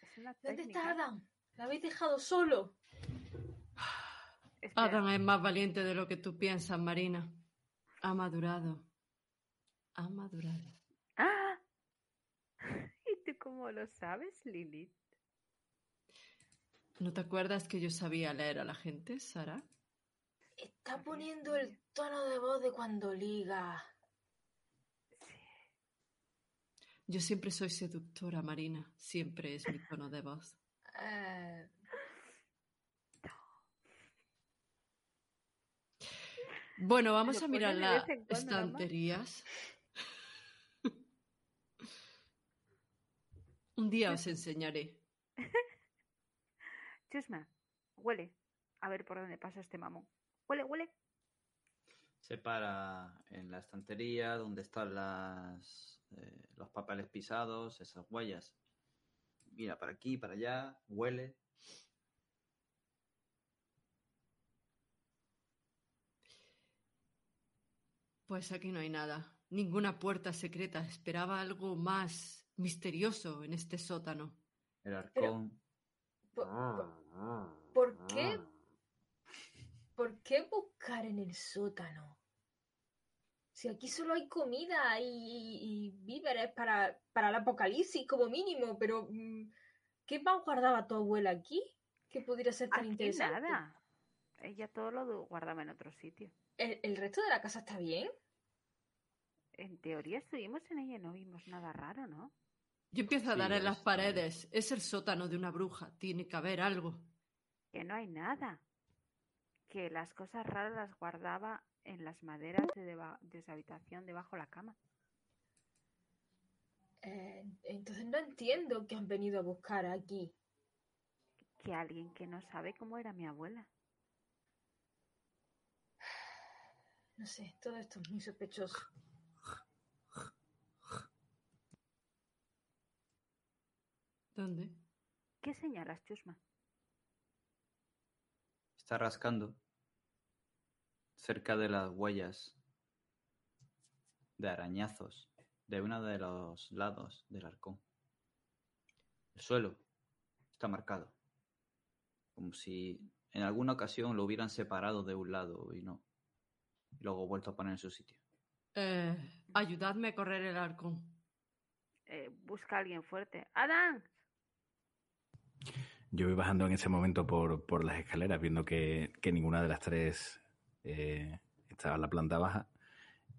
Speaker 7: Es una
Speaker 4: ¿Dónde
Speaker 7: técnica.
Speaker 4: está Adam? ¿La habéis dejado solo?
Speaker 7: Espera,
Speaker 6: Adam es más valiente de lo que tú piensas, Marina. Ha madurado. Ha madurado.
Speaker 7: ¡Ah! ¿Y tú cómo lo sabes, Lilith?
Speaker 6: ¿No te acuerdas que yo sabía leer a la gente, Sara?
Speaker 4: Está poniendo el tono de voz de cuando liga.
Speaker 6: Yo siempre soy seductora, Marina. Siempre es mi tono de voz.
Speaker 4: Eh,
Speaker 6: Bueno, vamos a mirar las estanterías. Un día os enseñaré.
Speaker 7: Chusma, huele. A ver por dónde pasa este mamón. Huele, huele.
Speaker 3: se para en la estantería donde están las, eh, los papeles pisados, esas huellas. Mira, para aquí, para allá, huele.
Speaker 6: Pues aquí no hay nada. Ninguna puerta secreta. Esperaba algo más misterioso en este sótano.
Speaker 3: El arcón.
Speaker 4: ¿Por, por- por qué? ¿Por qué buscar en el sótano? Si aquí solo hay comida y, y- y víveres para, para el apocalipsis como mínimo, pero mm, ¿qué más guardaba tu abuela aquí? Que pudiera ser tan
Speaker 7: Aquí
Speaker 4: interesante.
Speaker 7: nada. Ella todo lo guardaba en otro sitio.
Speaker 4: ¿El, el resto de la casa está bien?
Speaker 7: En teoría estuvimos en ella y no vimos nada raro, ¿no?
Speaker 6: Yo empiezo a
Speaker 3: Sí,
Speaker 6: dar en las
Speaker 3: es-
Speaker 6: paredes. Es el sótano de una bruja. Tiene que haber algo.
Speaker 7: Que no hay nada. Que las cosas raras las guardaba en las maderas de, deba- de su habitación debajo de la cama.
Speaker 4: Eh, entonces no entiendo que han venido a buscar aquí.
Speaker 7: Que alguien que no sabe cómo era mi abuela.
Speaker 4: No sé, todo esto es muy sospechoso.
Speaker 6: ¿Dónde?
Speaker 7: ¿Qué señalas, Chusma?
Speaker 3: Está rascando. cerca de las huellas de arañazos de uno de los lados del arcón. El suelo está marcado, como si en alguna ocasión lo hubieran separado de un lado y no, y luego vuelto a poner en su sitio.
Speaker 6: Eh, ayudadme a correr el arcón.
Speaker 7: Eh, busca a alguien fuerte. ¡Adán!
Speaker 5: Yo voy bajando en ese momento por, por las escaleras, viendo que, que ninguna de las tres eh, estaba en la planta baja.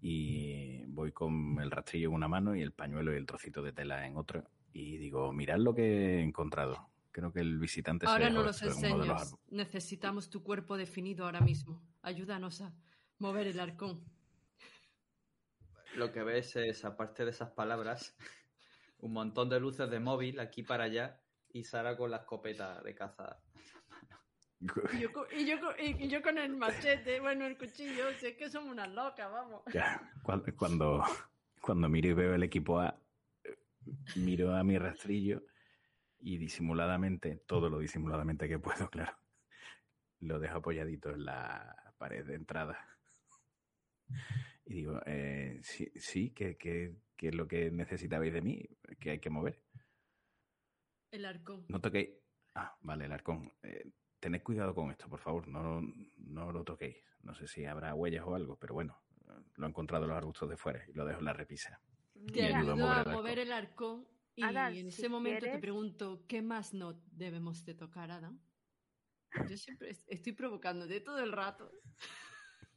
Speaker 5: Y voy con el rastrillo en una mano y el pañuelo y el trocito de tela en otra. Y digo, mirad lo que he encontrado. Creo que el visitante se
Speaker 6: Ahora
Speaker 5: dejó
Speaker 6: no los
Speaker 5: de los
Speaker 6: enseñas.
Speaker 5: árboles.
Speaker 6: Necesitamos tu cuerpo definido ahora mismo. Ayúdanos a mover el arcón.
Speaker 3: Lo que ves es, aparte de esas palabras, un montón de luces de móvil aquí para allá y Sara con la escopeta de caza.
Speaker 6: Y yo, co- y yo co- y yo con el machete, bueno, el cuchillo, si es que somos unas locas, vamos.
Speaker 5: Ya, cuando, cuando miro y veo el equipo A, eh, miro a mi rastrillo y disimuladamente, todo lo disimuladamente que puedo, claro, lo dejo apoyadito en la pared de entrada. Y digo, eh, sí, sí ¿qué, qué, qué es lo que necesitabais de mí? que hay que mover?
Speaker 6: El arcón.
Speaker 5: No toquéis. Ah, vale, el arcón. Eh, tened cuidado con esto, por favor, no, no lo toquéis. No sé si habrá huellas o algo, pero bueno, lo he encontrado en los arbustos de fuera y lo dejo en la repisa.
Speaker 6: Te
Speaker 5: ayudo a mover
Speaker 6: a
Speaker 5: el arcón.
Speaker 6: mover el arcón y en ese
Speaker 7: si
Speaker 6: momento te pregunto, ¿qué más no debemos de tocar, Adam? Yo siempre est- estoy provocándote todo el rato.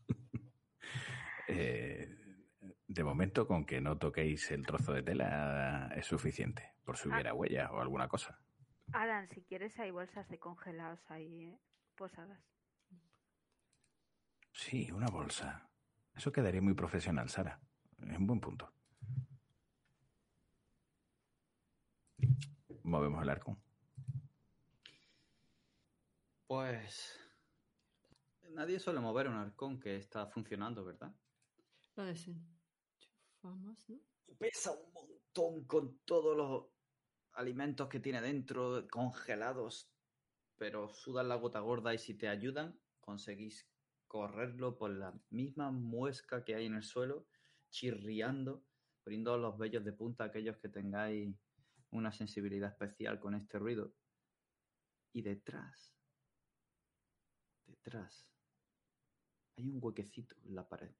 Speaker 5: Eh, de momento, con que no toquéis el trozo de tela es suficiente, por si hubiera huellas o alguna cosa.
Speaker 7: Adán, si quieres hay bolsas de congelados ahí, ¿eh? posadas.
Speaker 5: Sí, una bolsa. Eso quedaría muy profesional, Sara. Es un buen punto. Movemos el arcón.
Speaker 3: Pues nadie suele mover un arcón que está funcionando, ¿verdad?
Speaker 6: Lo desenchufamos, ¿no?
Speaker 3: Pesa un montón con todos los alimentos que tiene dentro congelados, pero sudan la gota gorda y si te ayudan conseguís correrlo por la misma muesca que hay en el suelo, chirriando, poniendo los vellos de punta aquellos que tengáis una sensibilidad especial con este ruido. Y detrás, detrás, hay un huequecito en la pared.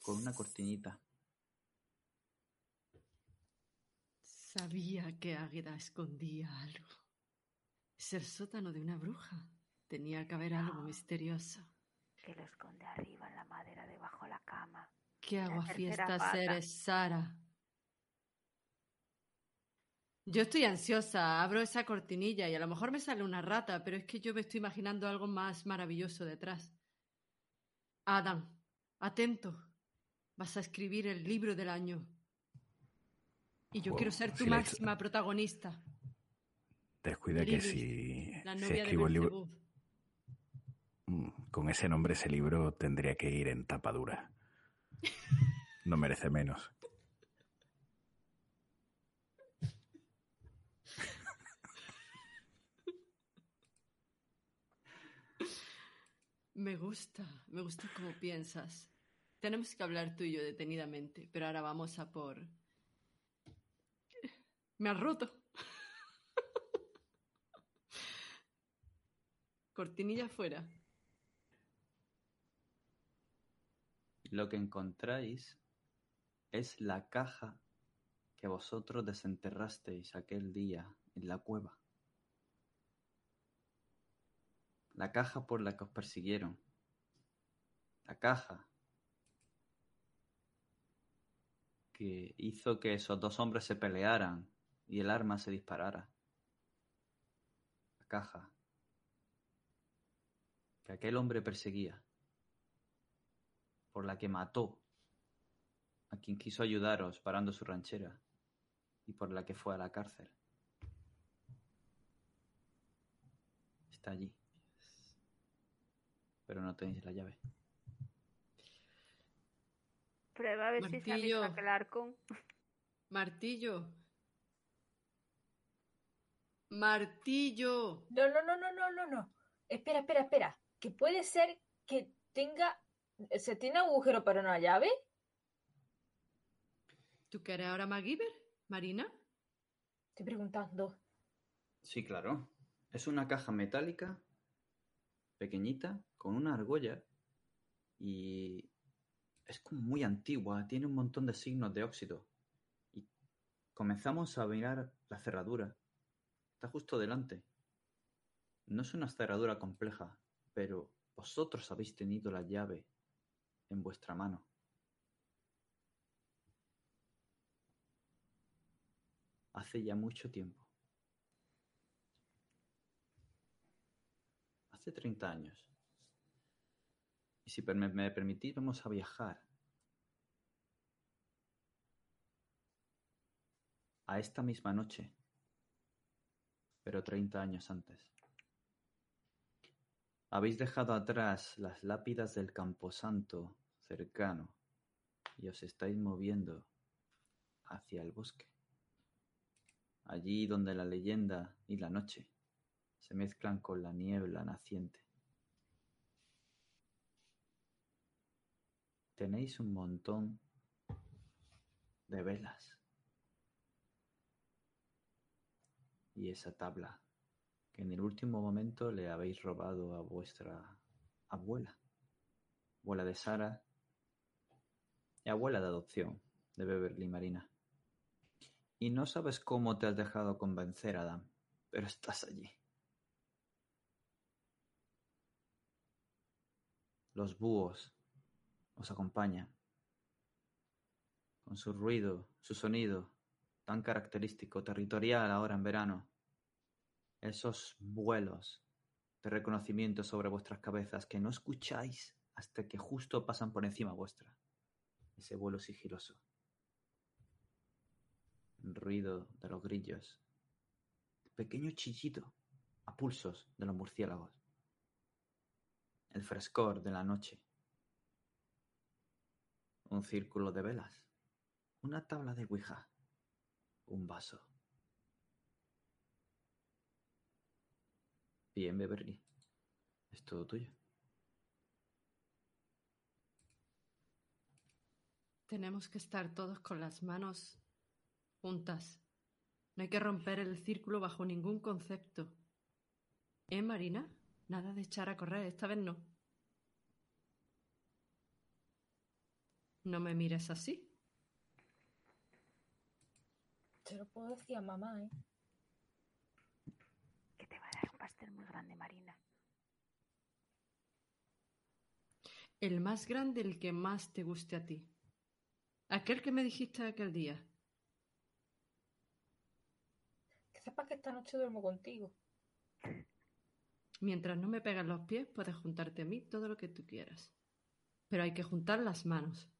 Speaker 3: Con una cortinita.
Speaker 6: Sabía que Águeda escondía algo. Es el sótano de una bruja. Tenía que haber algo misterioso.
Speaker 7: Que lo esconde arriba en la madera debajo de la cama.
Speaker 6: ¿Qué agua
Speaker 7: tercera
Speaker 6: fiestas
Speaker 7: pata.
Speaker 6: eres, Sara? Yo estoy ansiosa, abro esa cortinilla y a lo mejor me sale una rata, pero es que yo me estoy imaginando algo más maravilloso detrás. Adam, atento. Vas a escribir el libro del año. Y yo
Speaker 5: Wow,
Speaker 6: quiero ser tu
Speaker 5: si la ex-
Speaker 6: máxima protagonista.
Speaker 5: Descuida que si,
Speaker 6: La novia
Speaker 5: escribo el libro. Mm, con ese nombre ese libro tendría que ir en tapa dura. No merece menos.
Speaker 6: Me gusta, me gusta cómo piensas. Tenemos que hablar tú y yo detenidamente, pero ahora vamos a por... Me has roto. Cortinilla fuera.
Speaker 3: Lo que encontráis es la caja que vosotros desenterrasteis aquel día en la cueva. La caja por la que os persiguieron. La caja que hizo que esos dos hombres se pelearan y el arma se disparara. La caja que aquel hombre perseguía por la que mató a quien quiso ayudaros parando su ranchera y por la que fue a la cárcel. Está allí. Pero no tenéis la llave.
Speaker 7: Prueba a ver si es la
Speaker 6: Martillo.
Speaker 7: misma que el arcón.
Speaker 6: Martillo. Martillo.
Speaker 4: No, no, no, no, no, no, no. Espera, espera, espera. que puede ser que tenga. ¿Se tiene agujero para una llave?
Speaker 6: ¿Tú quieres ahora MacGyver, Marina?
Speaker 4: Estoy preguntando.
Speaker 3: Sí, claro. Es una caja metálica, pequeñita, con una argolla y es como muy antigua, tiene un montón de signos de óxido. Y comenzamos a mirar la cerradura. Está justo delante. No es una cerradura compleja, pero vosotros habéis tenido la llave en vuestra mano. Hace ya mucho tiempo. Hace 30 años. Y si me, permitís, vamos a viajar a esta misma noche, pero 30 años antes. Habéis dejado atrás las lápidas del camposanto cercano y os estáis moviendo hacia el bosque. Allí donde la leyenda y la noche se mezclan con la niebla naciente. Tenéis un montón de velas. Y esa tabla que en el último momento le habéis robado a vuestra abuela, abuela de Sara y abuela de adopción de Beverly Marina. Y no sabes cómo te has dejado convencer, Adam, pero estás allí. Los búhos os acompañan, con su ruido, su sonido, tan característico, territorial ahora en verano. Esos vuelos de reconocimiento sobre vuestras cabezas que no escucháis hasta que justo pasan por encima vuestra. Ese vuelo sigiloso. Ruido de los grillos. Pequeño chillito a pulsos de los murciélagos. El frescor de la noche. Un círculo de velas. Una tabla de Ouija. Un vaso. Bien, Beverly. Es todo tuyo.
Speaker 6: Tenemos que estar todos con las manos juntas. No hay que romper el círculo bajo ningún concepto. ¿Eh, Marina? Nada de echar a correr, esta vez no. No me mires así.
Speaker 4: Se lo puedo decir a mamá, ¿eh?
Speaker 7: Que te va a dar un pastel muy grande, Marina.
Speaker 6: El más grande, el que más te guste a ti. Aquel que me dijiste aquel día.
Speaker 4: Que sepas que esta noche duermo contigo.
Speaker 6: Mientras no me pegas los pies, puedes juntarte a mí todo lo que tú quieras. Pero hay que juntar las manos.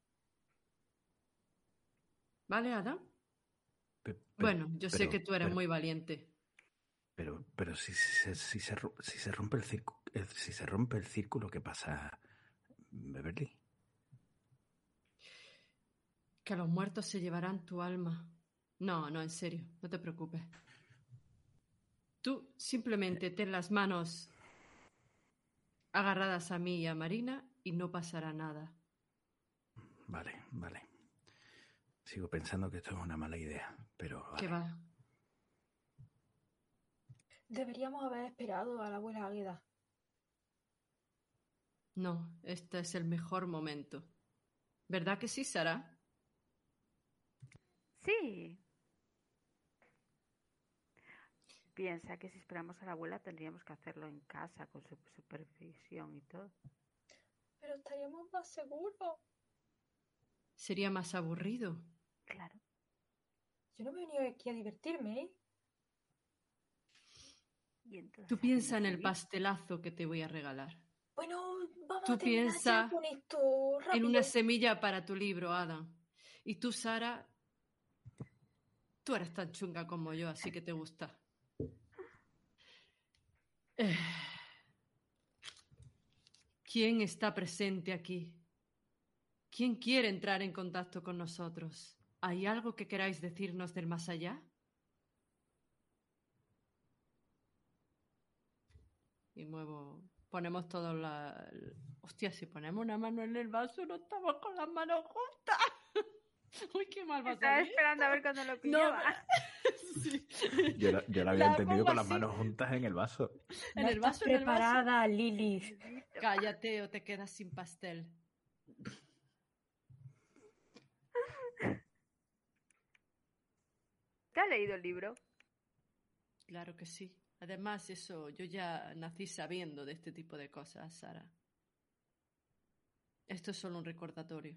Speaker 6: ¿Vale, Adam? Bueno, yo sé que tú eres
Speaker 5: pero-
Speaker 6: muy valiente.
Speaker 5: Pero, pero si, si se- si se, ro- si se rompe el círculo, si se rompe el círculo, ¿qué pasa, Beverly?
Speaker 6: Que los muertos se llevarán tu alma. No, no, en serio, no te preocupes. Tú simplemente ten las manos agarradas a mí y a Marina y no pasará nada.
Speaker 5: Vale, vale. Sigo pensando que esto es una mala idea, pero
Speaker 6: ¿Qué va?
Speaker 4: Deberíamos haber esperado a la abuela Águeda.
Speaker 6: No, este es el mejor momento. ¿Verdad que sí, Sara?
Speaker 7: Sí. Piensa que si esperamos a la abuela tendríamos que hacerlo en casa con su supervisión y todo.
Speaker 4: Pero estaríamos más seguros.
Speaker 6: Sería más aburrido.
Speaker 7: Claro.
Speaker 4: Yo no me he venido aquí a divertirme, ¿eh?
Speaker 7: Y entonces
Speaker 6: Tú piensa en el pastelazo que te voy a regalar.
Speaker 4: Bueno, vamos
Speaker 6: Tú
Speaker 4: a
Speaker 6: piensa
Speaker 4: ya con esto rápido.
Speaker 6: En una semilla para tu libro, Adam. Y tú, Sara, tú eres tan chunga como yo, así que te gusta. Eh, ¿Quién está presente aquí? ¿Quién quiere entrar en contacto con nosotros? ¿Hay algo que queráis decirnos del más allá? Y muevo Ponemos todos la... Hostia, si ponemos una mano en el vaso, no estamos con las manos juntas. Uy, qué mal va a
Speaker 7: Estaba esperando a ver cuándo lo
Speaker 6: No,
Speaker 7: pillaba.
Speaker 6: sí.
Speaker 5: Yo, la- yo había
Speaker 6: La
Speaker 5: entendido con las manos juntas en el vaso.
Speaker 6: En
Speaker 4: No
Speaker 6: el
Speaker 4: estás
Speaker 6: vaso, en el vaso.
Speaker 4: preparada, Lilith.
Speaker 6: Cállate o te quedas sin pastel.
Speaker 7: ¿Te has leído el libro?
Speaker 6: Claro que sí. Además, eso, yo ya nací sabiendo de este tipo de cosas, Sara. Esto es solo un recordatorio.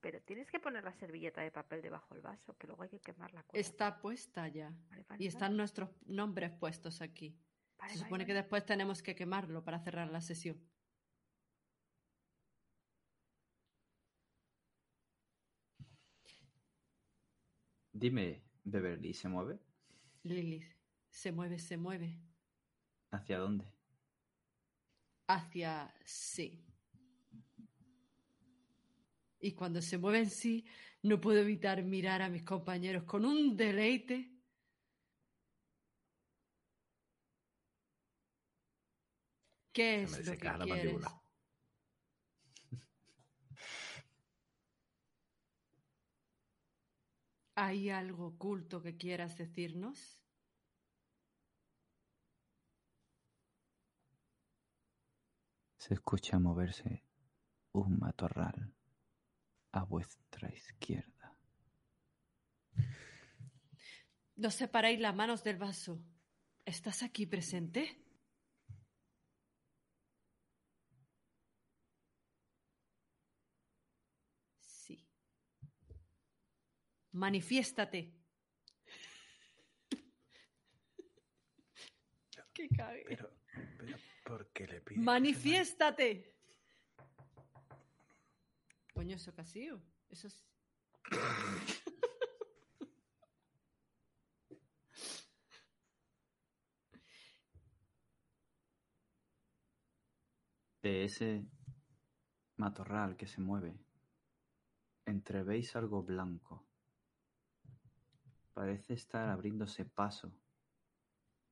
Speaker 7: Pero tienes que poner la servilleta de papel debajo del vaso, que luego hay que quemarla. con-
Speaker 6: Está puesta ya.
Speaker 7: Vale, vale,
Speaker 6: Y están
Speaker 7: vale.
Speaker 6: nuestros nombres puestos aquí. Se supone que después tenemos que quemarlo para cerrar la sesión.
Speaker 3: Dime, Beverly, ¿se mueve?
Speaker 6: Lilith, se mueve, se mueve.
Speaker 3: ¿Hacia dónde?
Speaker 6: Hacia sí. Y cuando se mueve en sí, no puedo evitar mirar a mis compañeros con un deleite. ¿Qué es lo que
Speaker 5: la
Speaker 6: quieres?
Speaker 5: mandíbula.
Speaker 6: ¿Hay algo oculto que quieras decirnos?
Speaker 3: Se escucha moverse un matorral a vuestra izquierda.
Speaker 6: No separéis las manos del vaso. ¿Estás aquí presente? Sí. Manifiéstate. ¡Qué cague!
Speaker 5: Pero, pero, ¿por qué le pides?
Speaker 6: ¡Manifiéstate! Coño, eso casi. Eso es.
Speaker 3: De ese matorral que se mueve, entrevéis algo blanco. Parece estar abriéndose paso,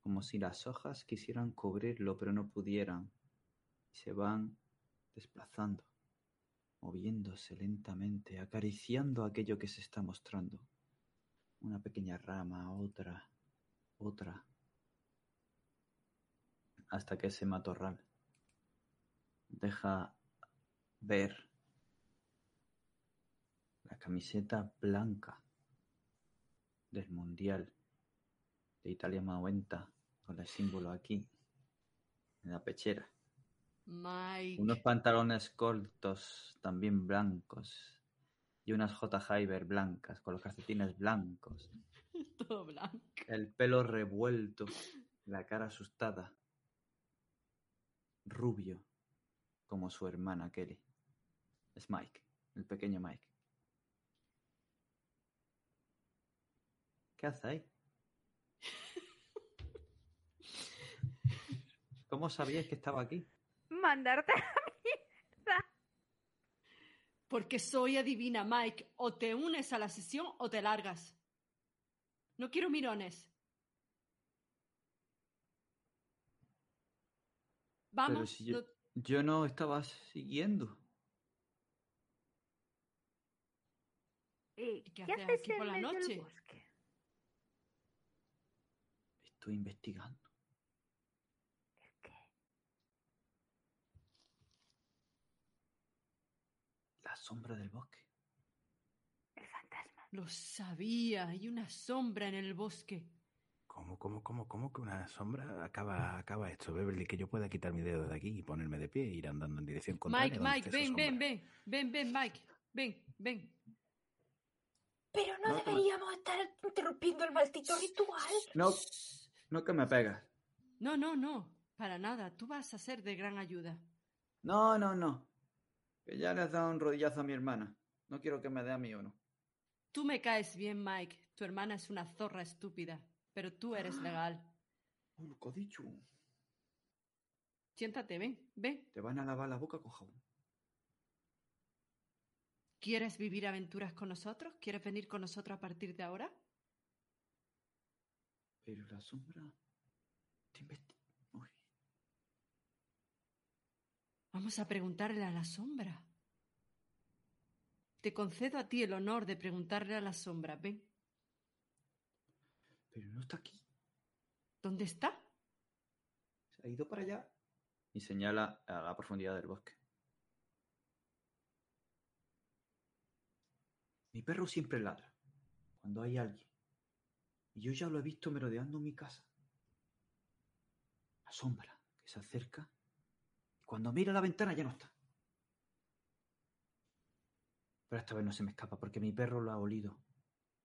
Speaker 3: como si las hojas quisieran cubrirlo pero no pudieran, y se van desplazando, moviéndose lentamente, acariciando aquello que se está mostrando. Una pequeña rama, otra, otra, hasta que ese matorral deja ver la camiseta blanca del Mundial de Italia 90 con el símbolo aquí en la pechera.
Speaker 6: Mike.
Speaker 3: Unos pantalones cortos también blancos y unas J. Hyber blancas con los calcetines blancos.
Speaker 6: Todo blanco.
Speaker 3: El pelo revuelto, la cara asustada. Rubio, como su hermana Kelly. Es Mike, el pequeño Mike. ¿Qué ahí? ¿Cómo sabíais que estaba aquí?
Speaker 7: Mandarte a la mierda.
Speaker 6: Porque soy adivina, Mike. O te unes a la sesión o te largas. No quiero mirones. Vamos.
Speaker 3: Pero si yo,
Speaker 6: no-
Speaker 3: yo no estaba siguiendo.
Speaker 7: ¿Y
Speaker 6: qué
Speaker 7: qué,
Speaker 6: haces aquí por la noche?
Speaker 7: bosque?
Speaker 3: Estoy investigando.
Speaker 7: ¿El qué?
Speaker 3: La sombra del bosque.
Speaker 7: El fantasma.
Speaker 6: Lo sabía. Hay una sombra en el bosque.
Speaker 5: ¿Cómo, cómo, cómo, cómo que una sombra acaba, acaba esto, Beverly? Que yo pueda quitar mi dedo de aquí y ponerme de pie e ir andando en dirección contraria.
Speaker 6: Mike, Mike, ven, ven, ven. Ven, ven, Mike. Ven, ven.
Speaker 4: Pero no,
Speaker 3: No, no.
Speaker 4: deberíamos estar interrumpiendo el maldito ritual.
Speaker 3: No, no que me pegas.
Speaker 6: No, no, no. Para nada. Tú vas a ser de gran ayuda.
Speaker 3: No, no, no. Que ya le has dado un rodillazo a mi hermana. No quiero que me dé a mí uno.
Speaker 6: Tú me caes bien, Mike. Tu hermana es una zorra estúpida. Pero tú eres legal.
Speaker 3: Lo que he dicho.
Speaker 6: Siéntate, ven, ven.
Speaker 3: Te van a lavar la boca con jabón.
Speaker 6: ¿Quieres vivir aventuras con nosotros? ¿Quieres venir con nosotros a partir de ahora?
Speaker 3: Pero la sombra... Te Uy.
Speaker 6: Vamos a preguntarle a la sombra. Te concedo a ti el honor de preguntarle a la sombra. Ven,
Speaker 3: Pero no está aquí.
Speaker 6: ¿dónde está?
Speaker 3: Se ha ido para allá. Y señala a la profundidad del bosque. Mi perro siempre ladra cuando hay alguien. Y yo ya lo he visto merodeando mi casa. La sombra que se acerca y cuando mira a la ventana ya no está. Pero esta vez no se me escapa porque mi perro lo ha olido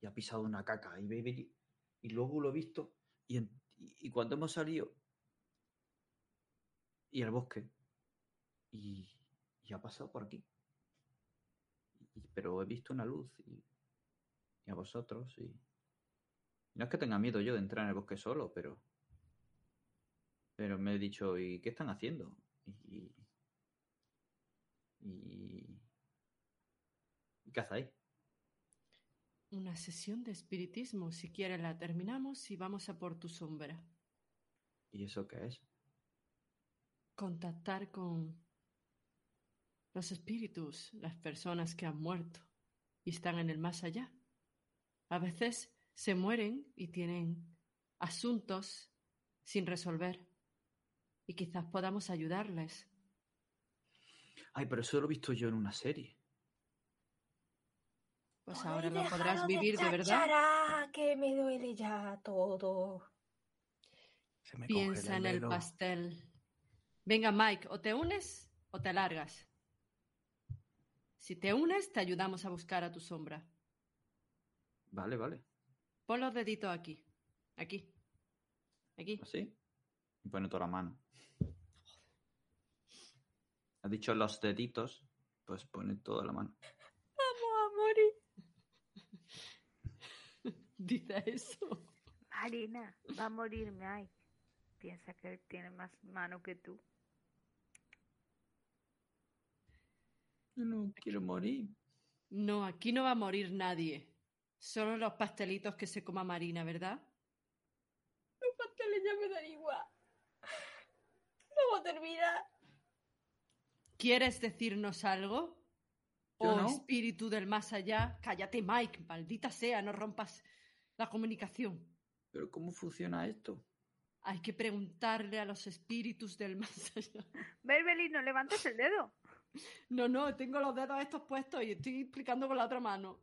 Speaker 3: y ha pisado una caca y, y, y luego lo he visto y, cuando hemos salido y al bosque y, y ha pasado por aquí. Pero he visto una luz y a vosotros y no es que tenga miedo yo de entrar en el bosque solo, pero pero me he dicho ¿y qué están haciendo? Y y, ¿y qué hacéis?
Speaker 6: Una sesión de espiritismo. Si quieres la terminamos y vamos a por tu sombra.
Speaker 3: ¿Y eso qué es?
Speaker 6: Contactar con los espíritus, las personas que han muerto y están en el más allá. A veces se mueren y tienen asuntos sin resolver y quizás podamos ayudarles.
Speaker 3: Ay, pero eso lo he visto yo en una serie.
Speaker 6: Pues
Speaker 4: Ay,
Speaker 6: ahora lo
Speaker 4: dejaros
Speaker 6: podrás vivir de verdad.
Speaker 4: chachara, que me duele ya todo.
Speaker 5: Se me
Speaker 6: Piensa en el pastel. Venga, Mike, o te unes o te largas. Si te unes, te ayudamos a buscar a tu sombra.
Speaker 3: Vale, vale.
Speaker 6: Pon los deditos aquí. Aquí. Aquí.
Speaker 3: ¿Así? Y pone toda la mano. Ha dicho los deditos, pues pone toda la mano.
Speaker 4: Vamos a morir.
Speaker 6: Dice eso.
Speaker 7: Marina, va a morir Mike. Piensa que él tiene más mano que tú.
Speaker 3: Yo no quiero morir.
Speaker 6: No, aquí no va a morir nadie. Solo los pastelitos que se coma Marina, ¿verdad?
Speaker 4: Los pasteles ya me dan igual. Vamos a terminar.
Speaker 6: ¿Quieres decirnos algo?
Speaker 3: Yo
Speaker 6: oh,
Speaker 3: no.
Speaker 6: espíritu del más allá. Cállate, Mike. Maldita sea, no rompas la comunicación.
Speaker 3: ¿Pero cómo funciona esto?
Speaker 6: Hay que preguntarle a los espíritus del más allá.
Speaker 7: Berbeli, no levantes el dedo.
Speaker 6: No, no, tengo los dedos estos puestos y estoy explicando con la otra mano.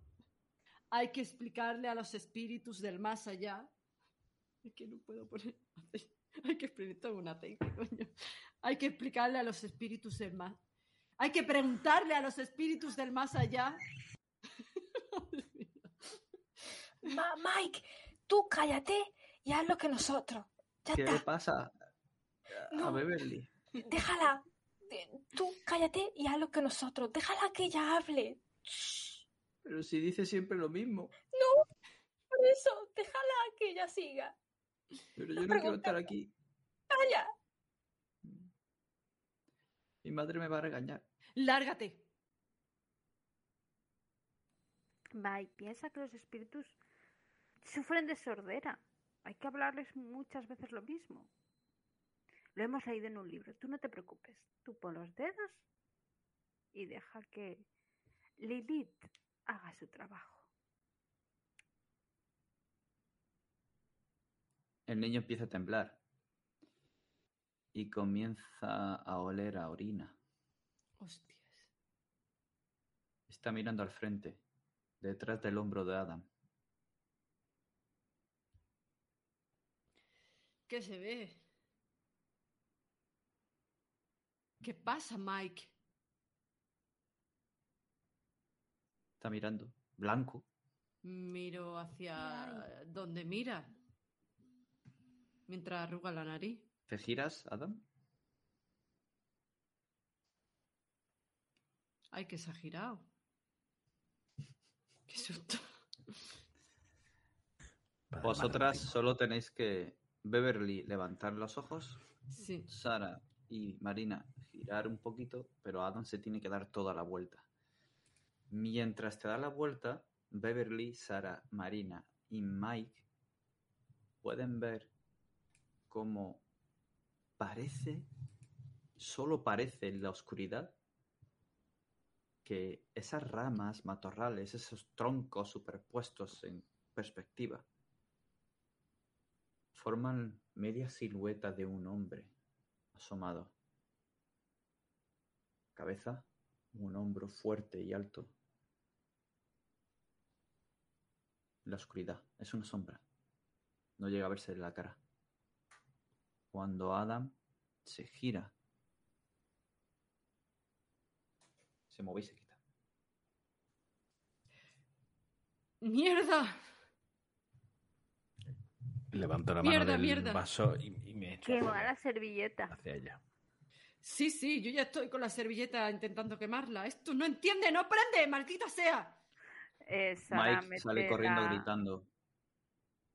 Speaker 6: Hay que explicarle a los espíritus del más allá. Es que no puedo poner aceite. Hay que explicar un aceite, coño. Hay que explicarle a los espíritus del más. Hay que preguntarle a los espíritus del más allá.
Speaker 4: Ma- Mike, tú cállate y haz lo que nosotros. Ya
Speaker 3: ¿Qué le
Speaker 4: está.
Speaker 3: pasa a-
Speaker 4: No.
Speaker 3: Beverly?
Speaker 4: Déjala. Eh, Tú cállate y haz lo que nosotros. Déjala que ella hable.
Speaker 3: Pero si dice siempre lo mismo.
Speaker 4: No, por eso, déjala que ella siga.
Speaker 3: Pero yo no quiero estar aquí.
Speaker 4: Calla.
Speaker 3: Mi madre me va a regañar.
Speaker 6: Lárgate.
Speaker 7: Mike, piensa que los espíritus sufren de sordera. Hay que hablarles muchas veces lo mismo. Lo hemos leído en un libro. Tú no te preocupes. Tú pon los dedos y deja que Lilith haga su trabajo.
Speaker 3: El niño empieza a temblar. Y comienza a oler a orina.
Speaker 6: Hostias.
Speaker 3: Está mirando al frente, detrás del hombro de Adam.
Speaker 6: ¿Qué se ve? ¿Qué pasa, Mike?
Speaker 3: Está mirando, blanco.
Speaker 6: Miro hacia donde mira. Mientras arruga la nariz.
Speaker 3: ¿Te giras, Adam?
Speaker 6: Ay, que se ha girado. Qué susto.
Speaker 3: Vosotras solo tenéis que Beverly levantar los ojos,
Speaker 6: Sí.
Speaker 3: Sara y Marina girar un poquito, pero Adam se tiene que dar toda la vuelta. Mientras te da la vuelta, Beverly, Sara, Marina y Mike pueden ver cómo parece solo parece en la oscuridad que esas ramas, matorrales, esos troncos superpuestos en perspectiva, forman media silueta de un hombre asomado. Cabeza, un hombro fuerte y alto. La oscuridad, es una sombra. No llega a verse la cara. Cuando Adam se gira, se mueve y se quita.
Speaker 6: ¡Mierda!
Speaker 5: Levanto la mano
Speaker 6: Mierda,
Speaker 5: del
Speaker 6: mierda.
Speaker 5: vaso y, y me echo
Speaker 7: Quema
Speaker 5: hacia,
Speaker 7: la servilleta.
Speaker 5: hacia ella.
Speaker 6: Sí, sí, yo ya estoy con la servilleta intentando quemarla. Esto no entiende, no prende, maldita sea.
Speaker 7: Sara
Speaker 3: Mike sale corriendo
Speaker 7: la-
Speaker 3: gritando.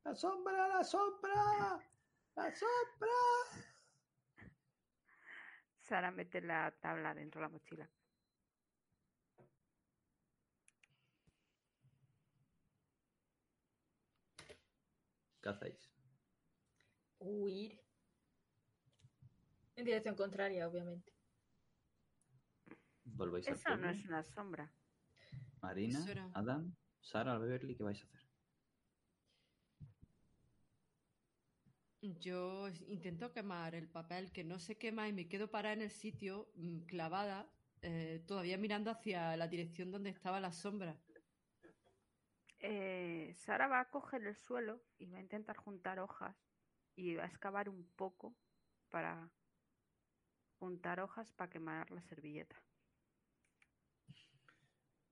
Speaker 3: ¡La sombra, la sombra! ¡La sombra!
Speaker 7: Sara mete la tabla dentro de la mochila.
Speaker 3: ¿Qué hacéis?
Speaker 4: Huir. En dirección contraria, obviamente.
Speaker 3: ¿Volvéis al
Speaker 7: Eso no es una sombra.
Speaker 3: Marina,
Speaker 6: Eso era-
Speaker 3: Adam, Sara, Beverly, ¿qué vais a hacer?
Speaker 6: Yo intento quemar el papel que no se quema y me quedo parada en el sitio, mm, clavada, eh, todavía mirando hacia la dirección donde estaba la sombra.
Speaker 7: Eh, Sara va a coger el suelo y va a intentar juntar hojas y va a excavar un poco para juntar hojas para quemar la servilleta.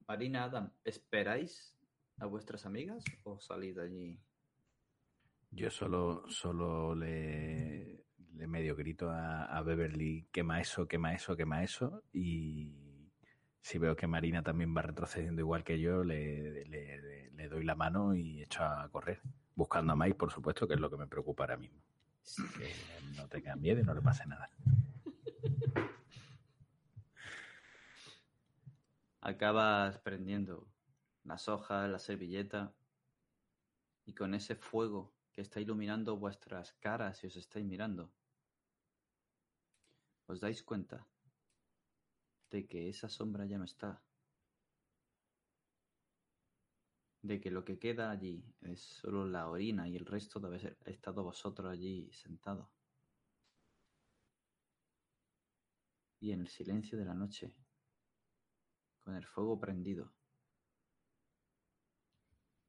Speaker 3: Marina, Adam, ¿esperáis a vuestras amigas o salid de allí?
Speaker 5: Yo solo, solo le, le medio grito a, a Beverly, quema eso, quema eso, quema eso. Y si veo que Marina también va retrocediendo igual que yo, le, le- le- le doy la mano y echo a correr. Buscando a Mike, por supuesto, que es lo que me preocupa ahora mismo. Que no tenga miedo y no le pase nada.
Speaker 3: Acabas prendiendo las hojas, la servilleta y con ese fuego que está iluminando vuestras caras y os estáis mirando, os dais cuenta de que esa sombra ya no está. De que lo que queda allí es solo la orina y el resto de haber estado vosotros allí sentados. Y en el silencio de la noche, con el fuego prendido,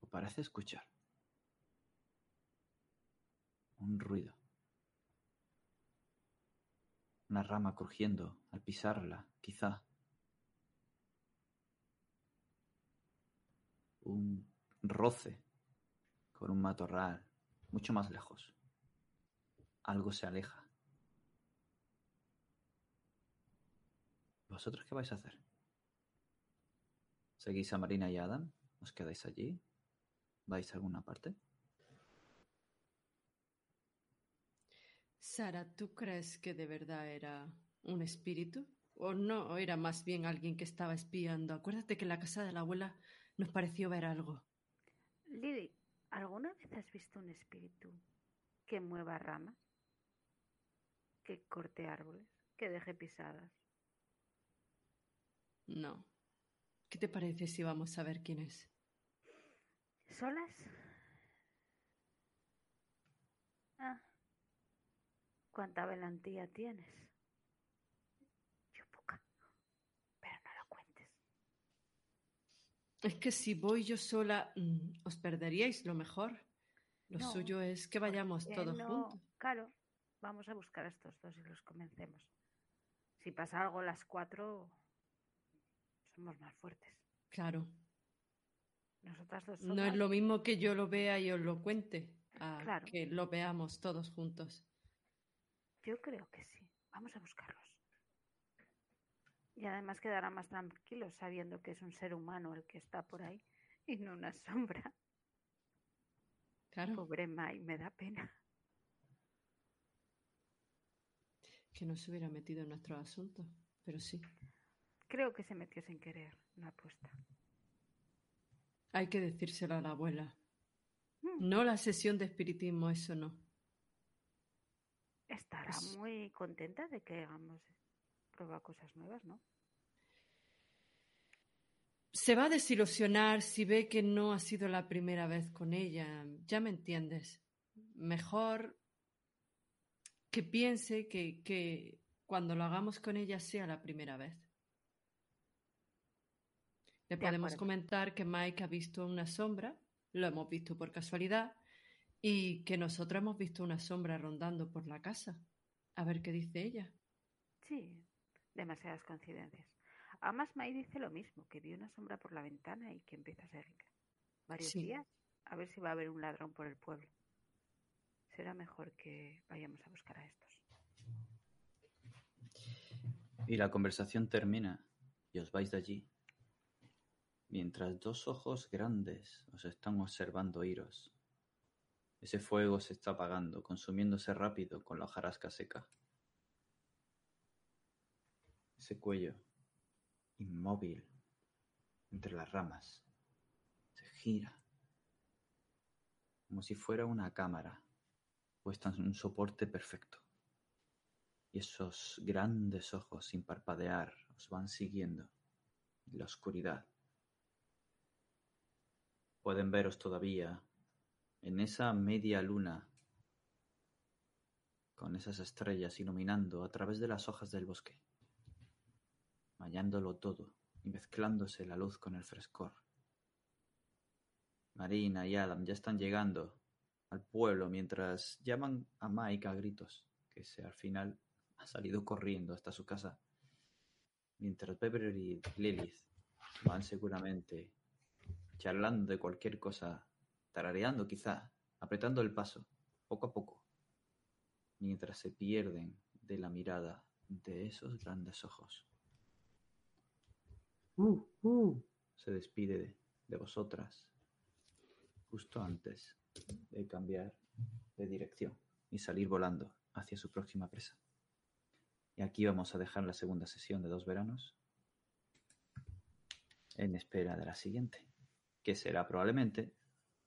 Speaker 3: parece escuchar un ruido. Una rama crujiendo al pisarla, quizá. Un roce con un matorral mucho más lejos. Algo se aleja. ¿Vosotros qué vais a hacer? ¿Seguís a Marina y a Adam? ¿Os quedáis allí? ¿Vais a alguna parte?
Speaker 6: Sara, ¿tú crees que de verdad era un espíritu? ¿O no? ¿O era más bien alguien que estaba espiando? Acuérdate que en la casa de la abuela nos pareció ver algo.
Speaker 7: Lily, ¿alguna vez has visto un espíritu que mueva ramas? Que corte árboles? Que deje pisadas?
Speaker 6: No. ¿Qué te parece si vamos a ver quién es?
Speaker 7: ¿Solas? Ah. ¿Cuánta valentía tienes? Yo poca. Pero no lo cuentes.
Speaker 6: Es que si voy yo sola, mm, os perderíais lo mejor. Lo
Speaker 7: No,
Speaker 6: suyo es que vayamos todos
Speaker 7: no,
Speaker 6: juntos.
Speaker 7: Claro, vamos a buscar a estos dos y los convencemos. Si pasa algo las cuatro, somos más fuertes.
Speaker 6: Claro.
Speaker 7: Nosotras dos
Speaker 6: No
Speaker 7: solas,
Speaker 6: es lo mismo que yo lo vea y os lo cuente, a
Speaker 7: Claro.
Speaker 6: que lo veamos todos juntos.
Speaker 7: Yo creo que sí. Vamos a buscarlos. Y además quedará más tranquilo sabiendo que es un ser humano el que está por ahí y no una sombra.
Speaker 6: Claro,
Speaker 7: Pobre Mai, me da pena.
Speaker 6: que no se hubiera metido en nuestros asuntos, pero sí.
Speaker 7: Creo que se metió sin querer, una apuesta.
Speaker 6: Hay que decírselo a la abuela.
Speaker 7: Mm.
Speaker 6: No la sesión de espiritismo, eso no.
Speaker 7: Estará muy contenta de que hagamos prueba cosas nuevas, ¿no?
Speaker 6: Se va a desilusionar si ve que no ha sido la primera vez con ella. Ya me entiendes. Mejor que piense que, que cuando lo hagamos con ella sea la primera vez. Le
Speaker 7: De
Speaker 6: podemos
Speaker 7: acuerdo.
Speaker 6: comentar que Mike ha visto una sombra, lo hemos visto por casualidad, y que nosotros hemos visto una sombra rondando por la casa. A ver qué dice ella.
Speaker 7: Sí, demasiadas coincidencias. Además, Mai dice lo mismo, que vio una sombra por la ventana y que empieza a seguir. Varios
Speaker 6: Sí.
Speaker 7: días, a ver si va a haber un ladrón por el pueblo. Será mejor que vayamos a buscar a estos.
Speaker 3: Y la conversación termina y os vais de allí. Mientras dos ojos grandes os están observando iros. Ese fuego se está apagando, consumiéndose rápido con la hojarasca seca. Ese cuello, inmóvil, entre las ramas, se gira, como si fuera una cámara puesta en un soporte perfecto. Y esos grandes ojos sin parpadear os van siguiendo en la oscuridad. Pueden veros todavía en esa media luna con esas estrellas iluminando a través de las hojas del bosque, bañándolo todo y mezclándose la luz con el frescor. Marina y Adam ya están llegando al pueblo mientras llaman a Mike a gritos, que se al final ha salido corriendo hasta su casa. Mientras Pepper y Lilith van seguramente charlando de cualquier cosa, tarareando quizá, apretando el paso, poco a poco, mientras se pierden de la mirada de esos grandes ojos. Se despide de, de vosotras justo antes de cambiar de dirección y salir volando hacia su próxima presa. Y aquí vamos a dejar la segunda sesión de dos veranos en espera de la siguiente, que será probablemente,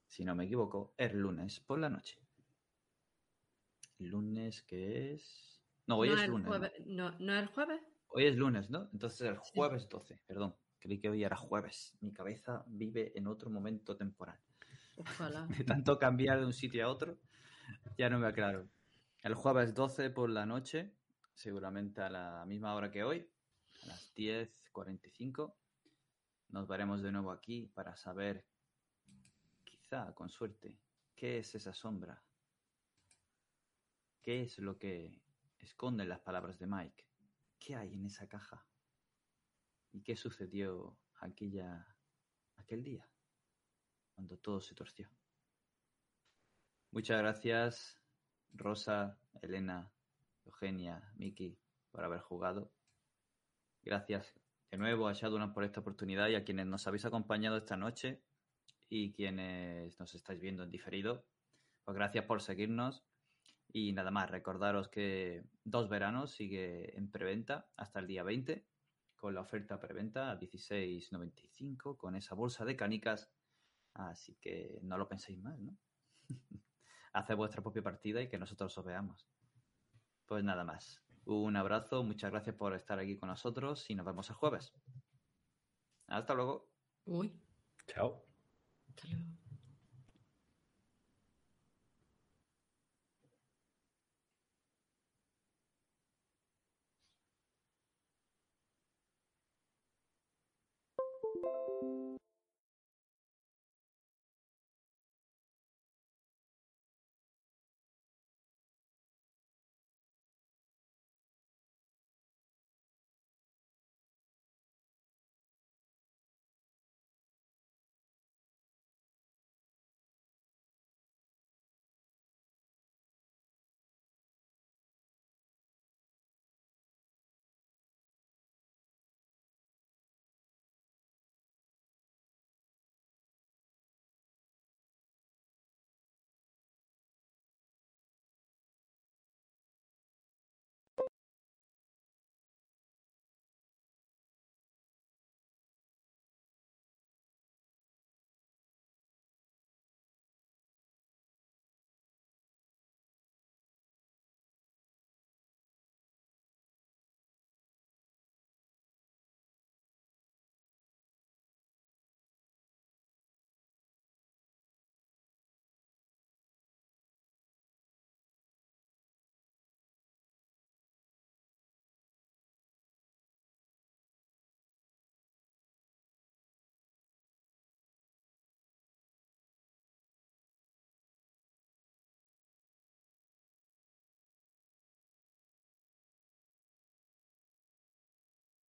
Speaker 3: si no me equivoco, el lunes por la noche. Lunes que es... No, hoy
Speaker 6: no
Speaker 3: es lunes.
Speaker 6: no, ¿no es el jueves?
Speaker 3: Hoy es lunes, ¿no? Entonces el jueves 12, perdón. Creí que hoy era jueves. Mi cabeza vive en otro momento temporal.
Speaker 6: Ojalá.
Speaker 3: De tanto cambiar de un sitio a otro, ya no me aclaro. El jueves 12 por la noche, seguramente a la misma hora que hoy, a las 10.45, nos veremos de nuevo aquí para saber, quizá con suerte, qué es esa sombra. ¿Qué es lo que esconden las palabras de Mike? ¿Qué hay en esa caja? ¿Y qué sucedió aquella, aquel día? Cuando todo se torció. Muchas gracias, Rosa, Elena, Eugenia, Miki, por haber jugado. Gracias de nuevo a Shadowlands por esta oportunidad y a quienes nos habéis acompañado esta noche y quienes nos estáis viendo en diferido. Pues gracias por seguirnos. Y nada más, recordaros que Dos Veranos sigue en preventa hasta el día 20 con la oferta preventa a 16.95 con esa bolsa de canicas. Así que no lo penséis más, ¿no? Haced vuestra propia partida y que nosotros os veamos. Pues nada más. Un abrazo, muchas gracias por estar aquí con nosotros y nos vemos el jueves. Hasta luego.
Speaker 6: Uy,
Speaker 5: Chao.
Speaker 6: hasta luego.